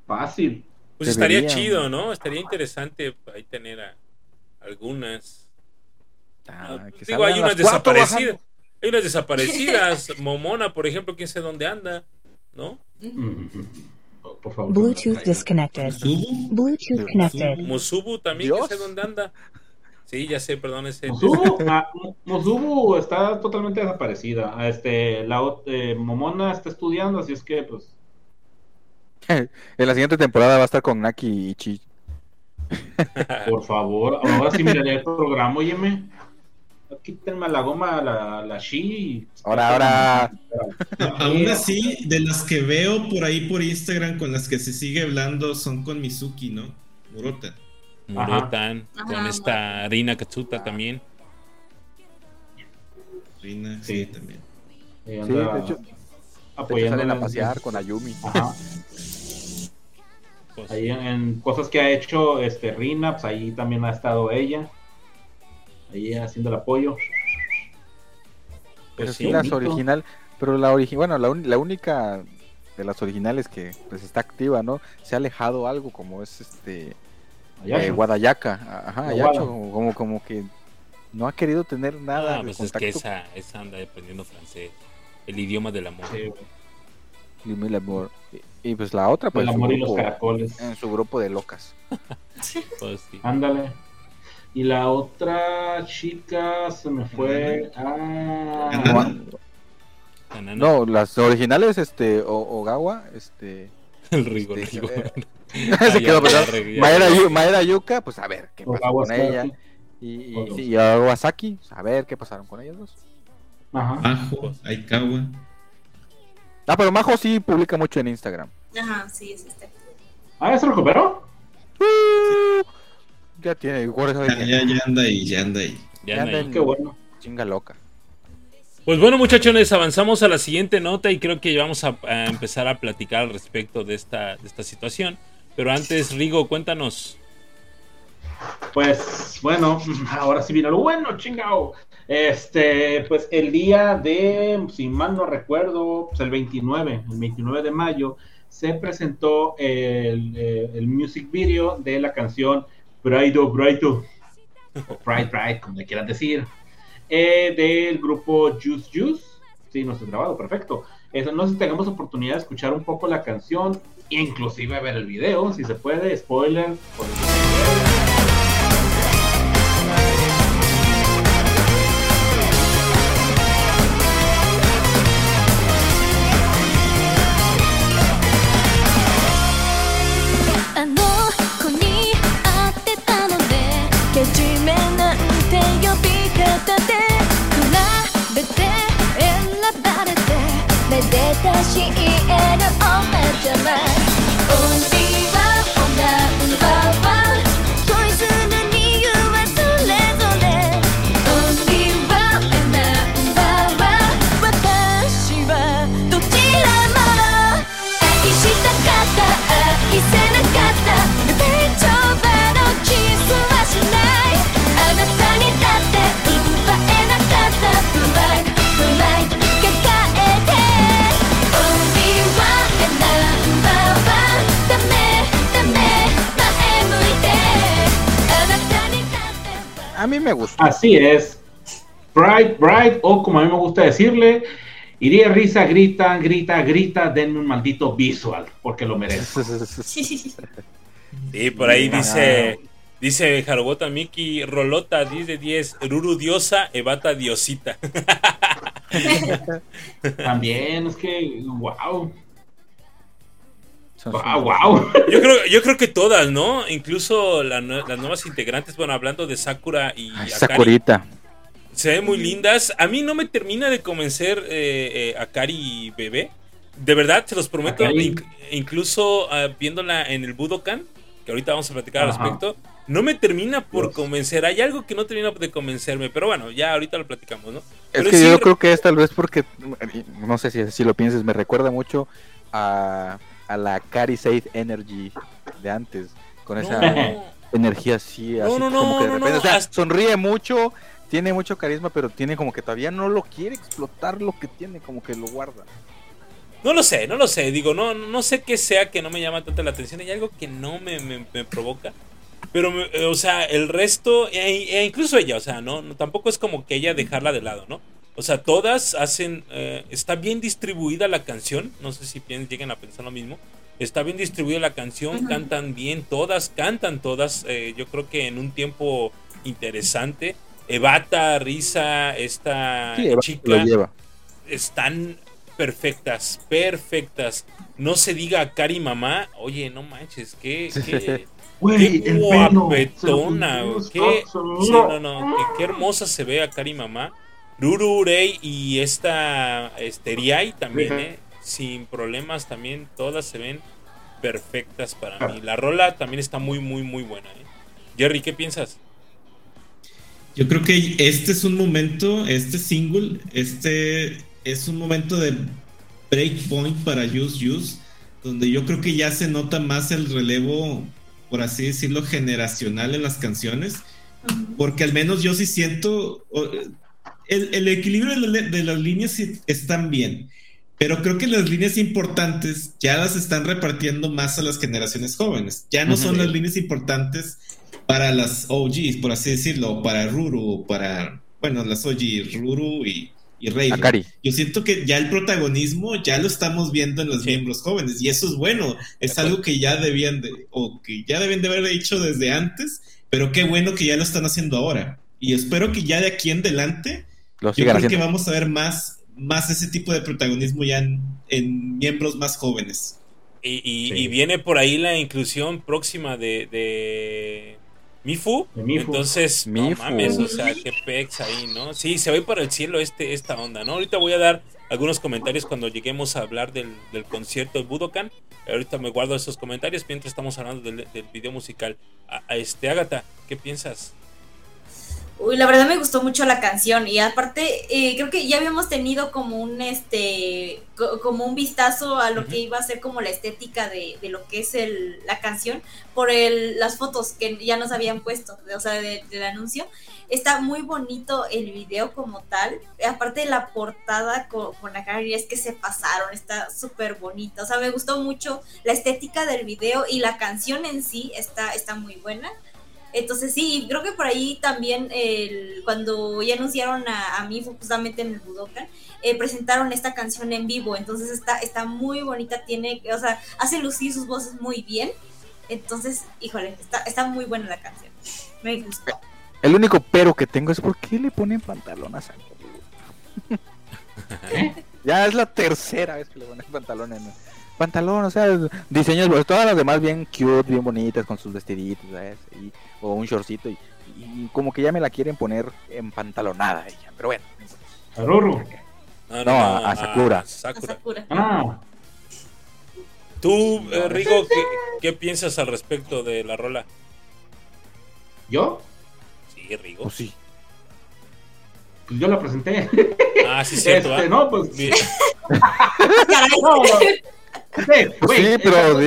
Fácil. Pues estaría chido, ¿no? Estaría interesante ahí tener a algunas. Ah, que Digo, hay unas desaparecidas. bajando. Hay unas desaparecidas. Momona, por ejemplo, quién sabe dónde anda, ¿no? Por favor. Bluetooth disconnected. Bluetooth connected. Musubu también, quién sabe dónde anda. Sí, ya sé, perdón, ese. Mosubu, ah, Mo- Mosubu está totalmente desaparecida. Ah, Este, la eh, Momona está estudiando, así es que, pues, En la siguiente temporada va a estar con Naki y Chi. por favor, ahora sí miraré el programa, óyeme. Quítenme la goma a la, la Shi. Ahora, ahora. Aún así, de las que veo por ahí por Instagram con las que se sigue hablando son con Mizuki, ¿no? Murota. Murotan, Ajá. con Ajá, esta Rina Katsuta también. Rina, Sí. sí, también. Sí, de hecho, salen a pasear con Ayumi. Ajá. Pues, Ahí en, en cosas que ha hecho este Rina, pues ahí también ha estado ella. Ahí haciendo el apoyo. Pero pues sí, sí. las original. Pero la original, bueno, la, un- la única de las originales que pues está activa, ¿no? Se ha alejado algo como es este eh, Guadayaca, ajá, Ayacho, Guada. como, como que no ha querido tener nada Ah, de pues es que contacto esa, esa anda aprendiendo francés. El idioma del amor. Sí, el amor. Y, y, pues la otra, pues el en su amor y los grupo- caracoles. en su grupo de locas. Pues sí. Ándale. Y la otra chica se me fue a. ¿Anana? Tanana, No, las originales, este, o, Ogawa, este, El Rigo, el este, Rigo. eh, Ah, se quedó Maera Yuka, pues a ver qué pasó con ella. Y, y, Awasaki, pues, a ver qué pasaron con ellos dos. Ajá. Ajo, Aikawa. Ah, pero Majo sí publica mucho en Instagram. Ajá, sí, es este. Ah, ¿ya se recuperó? Uh, ya tiene, Ya, ya, ya anda ahí, ya anda ahí. Ya ya anda ahí. Qué bueno. chinga loca. Pues bueno, muchachones, avanzamos a la siguiente nota y creo que vamos a, a empezar a platicar al respecto de esta, de esta situación. Pero antes, Rigo, cuéntanos. Pues bueno, ahora sí vino lo bueno, chingao. Este, pues el día de, si mal no recuerdo, pues el 29, el 29 de mayo, se presentó el, eh, el music video de la canción Brighto, Brighto, o Pride, Pride, como le quieran decir, eh, del grupo Juice Juice. Sí, no está grabado, perfecto. Eso, no sé si tengamos oportunidad de escuchar un poco la canción. Inclusive ver el video, si se puede, spoiler. Me. Así es. Bright, bright, o como a mí me gusta decirle, iría risa, grita, grita, grita, denme un maldito visual, porque lo merece. Sí, por ahí dice. Dice Jarobota Miki, Rolota 10 de 10, Ruru Diosa, Evata Diosita. También, es que, wow, Wow, wow. Yo creo, yo creo que todas, ¿no? Incluso la las nuevas integrantes, bueno, hablando de Sakura y Ay, Akari, Sakurita. se ven muy lindas. A mí no me termina de convencer eh, eh, Akari y Bebé. De verdad, se los prometo. Inc- incluso ah, viéndola en el Budokan, que ahorita vamos a platicar al respecto, no me termina por Dios. convencer. Hay algo que no termina de convencerme, pero bueno, ya ahorita lo platicamos, ¿no? Es Pero que sí, yo creo que es tal vez porque, no sé si, si lo pienses, me recuerda mucho a, a la Cari Safe Energy de antes, con esa no. energía así, así no, como no, que de no, repente, no, o sea, hasta- sonríe mucho, tiene mucho carisma, pero tiene como que todavía no lo quiere explotar lo que tiene, como que lo guarda. No lo sé, no lo sé. Digo, no, no sé qué sea que no me llama tanta la atención. Hay algo que no me, me- me provoca. Pero, me- eh, o sea, el resto, e, e incluso ella, o sea, no, no- tampoco es como que ella dejarla de lado, ¿no? O sea, todas hacen, eh, está bien distribuida la canción. No sé si piensan, lleguen a pensar lo mismo. Está bien distribuida la canción, cantan bien, todas, cantan todas. eh, yo creo que en un tiempo interesante. Evata, Risa, esta Sí, Eva chica lleva. están perfectas, perfectas. No se diga Cari mamá, oye, no manches, qué, qué, Güey, qué el pelo. guapetona, se lo- güey, qué, sí, no, no, qué, qué hermosa se ve a Cari mamá. Ruru y esta este, Riai también, eh, sin problemas también, todas se ven perfectas para mí. La rola también está muy, muy, muy buena. eh. Jerry, ¿qué piensas? Yo creo que este es un momento, este single, este es un momento de breakpoint para Use Use, donde yo creo que ya se nota más el relevo, por así decirlo, generacional en las canciones, porque al menos yo sí siento, el, el equilibrio de, de las líneas están bien, pero creo que las líneas importantes ya las están repartiendo más a las generaciones jóvenes, ya no son las líneas importantes para las OGs, por así decirlo, para Ruru, para, bueno, las OG, Ruru y, y. Akari. Yo siento que ya el protagonismo ya lo estamos viendo en los Sí. miembros jóvenes y eso es bueno, es algo que ya debían de, o que ya deben de haber hecho desde antes, pero qué bueno que ya lo están haciendo ahora. Y espero que ya de aquí en adelante, Lo yo creo que vamos a ver más, más ese tipo de protagonismo ya en, en miembros más jóvenes. Y, y- Sí. y viene por ahí la inclusión próxima de, de Mifu. De Mifu. Entonces, Mifu. no mames, o sea, qué pex ahí, ¿no? Sí, se va para el cielo este, esta onda, ¿no? Ahorita voy a dar algunos comentarios cuando lleguemos a hablar del, del concierto de Budokan. Ahorita me guardo esos comentarios mientras estamos hablando del, del video musical. A, a este, Agatha, ¿qué piensas? Uy, la verdad me gustó mucho la canción y aparte eh, creo que ya habíamos tenido como un este co- como un vistazo a lo Ujú. que iba a ser como la estética de, de lo que es el, la canción por el, las fotos que ya nos habían puesto, de- o sea, de- del anuncio. Está muy bonito el video como tal. Aparte de la portada con, con la cara, es que se pasaron, está súper bonita. O sea, me gustó mucho la estética del video y la canción en sí está, está muy buena. Entonces sí, creo que por ahí también el- cuando ya anunciaron a, a Mifu justamente en el Budokan, eh, presentaron esta canción en vivo, entonces está, está muy bonita, tiene, o sea, hace lucir sus voces muy bien, entonces, híjole, está, está muy buena la canción, me gustó. El único pero que tengo es por qué le ponen pantalón a Sakura. ya es la tercera vez que le ponen pantalón en pantalón, o sea, diseños, pues, todas las demás bien cute, bien bonitas con sus vestiditos, ¿sabes? Y- o un shortcito y, y como que ya me la quieren poner en pantalonada ella, pero bueno. A Ruru. No, a- a Sakura. A Sakura. Sakura. Ah, Tú, eh, Rigo, ¿qué, qué piensas al respecto de la rola? ¿yo? Sí, Rigo. Pues sí. Pues yo la presenté. Ah, sí, cierto. Este, ¿ah? no, pues. No, no. Sí, Sí, pero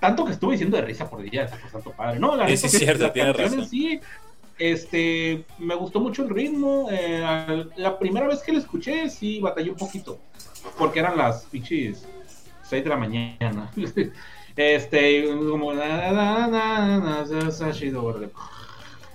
tanto que, estuve diciendo de risa por día, por tanto padre. No, la neta sí, cierto, la en razón. Sí, este, me gustó mucho el ritmo. eh, la primera vez que la escuché, sí, batallé un poquito. Porque eran las pinches 6 de la mañana. Este, como.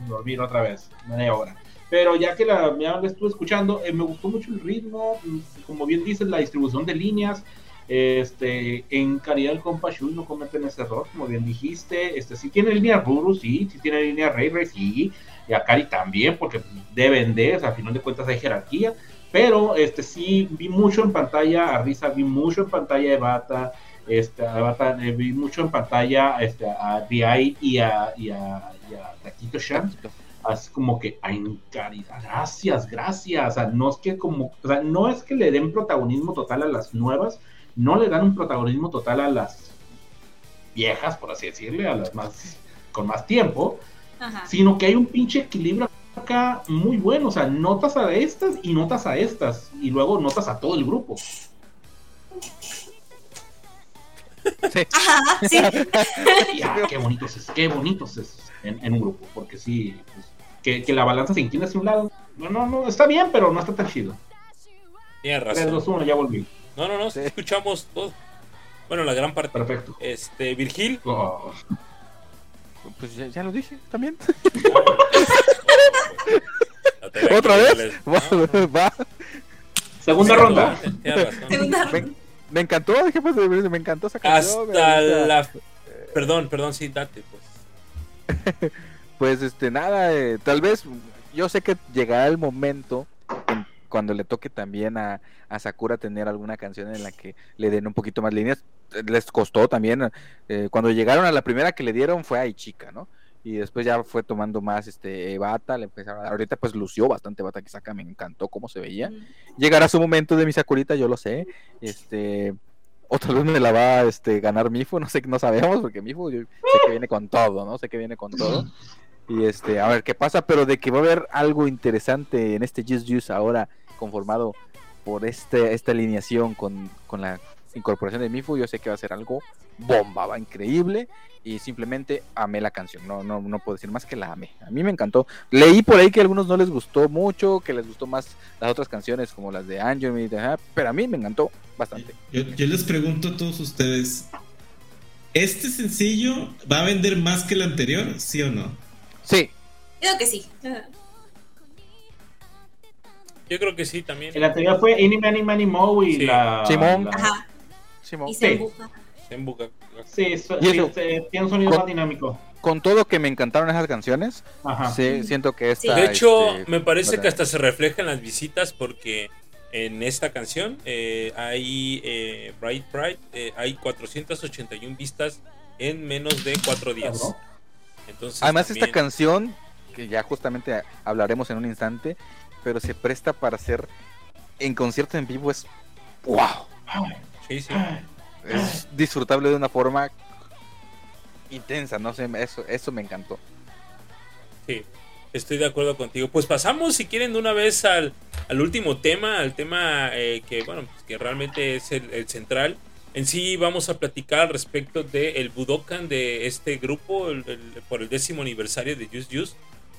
Dormir otra vez, media hora. Pero ya que la, ya la estuve escuchando, eh, me gustó mucho el ritmo. Como bien dices, la distribución de líneas. Este, en calidad el compa Shui no cometen ese error, como bien dijiste. Este, sí tiene línea Ruru, sí, sí tiene línea Rey Rey, sí. Y Akari también, porque deben de, o sea, a final de cuentas hay jerarquía. Pero este sí vi mucho en pantalla a Risa, vi mucho en pantalla de Bata, este, a Bata, eh, vi mucho en pantalla este, a Riai y a, y a, y a Takito Shan así como que ay caridad, gracias, gracias, o sea, no es que como, o sea, no es que le den protagonismo total a las nuevas, no le dan un protagonismo total a las viejas, por así decirle, a las más con más tiempo, Ajá. sino que hay un pinche equilibrio acá muy bueno, o sea, notas a estas y notas a estas, y luego notas a todo el grupo. Ajá, sí. Y, ah, qué bonitos es, qué bonitos es en, en un grupo, porque sí, pues, que, que la balanza se inclina hacia un lado, no, no, no, está bien, pero no está tan chido. Tienes 3, razón. 2, 1, ya volví. No, no, no, sí escuchamos todo. Bueno, la gran parte. Perfecto. Este, Virgil. Oh, Pues ya, ya lo dije también. No ¿Otra vez? les- Va, no, va. Segunda ronda. Segunda Me, me encantó, dije, pues, me encantó esa canción. Hasta la. Perdón, perdón, sí, date, pues. Pues este, nada, eh, tal vez yo sé que llegará el momento en- cuando le toque también a, a Sakura tener alguna canción en la que le den un poquito más líneas. Eh, Les costó también, eh, cuando llegaron a la primera que le dieron fue a Ichika, ¿no? Y después ya fue tomando más este Bata, le empezaron a- ahorita pues lució bastante Bata que saca, me encantó cómo se veía. Llegará su momento de mi Sakurita, yo lo sé. Este, o tal vez me la va a este, ganar Mifu, no sé, no sabemos, porque Mifu yo sé que viene con todo, ¿no? Sé que viene con todo. Y este, a ver qué pasa, pero de que va a haber algo interesante en este Just Juice ahora conformado por este, esta alineación con, con la incorporación de Mifu, yo sé que va a ser algo bomba, va increíble y simplemente amé la canción, no, no, no puedo decir más que la amé, a mí me encantó. Leí por ahí que a algunos no les gustó mucho, que les gustó más las otras canciones como las de Angel, ajá, pero a mí me encantó bastante. Yo, yo les pregunto a todos ustedes, ¿este sencillo va a vender más que el anterior? ¿Sí o no? Sí, Creo que sí. Yo creo que sí también. El anterior fue Any Many Many Mo y Sí. la. Simón. la- Ajá. Simón. Y se Sí. empuja. En Buca- Sí, Y sí, eso- sí, tiene un sonido con- más dinámico. Con todo que me encantaron esas canciones, Ajá. sí, siento que esta... De hecho, este, me parece ¿verdad? que hasta se refleja en las visitas porque en esta canción eh, hay eh, Bright Pride, eh, hay 481 vistas en menos de 4 días. Entonces, Además, también- esta canción, que ya justamente hablaremos en un instante, pero se presta para hacer en concierto en vivo, es wow. Sí, sí. Es disfrutable de una forma intensa, no sé, eso, eso me encantó. Sí, estoy de acuerdo contigo. Pues pasamos, si quieren, de una vez al, al último tema, al tema eh, que, bueno, pues, que realmente es el, el central. En sí vamos a platicar al respecto del el Budokan de este grupo el- el- por el décimo aniversario de Just Just.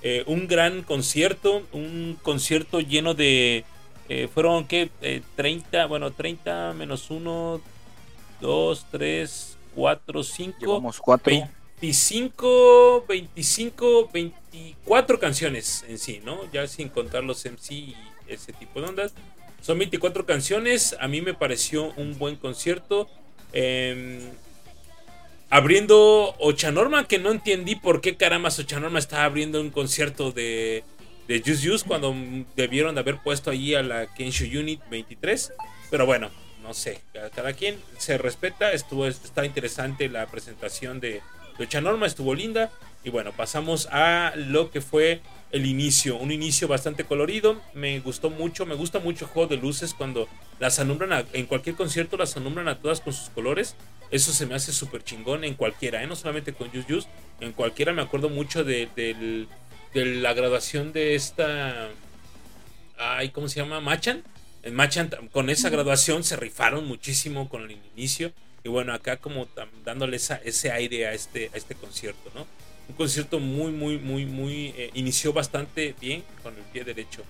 Eh, un gran concierto, un concierto lleno de... eh, fueron, ¿qué? Eh, 30, bueno, 30 menos 1, 2, 3, 4, 5. Llevamos cuatro. 20 25, 25, 24 canciones en sí, ¿no? Ya sin contar los MC y ese tipo de ondas. Son 24 canciones. A mí me pareció un buen concierto. Em, abriendo Ochanorma, que no entendí por qué carambas Ochanorma estaba abriendo un concierto de, de Juice Juice cuando debieron de haber puesto allí a la Kensho Unit 23. Pero bueno, no sé, cada, cada quien se respeta. Estuvo, está interesante la presentación de, de Ochanorma, estuvo linda. Y bueno, pasamos a lo que fue el inicio. Un inicio bastante colorido. Me gustó mucho. Me gusta mucho el juego de luces cuando las anumbran a- en cualquier concierto, las anumbran a todas con sus colores. Eso se me hace súper chingón en cualquiera, ¿eh? no solamente con Just Just. En cualquiera me acuerdo mucho de, de la graduación de esta. Ay, ¿cómo se llama? Machan. En Machan, con esa graduación se rifaron muchísimo con el inicio. Y bueno, acá como dándole esa- ese aire a este, a este concierto, ¿no? Un concierto muy, muy, muy, muy... eh, inició bastante bien con el pie derecho.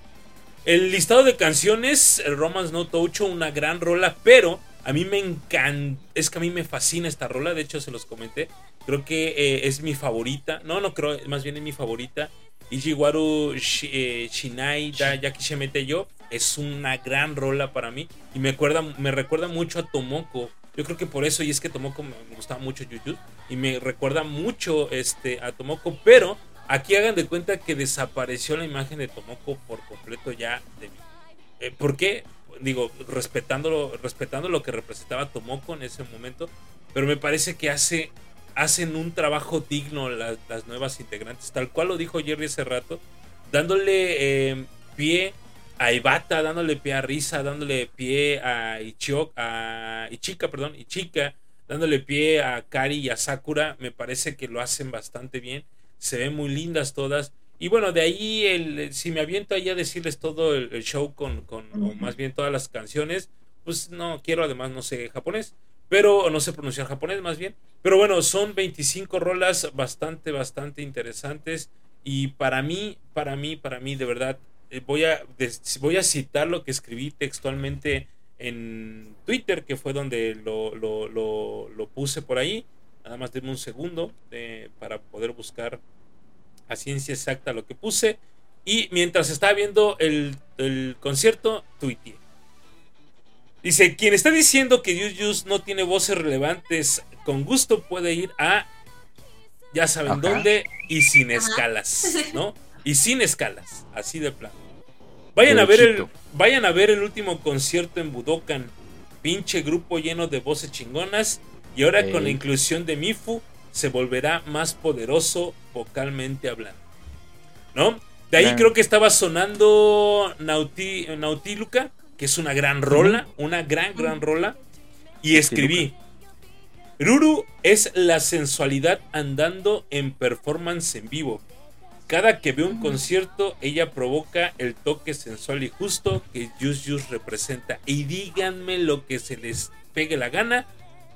El listado de canciones, el Romance No Toucho, una gran rola, pero a mí me encanta, es que a mí me fascina esta rola, de hecho se los comenté, creo que eh, es mi favorita, no, no creo, más bien es mi favorita. Ijiwaru Shi- eh, Shinai Da Yakishemete Yo es una gran rola para mí y me recuerda, me recuerda mucho a Tomoko. Yo creo que por eso, y es que Tomoko me, gustaba mucho YouTube y me recuerda mucho este, a Tomoko, pero aquí hagan de cuenta que desapareció la imagen de Tomoko por completo ya de mí. Eh, ¿Por qué? Digo, respetándolo, respetando lo que representaba Tomoko en ese momento, pero me parece que hace, hacen un trabajo digno las, las nuevas integrantes, tal cual lo dijo Jerry hace rato, dándole eh, pie a Ibata, dándole pie a Risa, dándole pie a Ichio, a Ichika, perdón, Ichika, dándole pie a Kari y a Sakura, me parece que lo hacen bastante bien, se ven muy lindas todas. Y bueno, de ahí, el, si me aviento ahí a decirles todo el, el show con, con o más bien todas las canciones, pues no quiero, además no sé japonés, pero no sé pronunciar japonés más bien. Pero bueno, son 25 rolas bastante, bastante interesantes. Y para mí, para mí, para mí, de verdad, voy a, voy a citar lo que escribí textualmente en Twitter, que fue donde lo, lo, lo, lo puse por ahí. Nada más denme un segundo eh, para poder buscar a ciencia exacta lo que puse. Y mientras estaba viendo el, el concierto, tuiteé. Dice, quien está diciendo que Just no tiene voces relevantes, con gusto puede ir a, ya saben Ajá. dónde, y sin Ajá. escalas, ¿no? Y sin escalas, así de plano. Vayan a ver el, vayan a ver el último concierto en Budokan. Pinche grupo lleno de voces chingonas. Y ahora con la inclusión de Mifu, se volverá más poderoso vocalmente hablando. ¿No? De ahí creo que estaba sonando Nauti, Nautiluca, que es una gran rola, una gran, gran rola. Y escribí, Ruru es la sensualidad andando en performance en vivo. Cada que ve un concierto, ella provoca el toque sensual y justo que Just Just representa. Y díganme lo que se les pegue la gana,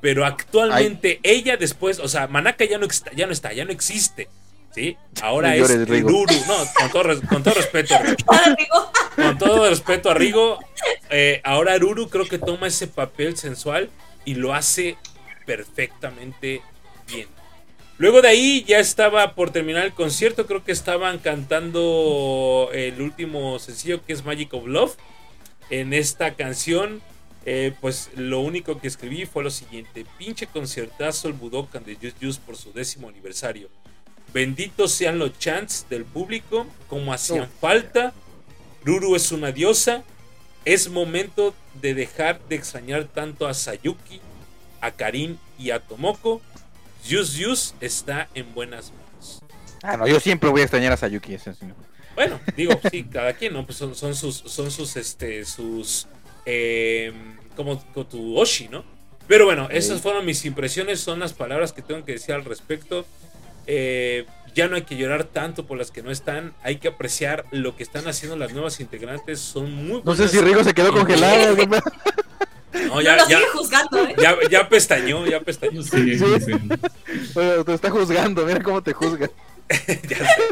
pero actualmente ella después, o sea, Manaka ya no, está, ya no está, ya no existe. ¿Sí? Ahora No es. Ruru. No, con todo, con todo respeto. Rigo. Con todo respeto a Rigo, eh, ahora Ruru creo que toma ese papel sensual y lo hace perfectamente bien. Luego de ahí ya estaba por terminar el concierto, creo que estaban cantando el último sencillo que es Magic of Love. En esta canción, eh, pues lo único que escribí fue lo siguiente: pinche conciertazo el Budokan de Just Just por su décimo aniversario. Benditos sean los chants del público, como hacían falta. Ruru es una diosa. Es momento de dejar de extrañar tanto a Sayuki, a Karin y a Tomoko. Yus Yus está en buenas manos. Ah, no, yo siempre voy a extrañar a Sayuki. ese sí, no. Bueno, digo, sí, cada quien, ¿no? Pues son, son sus, son sus, este, sus, eh, como, como tu Oshi, ¿no? Pero bueno, esas fueron mis impresiones, son las palabras que tengo que decir al respecto. Eh, ya no hay que llorar tanto por las que no están, hay que apreciar lo que están haciendo las nuevas integrantes, son muy No sé si Rigo se quedó congelado. No, no ya, lo ya, sigue juzgando, ¿eh? ya, ya pestañó, ya pestañó. Sí, sí, sí. Oye, Te está juzgando, mira cómo te juzga. ya sé,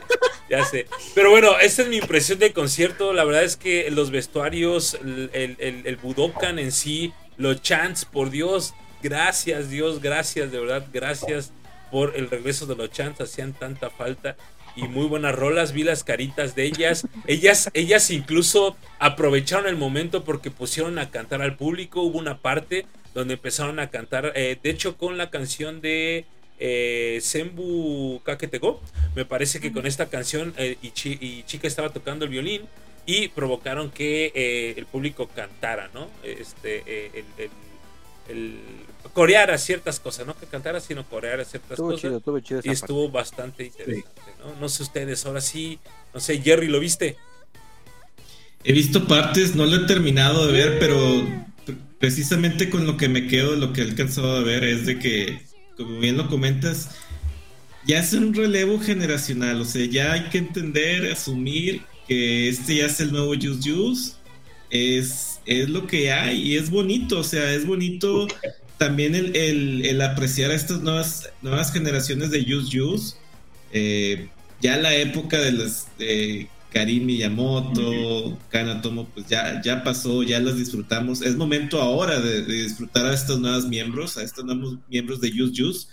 ya sé. Pero bueno, esta es mi impresión del concierto. La verdad es que los vestuarios, el, el- el Budokan en sí, los chants, por Dios, gracias, Dios, gracias, de verdad, gracias. por el regreso de los chants, hacían tanta falta y muy buenas rolas, vi las caritas de ellas, ellas, ellas incluso aprovecharon el momento porque pusieron a cantar al público, hubo una parte donde empezaron a cantar, eh, de hecho con la canción de eh, Sembu Kaketego, me parece que con esta canción eh, Ichi- y Chica estaba tocando el violín y provocaron que eh, el público cantara, ¿no? Este, eh, el, el- el- coreara ciertas cosas, no que cantara, sino coreara ciertas Estuvo cosas. chido, estuvo chido Y parte. estuvo bastante interesante, ¿no? No sé ustedes, ahora sí, no sé, Jerry, ¿lo viste? He visto partes, no lo he terminado de ver, pero pre- precisamente con lo que me quedo, lo que he alcanzado a ver es de que, como bien lo comentas, ya es un relevo generacional, o sea, ya hay que entender, asumir que este ya es el nuevo Juice Juice, es, es lo que hay y es bonito, o sea, es bonito también el, el- el apreciar a estas nuevas, nuevas generaciones de Juice Juice. Eh, ya la época de las de Karim Miyamoto, Kanatomo, pues ya, ya pasó, ya las disfrutamos. Es momento ahora de, de disfrutar a estos nuevos miembros, a estos nuevos miembros de Juice Juice.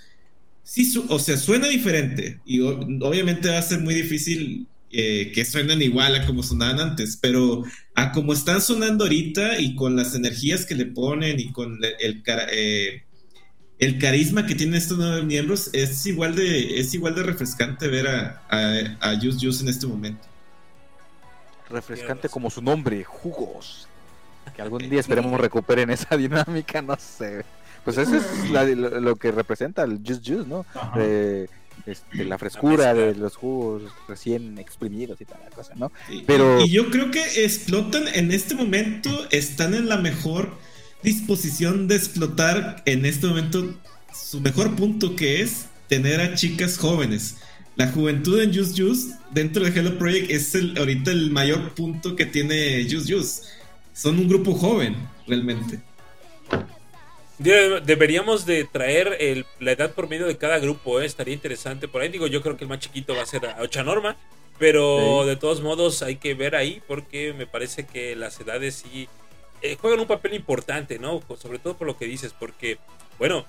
Sí, su- o sea, suena diferente y o- obviamente va a ser muy difícil eh, que suenen igual a como sonaban antes, pero a como están sonando ahorita y con las energías que le ponen y con el, eh, el carisma que tienen estos nuevos miembros es igual de es igual de refrescante ver a, a, a Juice Juice en este momento. Refrescante como su nombre, jugos. Que algún día esperemos recuperen esa dinámica, no sé. Pues eso es la- lo, lo que representa el Juice Juice, ¿no? Ajá. Eh, este, la frescura de los jugos recién exprimidos y tal la cosa, ¿no? Sí. Pero- Y yo creo que explotan en este momento, están en la mejor disposición de explotar en este momento su mejor punto que es tener a chicas jóvenes. La juventud en Juice Juice dentro de Hello Project es el, ahorita el mayor punto que tiene Juice Juice. Son un grupo joven, realmente. De- deberíamos de traer el- la edad por medio de cada grupo, ¿eh? estaría interesante por ahí. Digo, yo creo que el más chiquito va a ser a Ocha Norma, pero Sí. de todos modos hay que ver ahí porque me parece que las edades sí eh, juegan un papel importante, ¿no? Sobre todo por lo que dices, porque, bueno,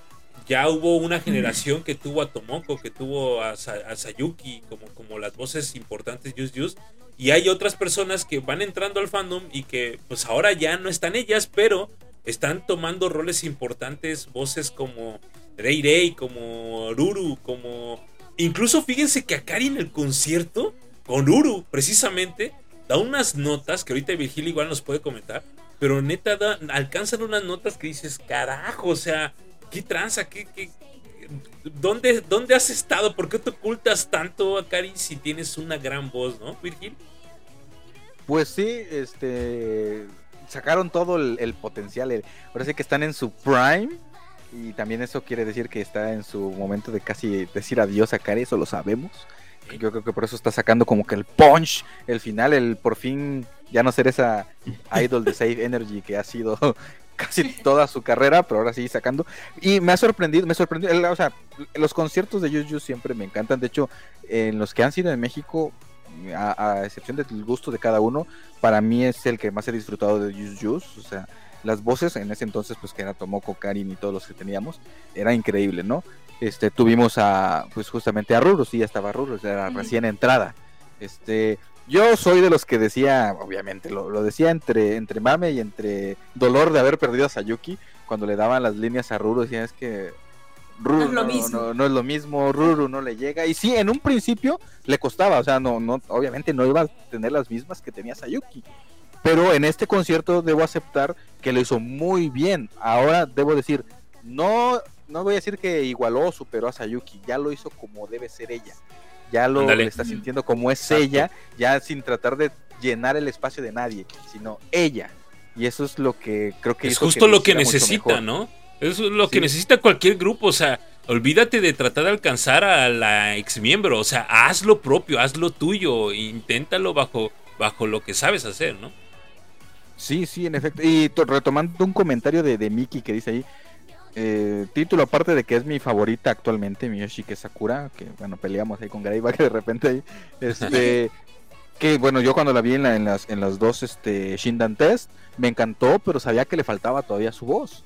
ya hubo una generación que tuvo a Tomoko, que tuvo a, Sa- a Sayuki como, como las voces importantes Just Just. Y hay otras personas que van entrando al fandom y que pues ahora ya no están ellas, pero están tomando roles importantes, voces como Rei Rei, como Ruru, como... Incluso fíjense que Akari en el concierto, con Ruru precisamente, da unas notas que ahorita Virgil igual nos puede comentar, pero neta da- alcanzan unas notas que dices, carajo, o sea, ¿qué tranza? ¿Qué, qué, ¿Dónde, ¿Dónde has estado? ¿Por qué te ocultas tanto, Akari, si tienes una gran voz, no, Virgil? Pues sí, este sacaron todo el, el potencial. el- ahora sí que están en su prime. Y también eso quiere decir que está en su momento de casi decir adiós a Kari, eso lo sabemos. Yo creo que por eso está sacando como que el punch, el final, el por fin ya no ser esa idol de Save Energy que ha sido casi toda su carrera, pero ahora sí sacando. Y me ha sorprendido, me sorprendió, o sea, los conciertos de Juju siempre me encantan. De hecho, en los que han sido en México, a, a excepción del gusto de cada uno, para mí es el que más he disfrutado de Juice Juice. O sea, las voces en ese entonces, pues que era Tomoko, Karin y todos los que teníamos, era increíble, ¿no? Este, tuvimos a, pues justamente a Ruru, sí, ya estaba Ruru, era recién entrada. Este, yo soy de los que decía, obviamente, lo, lo decía entre, entre mame y entre dolor de haber perdido a Sayuki, cuando le daban las líneas a Ruru, decían, es que Ruru No es lo no, mismo". no- no es lo mismo, Ruru no le llega. Y sí, en un principio le costaba, o sea, no, no, obviamente no iba a tener las mismas que tenía Sayuki. Pero en este concierto debo aceptar que lo hizo muy bien. Ahora debo decir, no, no voy a decir que igualó o superó a Sayuki, ya lo hizo como debe ser ella. Ya lo está sintiendo como es Exacto. ella, ya sin tratar de llenar el espacio de nadie, sino ella. Y eso es lo que creo que Es hizo justo lo lo que necesita. ¿no? Eso es lo que necesita cualquier grupo. O sea, olvídate de tratar de alcanzar a la ex miembro. O sea, haz lo propio, haz lo tuyo. Inténtalo bajo, bajo lo que sabes hacer, ¿no? Sí, sí, en efecto. Y to- retomando un comentario de, de Miki que dice ahí, eh, título aparte de que es mi favorita actualmente, Miyoshike Sakura, que bueno, peleamos ahí con que de repente ahí, este, que bueno, yo cuando la vi en, la- en las, en las dos este, Shindan Test, me encantó, pero sabía que le faltaba todavía su voz,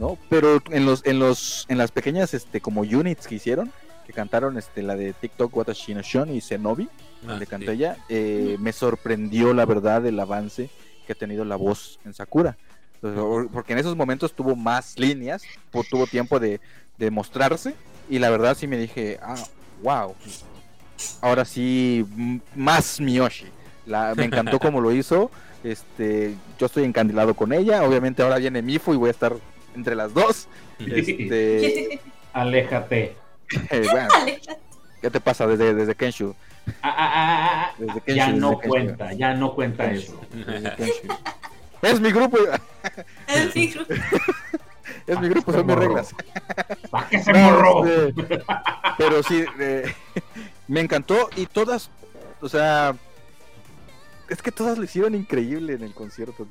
¿no? Pero en los, en los, en las pequeñas este, como units que hicieron, que cantaron este, la de TikTok Watashi no Shon y Zenobi, Ah, le cantó sí. ella, eh, me sorprendió la verdad el avance que ha tenido la voz en Sakura. Entonces, Porque en esos momentos tuvo más líneas, tuvo tiempo de, de mostrarse y la verdad sí me dije, ah, wow, ahora sí, más Miyoshi. La, me encantó como lo hizo, este, yo estoy encandilado con ella, obviamente ahora viene Mifu y voy a estar entre las dos. Este, Aléjate. eh, bueno, ¿qué te pasa desde, desde Kenshu? Ah, ah, ah, ah, ah. Desde Kenshu, ya desde no Kenshu. cuenta, ya no cuenta eso. Desde Kenshu. Es mi grupo, El fijo. es mi grupo, son mis reglas. ¿Para qué se No, morro? este, pero sí, eh, me encantó y todas, o sea, es que todas lo hicieron increíble en el concierto.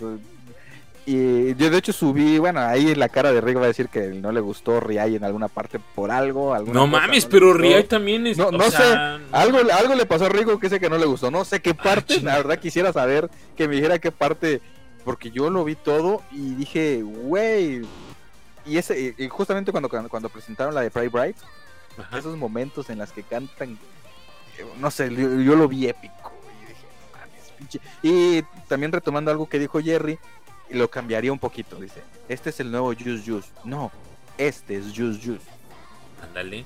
Y yo de hecho subí, bueno, ahí la cara de Rick va a decir que no le gustó Riai en alguna parte por algo. No mames, le pero. Riai también es. No, o no sé, sea, algo, algo le pasó a Rico que sé que no le gustó. No sé qué parte, chinga. la verdad quisiera saber que me dijera qué parte, porque yo lo vi todo y dije, güey. Y ese, y justamente cuando, cuando presentaron la de Pride Bright, ajá. esos momentos en las que cantan, eh, no sé, yo, yo lo vi épico. Y dije, "No mames, pinche". Y también retomando algo que dijo Jerry, lo cambiaría un poquito. Dice, este es el nuevo Juice Juice. No, este es Juice Juice. Ándale.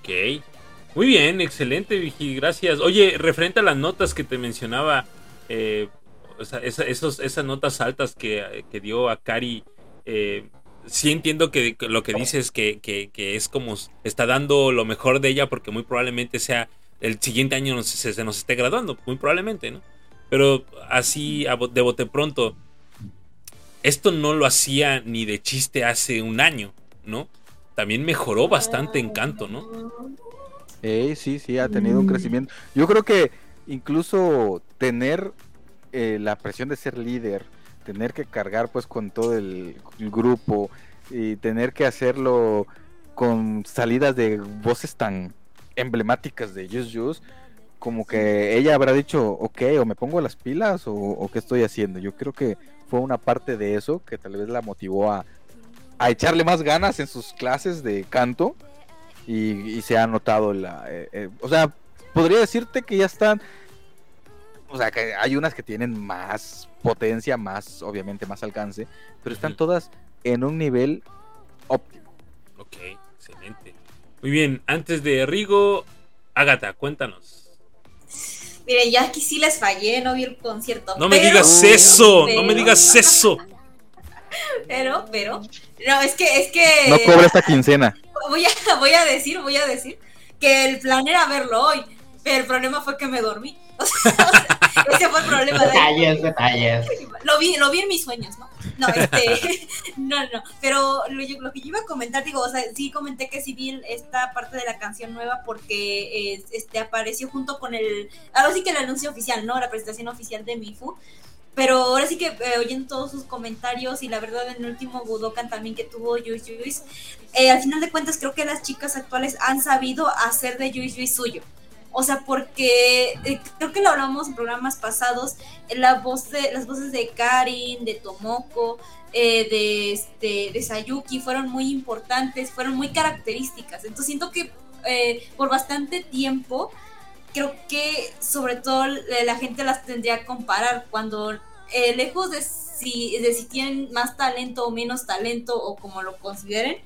Ok. Muy bien, excelente, Vigi, gracias. Oye, referente a las notas que te mencionaba, eh, o sea, esos, esas notas altas que, que dio a Cari, eh, sí entiendo que, lo que dices que, que, que es como está dando lo mejor de ella porque muy probablemente sea el siguiente año se, nos esté graduando, muy probablemente, ¿no? Pero así de bote pronto, esto no lo hacía ni de chiste hace un año, ¿no? También mejoró bastante en canto, ¿no? Eh, sí, sí, ha tenido un crecimiento. Yo creo que incluso tener eh, la presión de ser líder, tener que cargar pues con todo el, el grupo y tener que hacerlo con salidas de voces tan emblemáticas de Just Just, como que ella habrá dicho, ok, o me pongo las pilas o, o qué estoy haciendo. Yo creo que fue una parte de eso que tal vez la motivó a, a echarle más ganas en sus clases de canto y, y se ha notado la... eh, eh, o sea, podría decirte que ya están... O sea, que hay unas que tienen más potencia, más, obviamente, más alcance, pero están todas en un nivel óptimo. Ok, excelente. Muy bien, antes de Rigo, Ágata, cuéntanos. Miren, ya aquí sí les fallé, no vi el concierto. No me digas pero- eso, no me digas eso. Pero, pero. No, es que, es que. No cobra esta quincena. voy a, voy a decir, voy a decir que el plan era verlo hoy, pero el problema fue que me dormí. O sea, ese fue el problema de Detalles, detalles. lo vi, lo vi en mis sueños, ¿no? No, este, no, no, pero lo, que yo iba a comentar, digo, o sea, sí comenté que sí vi esta parte de la canción nueva porque eh, este apareció junto con el, ahora sí que el anuncio oficial, ¿no? La presentación oficial de Mifu. Pero ahora sí que eh, oyendo todos sus comentarios y la verdad en el último Budokan también que tuvo Juice Juice, eh, al final de cuentas creo que las chicas actuales han sabido hacer de Juice Juice suyo. O sea, porque eh, creo que lo hablamos en programas pasados, eh, la voz de, las voces de Karin, de Tomoko, eh, de, este, de Sayuki fueron muy importantes, fueron muy características. Entonces siento que eh, por bastante tiempo, creo que sobre todo la gente las tendría que comparar cuando eh, lejos de si, de si tienen más talento o menos talento o como lo consideren,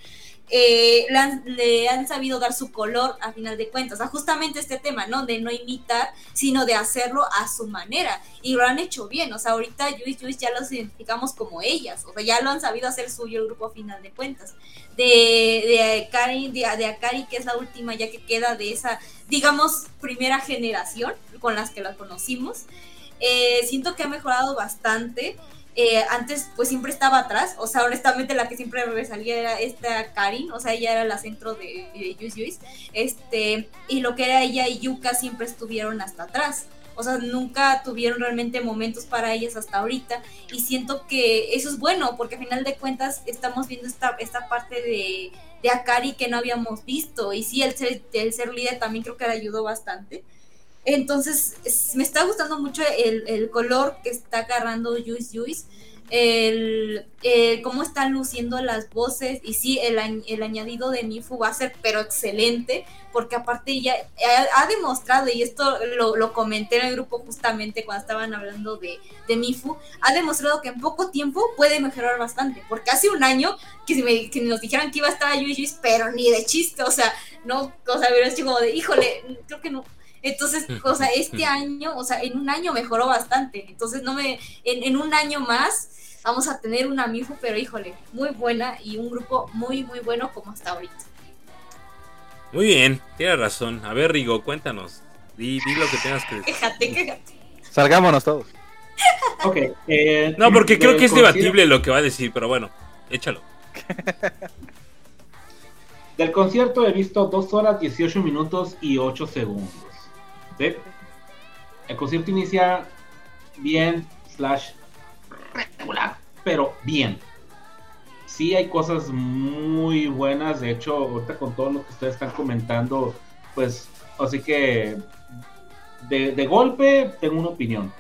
eh, le, han, le, han, sabido dar su color a final de cuentas. Sea, justamente este tema, ¿no? De no imitar, sino de hacerlo a su manera. Y lo han hecho bien. O sea, ahorita Juice Juice ya los identificamos como ellas. O sea, ya lo han sabido hacer suyo el grupo a final de cuentas. De, de Kari, de, de Akari, que es la última ya que queda de esa, digamos, primera generación con las que la conocimos. Eh, siento que ha mejorado bastante. Eh, antes pues siempre estaba atrás, o sea, honestamente la que siempre resalía era esta Karin, o sea, ella era la centro de, de Juice, este, y lo que era ella y Yuka siempre estuvieron hasta atrás, o sea, nunca tuvieron realmente momentos para ellas hasta ahorita, y siento que eso es bueno, porque a final de cuentas estamos viendo esta, esta parte de, de Akari que no habíamos visto, y sí, el ser, el ser líder también creo que le ayudó bastante. Entonces, es, me está gustando mucho el, color que está agarrando Juice Juice. el, cómo están luciendo las voces y sí, el, el añadido de Mifu va a ser pero excelente porque aparte ya ha, demostrado y esto lo, lo comenté en el grupo justamente cuando estaban hablando de, de Mifu, ha demostrado que en poco tiempo puede mejorar bastante porque hace un año que, que nos dijeran que iba a estar Yui Yui, pero ni de chiste, o sea, no, o sea, hubiera sido como de, híjole, creo que no. Entonces, o sea, este año, o sea, en un año mejoró bastante. Entonces, no me, en, en un año más vamos a tener una Mifu, pero híjole, muy buena y un grupo muy, muy bueno como hasta ahorita. Muy bien, tienes razón. A ver, Rigo, cuéntanos. Di, di lo que tengas que decir. Quéjate, quéjate. Salgámonos todos. Ok. eh, No, porque creo que es debatible lo que va a decir, pero bueno, échalo. Del concierto he visto 2 horas 18 minutos y 8 segundos. El concierto inicia bien, slash regular, pero bien. Sí hay cosas muy buenas, de hecho, ahorita con todo lo que ustedes están comentando, pues, así que de, golpe tengo una opinión.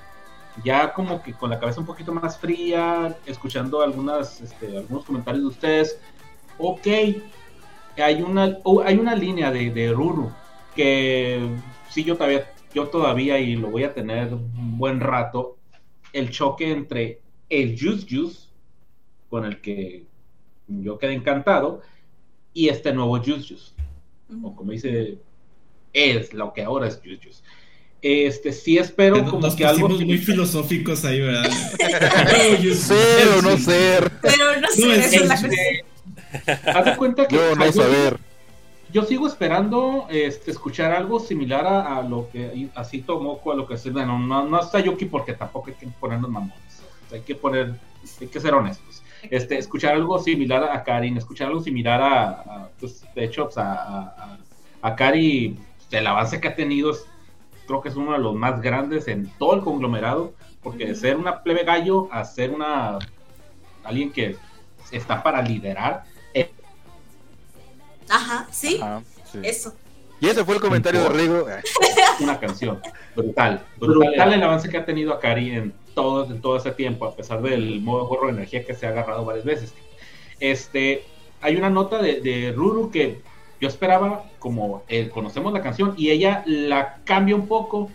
Ya como que con la cabeza un poquito más fría, escuchando este, algunos comentarios de ustedes, ok, hay una, hay una línea de, de Ruru que sí yo todavía, yo todavía y lo voy a tener un buen rato, el choque entre el Juice Juice, con el que yo quedé encantado, y este nuevo Juice Juice, o como dice, es lo que ahora es Juice Juice. Este, sí espero Nos como que algo... muy filosóficos ahí, ¿verdad? Oye, Ser o no ser. Pero no sé, No, esa es la es- cuestión. Haz de cuenta que Yo no saber. Yo sigo esperando este, escuchar algo similar a, a lo que así tomó a lo que se bueno, no, no está Yuki porque tampoco hay que ponernos mamones. Hay que poner, hay que ser honestos. Este, escuchar algo similar a Karin, escuchar algo similar a, a, pues, de hecho, pues, a, a, a- a Kari, el avance que ha tenido es- creo que es uno de los más grandes en todo el conglomerado, porque de ser una plebe gallo a ser una alguien que está para liderar, Ajá, sí, sí. eso. Y ese fue el comentario de Rigo. una canción brutal, brutal el avance que ha tenido Akari en todo, en todo ese tiempo, a pesar del modo gorro de energía que se ha agarrado varias veces. Este, hay una nota de, de Ruru que yo esperaba, como eh, conocemos la canción, y ella la cambia un poco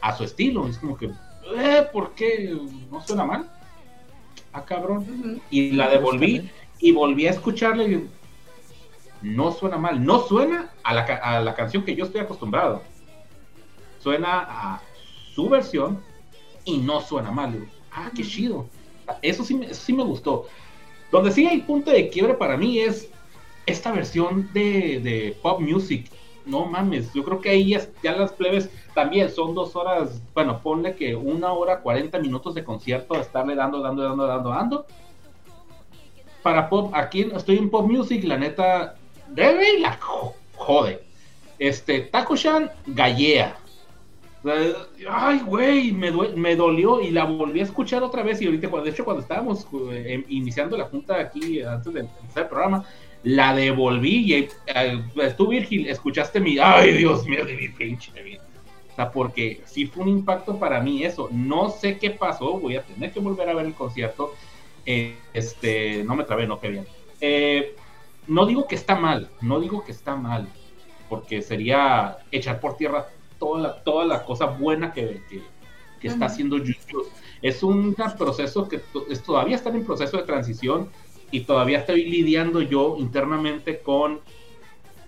a su estilo. Es como que, eh, ¿por qué? ¿No suena mal? Ah, cabrón. Y la devolví y volví a escucharla y no suena mal, no suena a la, a la canción que yo estoy acostumbrado. Suena a su versión y no suena mal. Digo, ah, qué chido. Eso sí, eso sí me gustó. Donde sí hay punto de quiebre para mí es esta versión de, de pop music. No mames, yo creo que ahí ya, ya las plebes también son dos horas, bueno, ponle que una hora, 40 minutos de concierto, estarle dando, dando, dando, dando, dando. Para pop, aquí estoy en pop music, la neta, debe la jo- jode. Este, Taco-chan, gallea. Eh, Ay, güey, me, dolió y la volví a escuchar otra vez. Y ahorita, de hecho, cuando estábamos eh, em- iniciando la junta aquí, antes de empezar el programa, la devolví y eh, tú, Virgil, escuchaste mi. Ay, Dios mío, de mi pinche vida. O sea, porque sí fue un impacto para mí eso. No sé qué pasó, voy a tener que volver a ver el concierto. Eh, este, no me trabé, no, qué bien. Eh, no digo que está mal, no digo que está mal, porque sería echar por tierra toda la, toda la cosa buena que, que, que está haciendo Jujutsu. Es un proceso que es, todavía está en proceso de transición y todavía estoy lidiando yo internamente con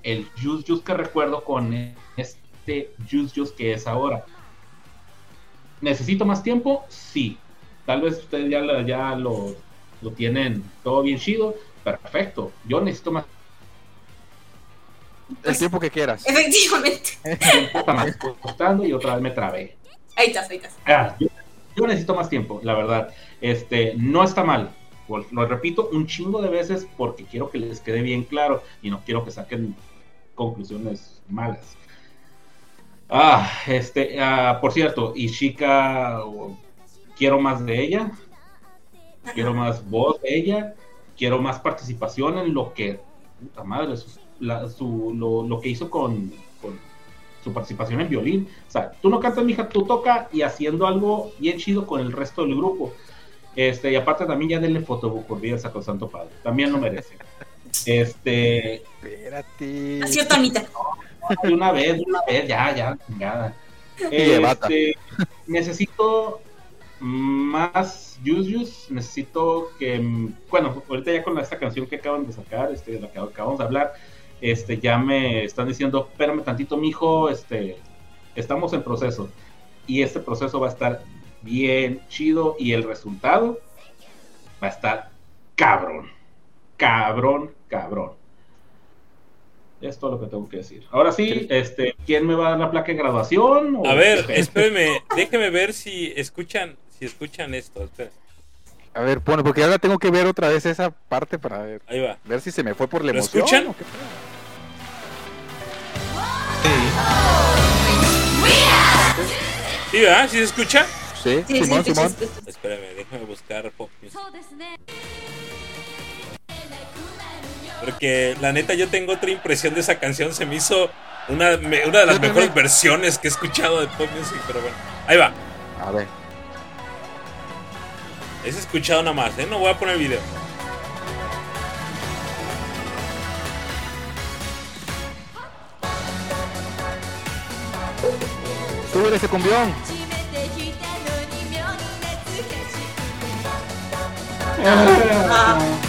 el Jujutsu que recuerdo con este Jujutsu que es ahora. ¿Necesito más tiempo? Sí. Tal vez ustedes ya, ya lo, lo tienen todo bien chido. Perfecto. Yo necesito más El tiempo que quieras. Efectivamente. tiempo. Está más costando y otra vez me trabé. Ahí estás, ahí estás. Ah, yo, yo necesito más tiempo, la verdad. Este, no está mal. Lo- Lo repito un chingo de veces porque quiero que les quede bien claro y no quiero que saquen conclusiones malas. Ah, este, ah, por cierto, Ishika, oh, quiero más de ella, quiero más voz de ella, quiero más participación en lo que, puta madre, su- la- su- lo, lo que hizo con, con su participación en violín. O sea, tú no cantas, mija, tú toca y haciendo algo bien chido con el resto del grupo. Este, y aparte también ya denle fotobucurría al Sacrosanto Padre. También lo merece. Este, Espérate. Así Anita. de una vez, de una vez, ya, ya, chingada. bata. Este, necesito más Yus necesito que, bueno, ahorita ya con esta canción que acaban de sacar, este, de la que acabamos de hablar, este, ya me están diciendo, espérame tantito, mijo, este, estamos en proceso. Y este proceso va a estar bien chido y el resultado va a estar cabrón. Cabrón, cabrón. Es todo lo que tengo que decir. Ahora sí, este, ¿quién me va a dar la placa de graduación? o A ver, qué? espérenme, déjenme ver si escuchan, si escuchan esto. esperen. A ver, pone, porque ahora tengo que ver otra vez esa parte para ver, Ahí va. ver si se me fue por la ¿Lo emoción. escuchan? o qué pedo. ¿Sí, verdad? ¿Sí se escucha? Sí, Sí, sí, Simón, sí, Simón. sí, sí. Espérame, déjame buscar pop music. Porque la neta yo tengo otra impresión de esa canción. Se me hizo una, una de las mejores versiones que he escuchado de pop music. Pero bueno, ahí va. A ver. Es escuchado nada más, ¿eh? No voy a poner video. Sube ese cumbión. Ah.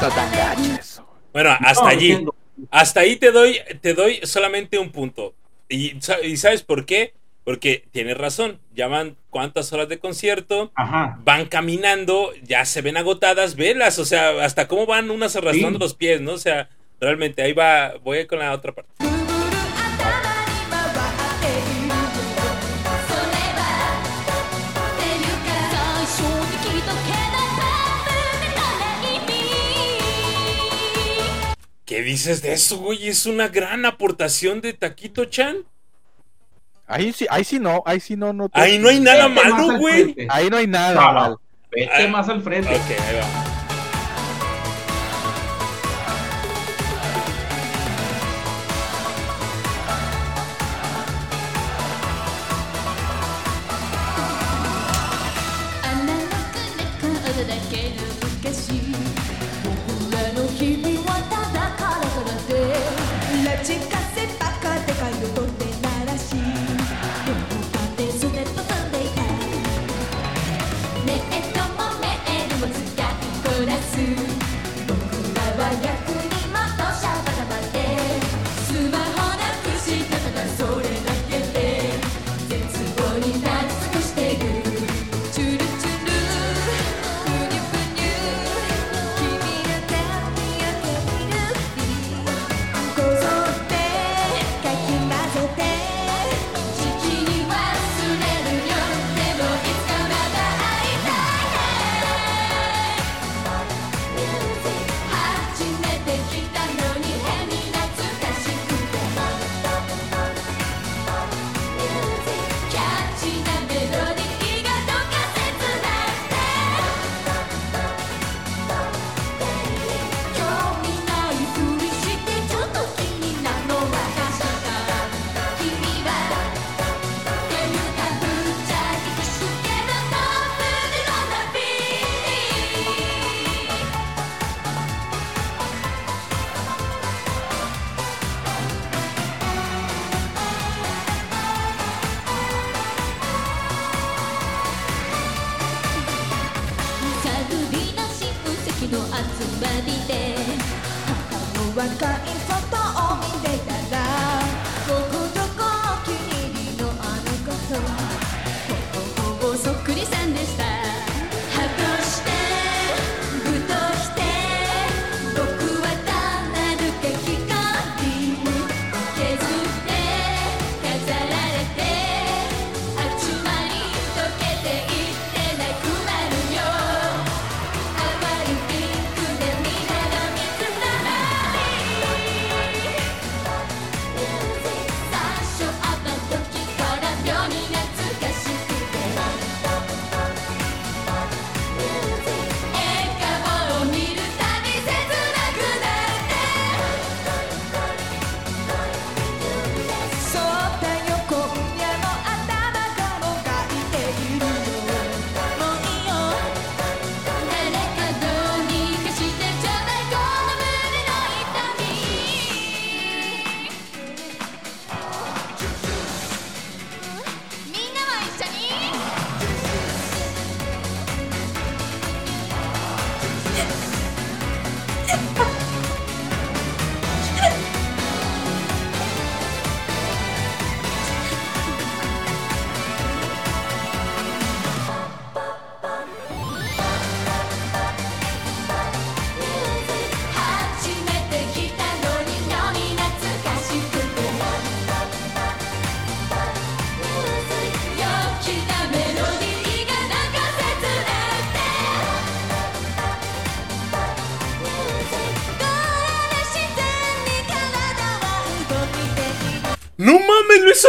Está tan gacho eso. Bueno, hasta No, allí. entiendo. Hasta ahí te doy, te doy solamente un punto. Y, sa- y ¿sabes por qué? Porque tienes razón. Llaman cuántas horas de concierto. Ajá. Van caminando, ya se ven agotadas, velas, o sea, hasta cómo van unas arrastrando Sí. los pies, ¿no? O sea, realmente ahí va, voy con la otra parte. ¿Qué dices de eso, güey? Es una gran aportación de Taquito Chan. Ahí sí, ahí sí no, ahí sí no, no. te- Ahí no hay nada Vete más malo, al güey. frente. Ahí no hay nada No, no. mal. Vete Ah. más al frente. Ok, ahí va.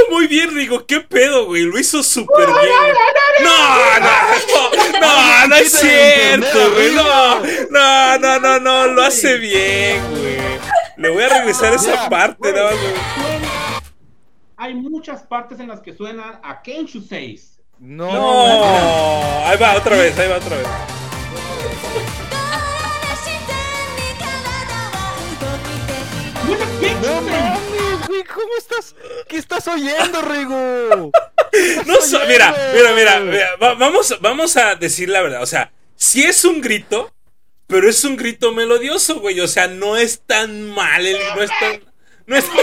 Muy bien, Rigo. ¿Qué pedo, güey? Lo hizo súper bien. No, no, no, no es cierto, güey. No, no, no, no, no, lo hace bien, güey. Le voy a regresar esa parte, nada más, güey. Suena- Hay muchas partes en las que suenan a Kenshu 6. No. No, ahí va otra vez, ahí va otra vez. ¡Suena Kenshu No 6! Güey, ¿cómo estás? ¿Qué estás oyendo, Rigo? No so- mira, mira, mira, mira, va- vamos, vamos a decir la verdad. O sea, sí es un grito, pero es un grito melodioso, güey. O sea, no es tan mal, el- no es tan, no es,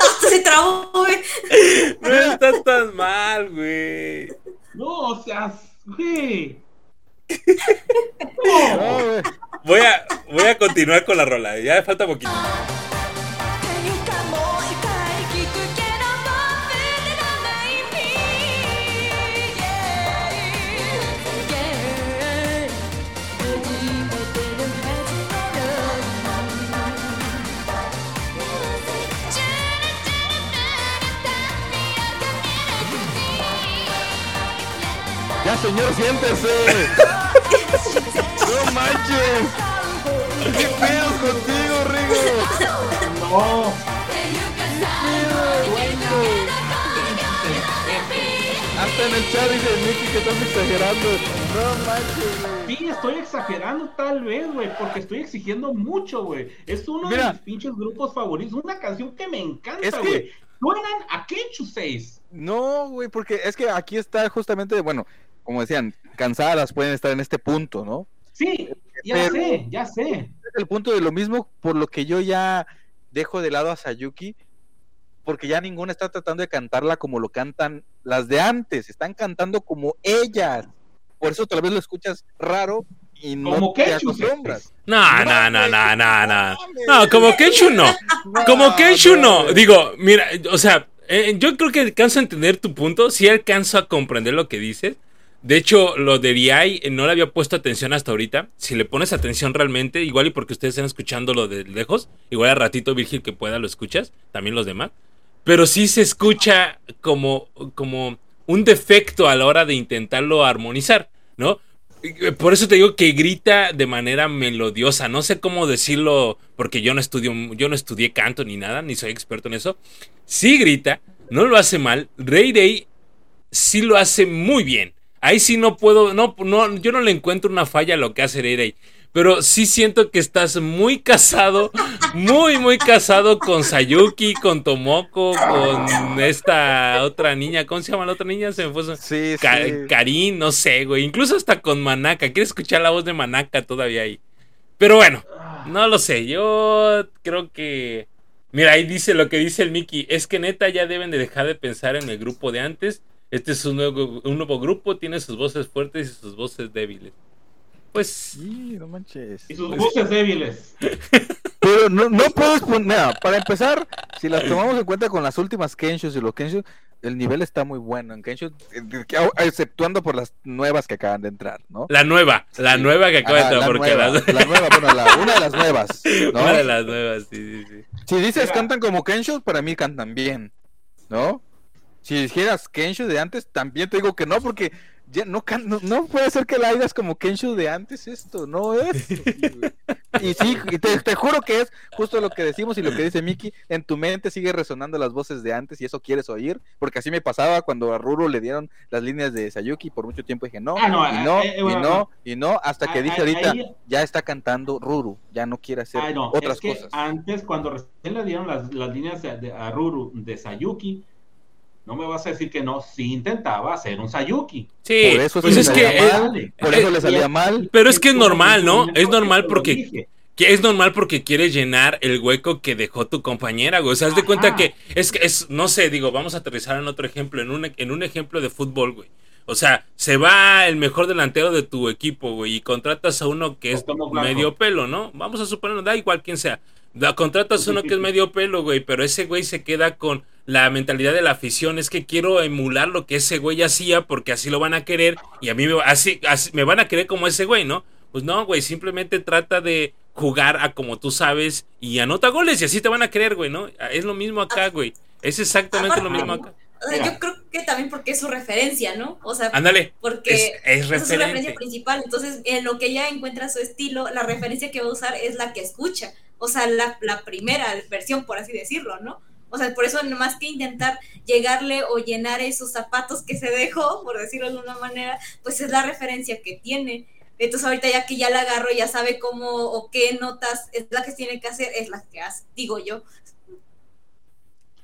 Hasta se trabó, güey. no está tan mal, güey. No, o sea, güey. No, No. güey. Voy a, voy a continuar con la rola. Ya falta poquito. Ya, señor, siéntese. No manches. ¿Qué pedos contigo, Rigo? No. Hasta en el chat dice Mickey que estás exagerando. No manches, güey. Sí, estoy exagerando tal vez, güey, porque estoy exigiendo mucho, güey. Es uno Mira. de mis pinches grupos favoritos, una canción que me Es encanta, que- güey. Suenan a Kenshu 6. No, güey, porque es que aquí está justamente, bueno, como decían, cansadas pueden estar en este punto, ¿no? Sí, ya Pero- sé, ya sé. es el punto de lo mismo por lo que yo ya dejo de lado a Sayuki porque ya ninguna está tratando de cantarla como lo cantan las de antes, están cantando como ellas. Por eso tal vez lo escuchas raro y no Como te acostumbras. No, no, no, no, no, no. No, como Kenshu no. Como Kenshu no. Digo, mira, o sea, eh, yo creo que alcanzo a entender tu punto. Sí alcanzo a comprender lo que dices. De hecho, lo de Riai eh, no le había puesto atención hasta ahorita. Si le pones atención realmente, igual y porque ustedes están escuchando lo de lejos, igual al ratito Virgil que pueda lo escuchas, también los demás. Pero sí se escucha como, como un defecto a la hora de intentarlo armonizar, ¿no? Y, Por eso te digo que grita de manera melodiosa. No sé cómo decirlo, porque yo no estudio, yo no estudié canto ni nada, ni soy experto en eso. Sí grita, no lo hace mal. Ray Day sí lo hace muy bien. Ahí sí no puedo, no, no, yo no le encuentro una falla a lo que hace Day. Pero sí siento que estás muy casado, muy, muy casado con Sayuki, con Tomoko, con esta otra niña. ¿Cómo se llama la otra niña? Se me fue Sí, Ka- sí. Karin, no sé, güey. Incluso hasta con Manaka. Quiero escuchar la voz de Manaka todavía ahí. Pero bueno, no lo sé. Yo creo que. Mira, ahí dice lo que dice el Mickey. Es que neta ya deben de dejar de pensar en el grupo de antes. Este es un nuevo, un nuevo grupo, tiene sus voces fuertes y sus voces débiles. Pues. Sí, no manches. Y sus voces débiles. Pero no, no puedes poner, mira, para empezar, si las tomamos en cuenta con las últimas Kenshus y los Kenshus, el nivel está muy bueno en Kenshu, que- exceptuando por las nuevas que acaban de entrar, ¿no? La nueva, la nueva que acaba de entrar, la porque nueva, las- la nueva, bueno, la- una de las nuevas, ¿no? una de las nuevas, sí, sí, sí. Si dices Mira. cantan como Kenshu, para mí cantan bien, ¿no? Si dijeras Kenshu de antes, también te digo que no, porque ya no, no, no puede ser que la hagas como Kenshu de antes esto, no es. Y sí, y te, te juro que es justo lo que decimos y lo que dice Miki, en tu mente sigue resonando las voces de antes y eso quieres oír, porque así me pasaba cuando a Ruru le dieron las líneas de Sayuki, por mucho tiempo dije no, Ah, no, y eh, no, eh, y bueno, no, y no, hasta que Ah, dije ah, ahorita, ahí- ya está cantando Ruru, ya no quiere hacer otras es que cosas. antes, cuando recién le dieron las, las líneas de, de- a Ruru de Sayuki, no me vas a decir que no, sí intentaba hacer un Sayuki. Sí, Por eso pues sí es le que. salía eh, mal, por eso le salía mal. Pero es que es normal, ¿no? Es normal porque-. Que es normal porque quieres llenar el hueco que dejó tu compañera, güey. O sea, haz de cuenta que es que es, no sé, digo, vamos a aterrizar en otro ejemplo, en un, en un ejemplo de fútbol, güey. O sea, se va el mejor delantero de tu equipo, güey, y contratas a uno que es medio pelo, ¿no? Vamos a suponer, da igual quién sea. Da- contratas a uno que es medio pelo, güey, pero ese güey se queda con la mentalidad de la afición. Es que quiero emular lo que ese güey hacía porque así lo van a querer y a mí me, así, así- me van a querer como ese güey, ¿no? Pues no, güey, simplemente trata de jugar a como tú sabes y anota goles y así te van a querer, güey, ¿no? Es lo mismo acá, güey. Es exactamente lo mismo acá. O sea, yo creo que también porque es su referencia, ¿no? O sea, Ándale. porque Es, es esa es su referencia principal. Entonces, en lo que ella encuentra su estilo, la referencia que va a usar es la que escucha. O sea, la, la primera versión, por así decirlo, ¿no? O sea, por eso, más que intentar llegarle o llenar esos zapatos que se dejó, por decirlo de alguna manera, pues es la referencia que tiene. Entonces, ahorita ya que ya la agarro, ya sabe cómo o qué notas es la que tiene que hacer, es la que hace, digo yo.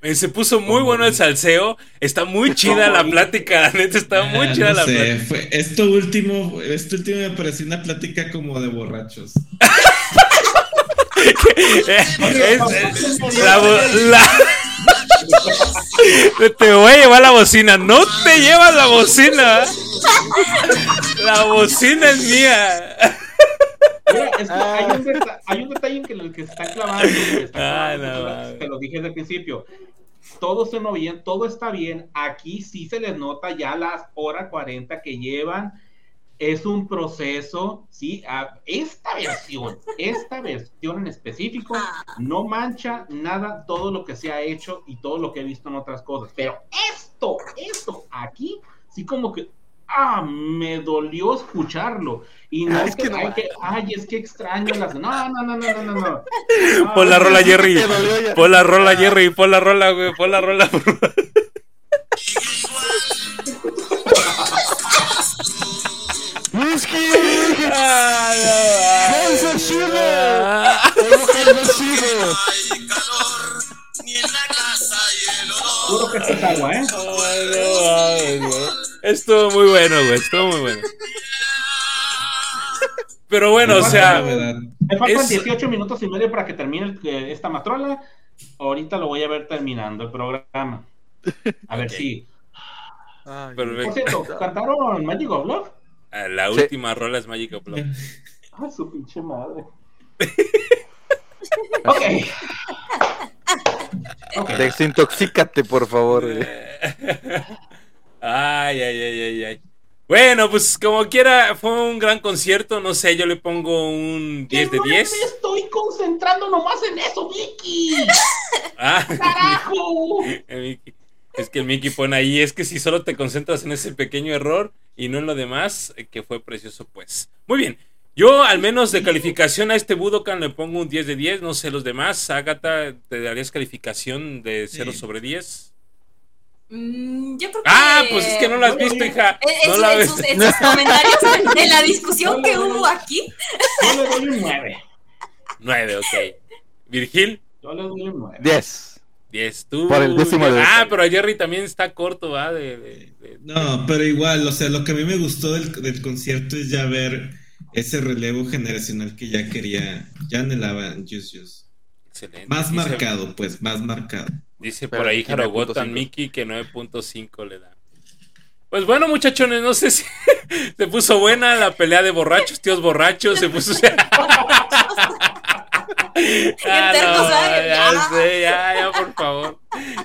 Eh, Se puso muy bueno el salseo. Está muy chida la plática. La neta está muy Ah, chida no la sé, plática. fue- esto último, esto último me pareció una plática como de borrachos. Es- es- la, vo- la- te voy a llevar la bocina. No te llevas la bocina. La bocina es mía. Mira, es que hay, un deta- hay un detalle en que el que se está clavando. que se está Ay, clavando, no, te lo- lo dije desde el principio. Todo suena bien, todo está bien. Aquí sí se les nota ya las horas 40 que llevan. Es un proceso, ¿sí? Ah, esta versión, esta versión en específico, Ah. no mancha nada todo lo que se ha hecho y todo lo que he visto en otras cosas. Pero esto, esto, aquí, sí como que, ah, me dolió escucharlo. Y no Ah, es que, que no. hay que, ay, es que extraño las... No, no, no, no, no, no, no. Pon la Ah, rola, Jerry. Pon la rola, Jerry. Pon la rola, güey. Pon la rola. por Whisky, Ah, no, Hansa Schiller. ah. Hansa Schiller. Juro que esto es agua, ¿eh? Ay, no mames, güey. Estuvo muy bueno, güey. Estuvo muy bueno. Pero bueno, o La sea. Me faltan Es- 18 minutos y medio para que termine el- eh, esta matrola. Ahorita lo voy a ver terminando el programa. A ver Ok. si. Ay, Perfecto. Por cierto, ¿cantaron Magic of Love? Ah, la Sí. última rola es Magic of Love. Ay, su pinche madre. ok. Ok. Desintoxícate, por favor. Ay, ay, ay, ay, ay. Bueno, pues como quiera, fue un gran concierto. No sé, yo le pongo un 10 de Que no 10. Me estoy concentrando nomás en eso, Vicky. Ah, ¡Carajo! el Mickey. Es que el Mickey pone ahí, es que si solo te concentras en ese pequeño error y no en lo demás, eh, que fue precioso, pues. Muy bien. Yo, al menos de calificación a este Budokan, le pongo un 10 de 10. No sé los demás. Agatha, ¿te darías calificación de 0 Sí. sobre 10? Mm, yo creo que. Ah, pues es que no la has visto, hija. En, en No su- la en ves. sus, en sus comentarios, en la discusión que hubo aquí, Yo le doy un 9. 9, ok. Virgil, Yo le doy un 9. 10. 10. Tú. Por el décimo de- Ah, pero a Jerry también está corto, ¿va? De, de- de- No, pero igual, o sea, lo que a mí me gustó del, del concierto es ya ver ese relevo generacional que ya quería, ya anhelaban Juice Juice. Excelente. Más Dice- marcado, pues, más marcado. Dice Pero por ahí 9.5. Mickey que 9.5 le da. Pues bueno, muchachones, no sé si se puso buena la pelea de borrachos, tíos borrachos, se puso. Ah, no, ya ya. sé, ya, ya, por favor.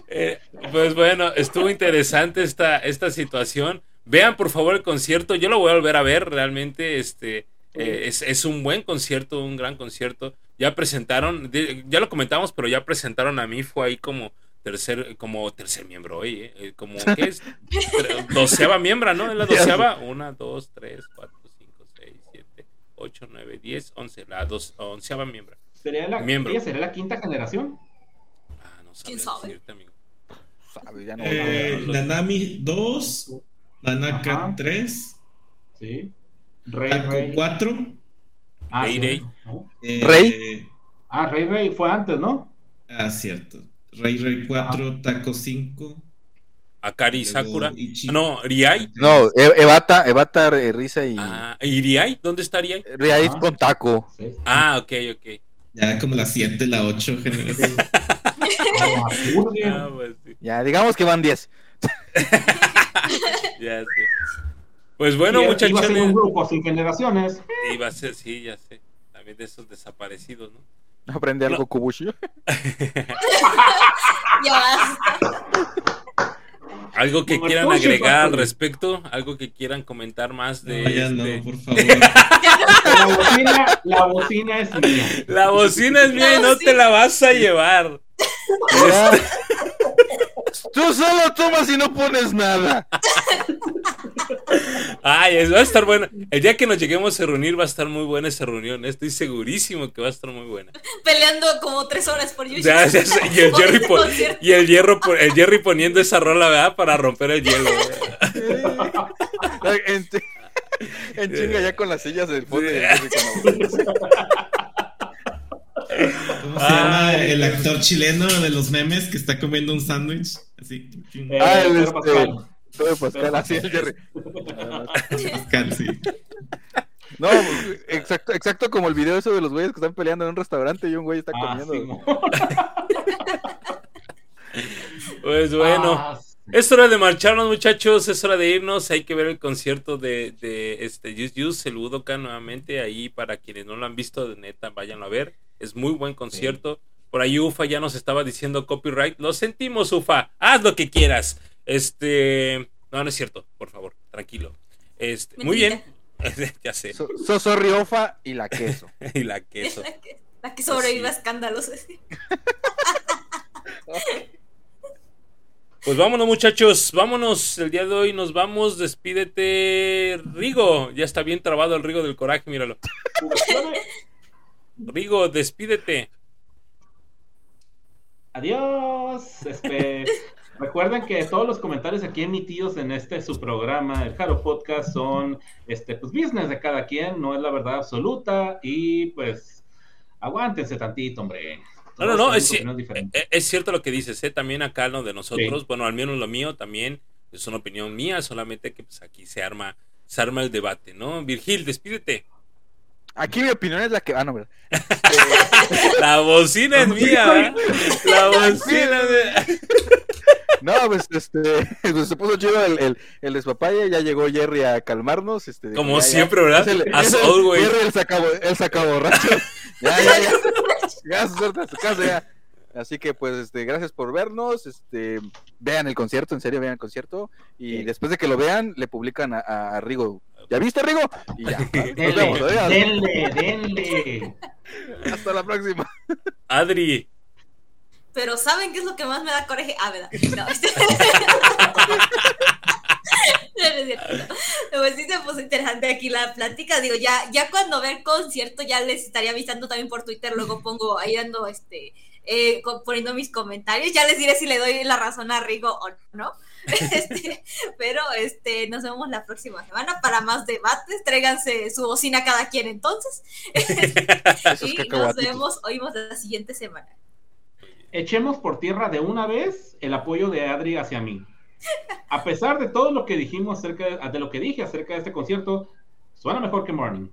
Eh, pues bueno, estuvo interesante esta, esta situación. Vean por favor el concierto, yo lo voy a volver a ver, realmente este eh, es, es un buen concierto, un gran concierto. Ya presentaron, ya lo comentamos, pero ya presentaron a mí, fue ahí como tercer, como tercer miembro hoy, eh, eh, como ¿qué es? Doceava miembro, ¿no? Es la doceava. Una, dos, tres, cuatro, cinco, seis, siete, ocho, nueve, diez, once. La dos, onceava miembro. ¿Sería la, Miembro. ella sería la quinta generación? Ah, no ¿Quién sabe? decirte, amigo. Sabe, ya no- Eh, Nanami 2, Nanaka Ajá. 3, Sí. Rey, Taco Rey. 4, Ah, Rey. Rey. ¿no? eh, Rey. Ah, Rey Rey fue antes, ¿no? Ah, cierto. Rey Rey 4, Taco 5. Akari luego Sakura. Ichi- Ah, No, Riai. No, E- Evata, Evata, Risa y. Ah, ¿y Riai? ¿Dónde está Riai? Riais Ah. con taco. Sí. Ah, ok, ok. Ya como la 7, la 8, generación. Ah, pues sí. Ya, digamos que van 10. Ya sé. Pues bueno, Y- Iba a ser un grupo sin generaciones. Iba a ser, sí, ya sé. También de esos desaparecidos, ¿no? Aprende algo, No. Kubushi. ya basta. Algo que Como quieran agregar al respecto, algo que quieran comentar más de. No, ya este- no, por favor. La bocina, la bocina es mía. La bocina es mía y no te la vas a llevar. Tú solo tomas y no pones nada. Ay, va a estar buena. El día que nos lleguemos a reunir va a estar muy buena esa reunión. eh. Estoy segurísimo que va a estar muy buena. Peleando como tres horas por YouTube. Ya, ya sé, y, el Jerry y el, hierro, po- el Jerry poniendo esa rola, ¿verdad? Para romper el hielo. ¿verdad? En, en chinga ya con las sillas del fondo. ¿Cómo se llama el actor chileno de los memes que está comiendo un sándwich? Así. Eh, Ah, el Pedro este. Todo Pascal, así el Jerry. No, exacto, exacto como el video eso de los güeyes que están peleando en un restaurante y un güey está Ah, comiendo. sí, Pues bueno. Ah, Es hora de marcharnos, muchachos. Es hora de irnos. Hay que ver el concierto de, de este Just Use, el Budokan nuevamente. Ahí, para quienes no lo han visto, de neta, váyanlo a ver. Es muy buen concierto. Por ahí Ufa ya nos estaba diciendo copyright. Lo sentimos, Ufa. Haz lo que quieras. Este. No, no es cierto. Por favor, tranquilo. Este, muy bien. ya sé. So- Soso Riofa y la queso. y la queso. La que, la que sobrevive a escándalos. Pues vámonos, muchachos. Vámonos. El día de hoy nos vamos. Despídete, Rigo. Ya está bien trabado el Rigo del coraje, míralo. Rigo, despídete. Adiós. Este, recuerden que todos los comentarios aquí emitidos en este su programa, el Jaro Podcast, son este pues business de cada quien, no es la verdad absoluta y pues aguántense tantito, hombre. No, no, no, es, diferentes. eh, es cierto lo que dices, ¿eh? también acá lo de nosotros, bueno, al menos lo mío también es una opinión mía, solamente que pues aquí se arma, se arma el debate, ¿no? Virgil, despídete. Aquí mi opinión es la que. Ah, no, ¿verdad? La bocina es mía, ¿eh? La bocina es de... No, pues este. pues, se puso chido el, el, el despapalle. Ya llegó Jerry a calmarnos. Este, Como ya, ya. siempre, ¿verdad? El- As always. Jerry, el saca, el saca borracho. Ya, ya, ya. Ya, su suerte a su casa, ya. Así que, pues, este, gracias por vernos. Este, vean el concierto, en serio, vean el concierto. Y Sí. después de que lo vean, le publican a, a- Rigo. ¿Ya viste, Rigo? Y ya. Nos Denle, vemos, adiós. denle, denle. Hasta la próxima. Adri, Pero ¿saben qué es lo que más me da coraje? Ah, ¿verdad? No, este... No, no es cierto, no. Pues sí se puso interesante aquí la plática. Digo, ya, ya cuando vea el concierto ya les estaría avisando también por Twitter. Luego pongo ahí dando este eh, poniendo mis comentarios. Ya les diré si le doy la razón a Rigo o no. Este, pero este, nos vemos la próxima semana para más debates. Tráiganse su bocina cada quien entonces. Y nos vemos, oímos la siguiente semana. Echemos por tierra de una vez el apoyo de Adri hacia mí. A pesar de todo lo que dijimos acerca de, de lo que dije acerca de este concierto, suena mejor que Morning.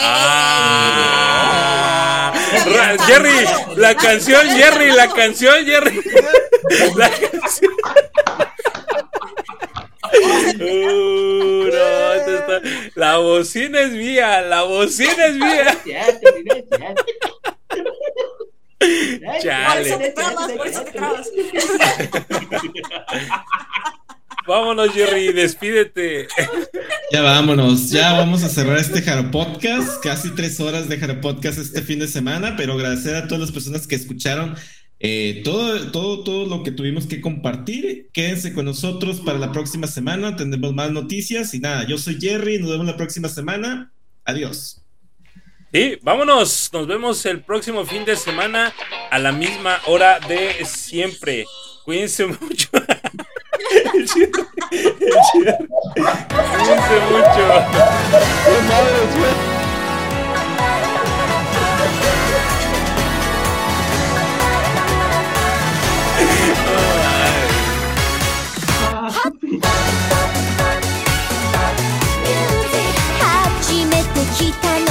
Ah. Jerry, la canción, Jerry, la canción, Jerry. La canción. Uh, no, esto está- La bocina es mía, la bocina es mía. Por eso te trabas, por eso te trabas. Vámonos, Jerry, despídete. Ya vámonos, ya vamos a cerrar este Jaro Podcast, casi tres horas de Jaro Podcast este fin de semana, pero agradecer a todas las personas que escucharon eh, todo, todo, todo lo que tuvimos que compartir. Quédense con nosotros para la próxima semana, tendremos más noticias y nada, yo soy Jerry, nos vemos la próxima semana, adiós. Sí, vámonos. Nos vemos el próximo fin de semana a la misma hora de siempre. Cuídense mucho. El Jerry- el Jerry. Cuídense mucho. ¡Qué madre, güey!「初めて来たの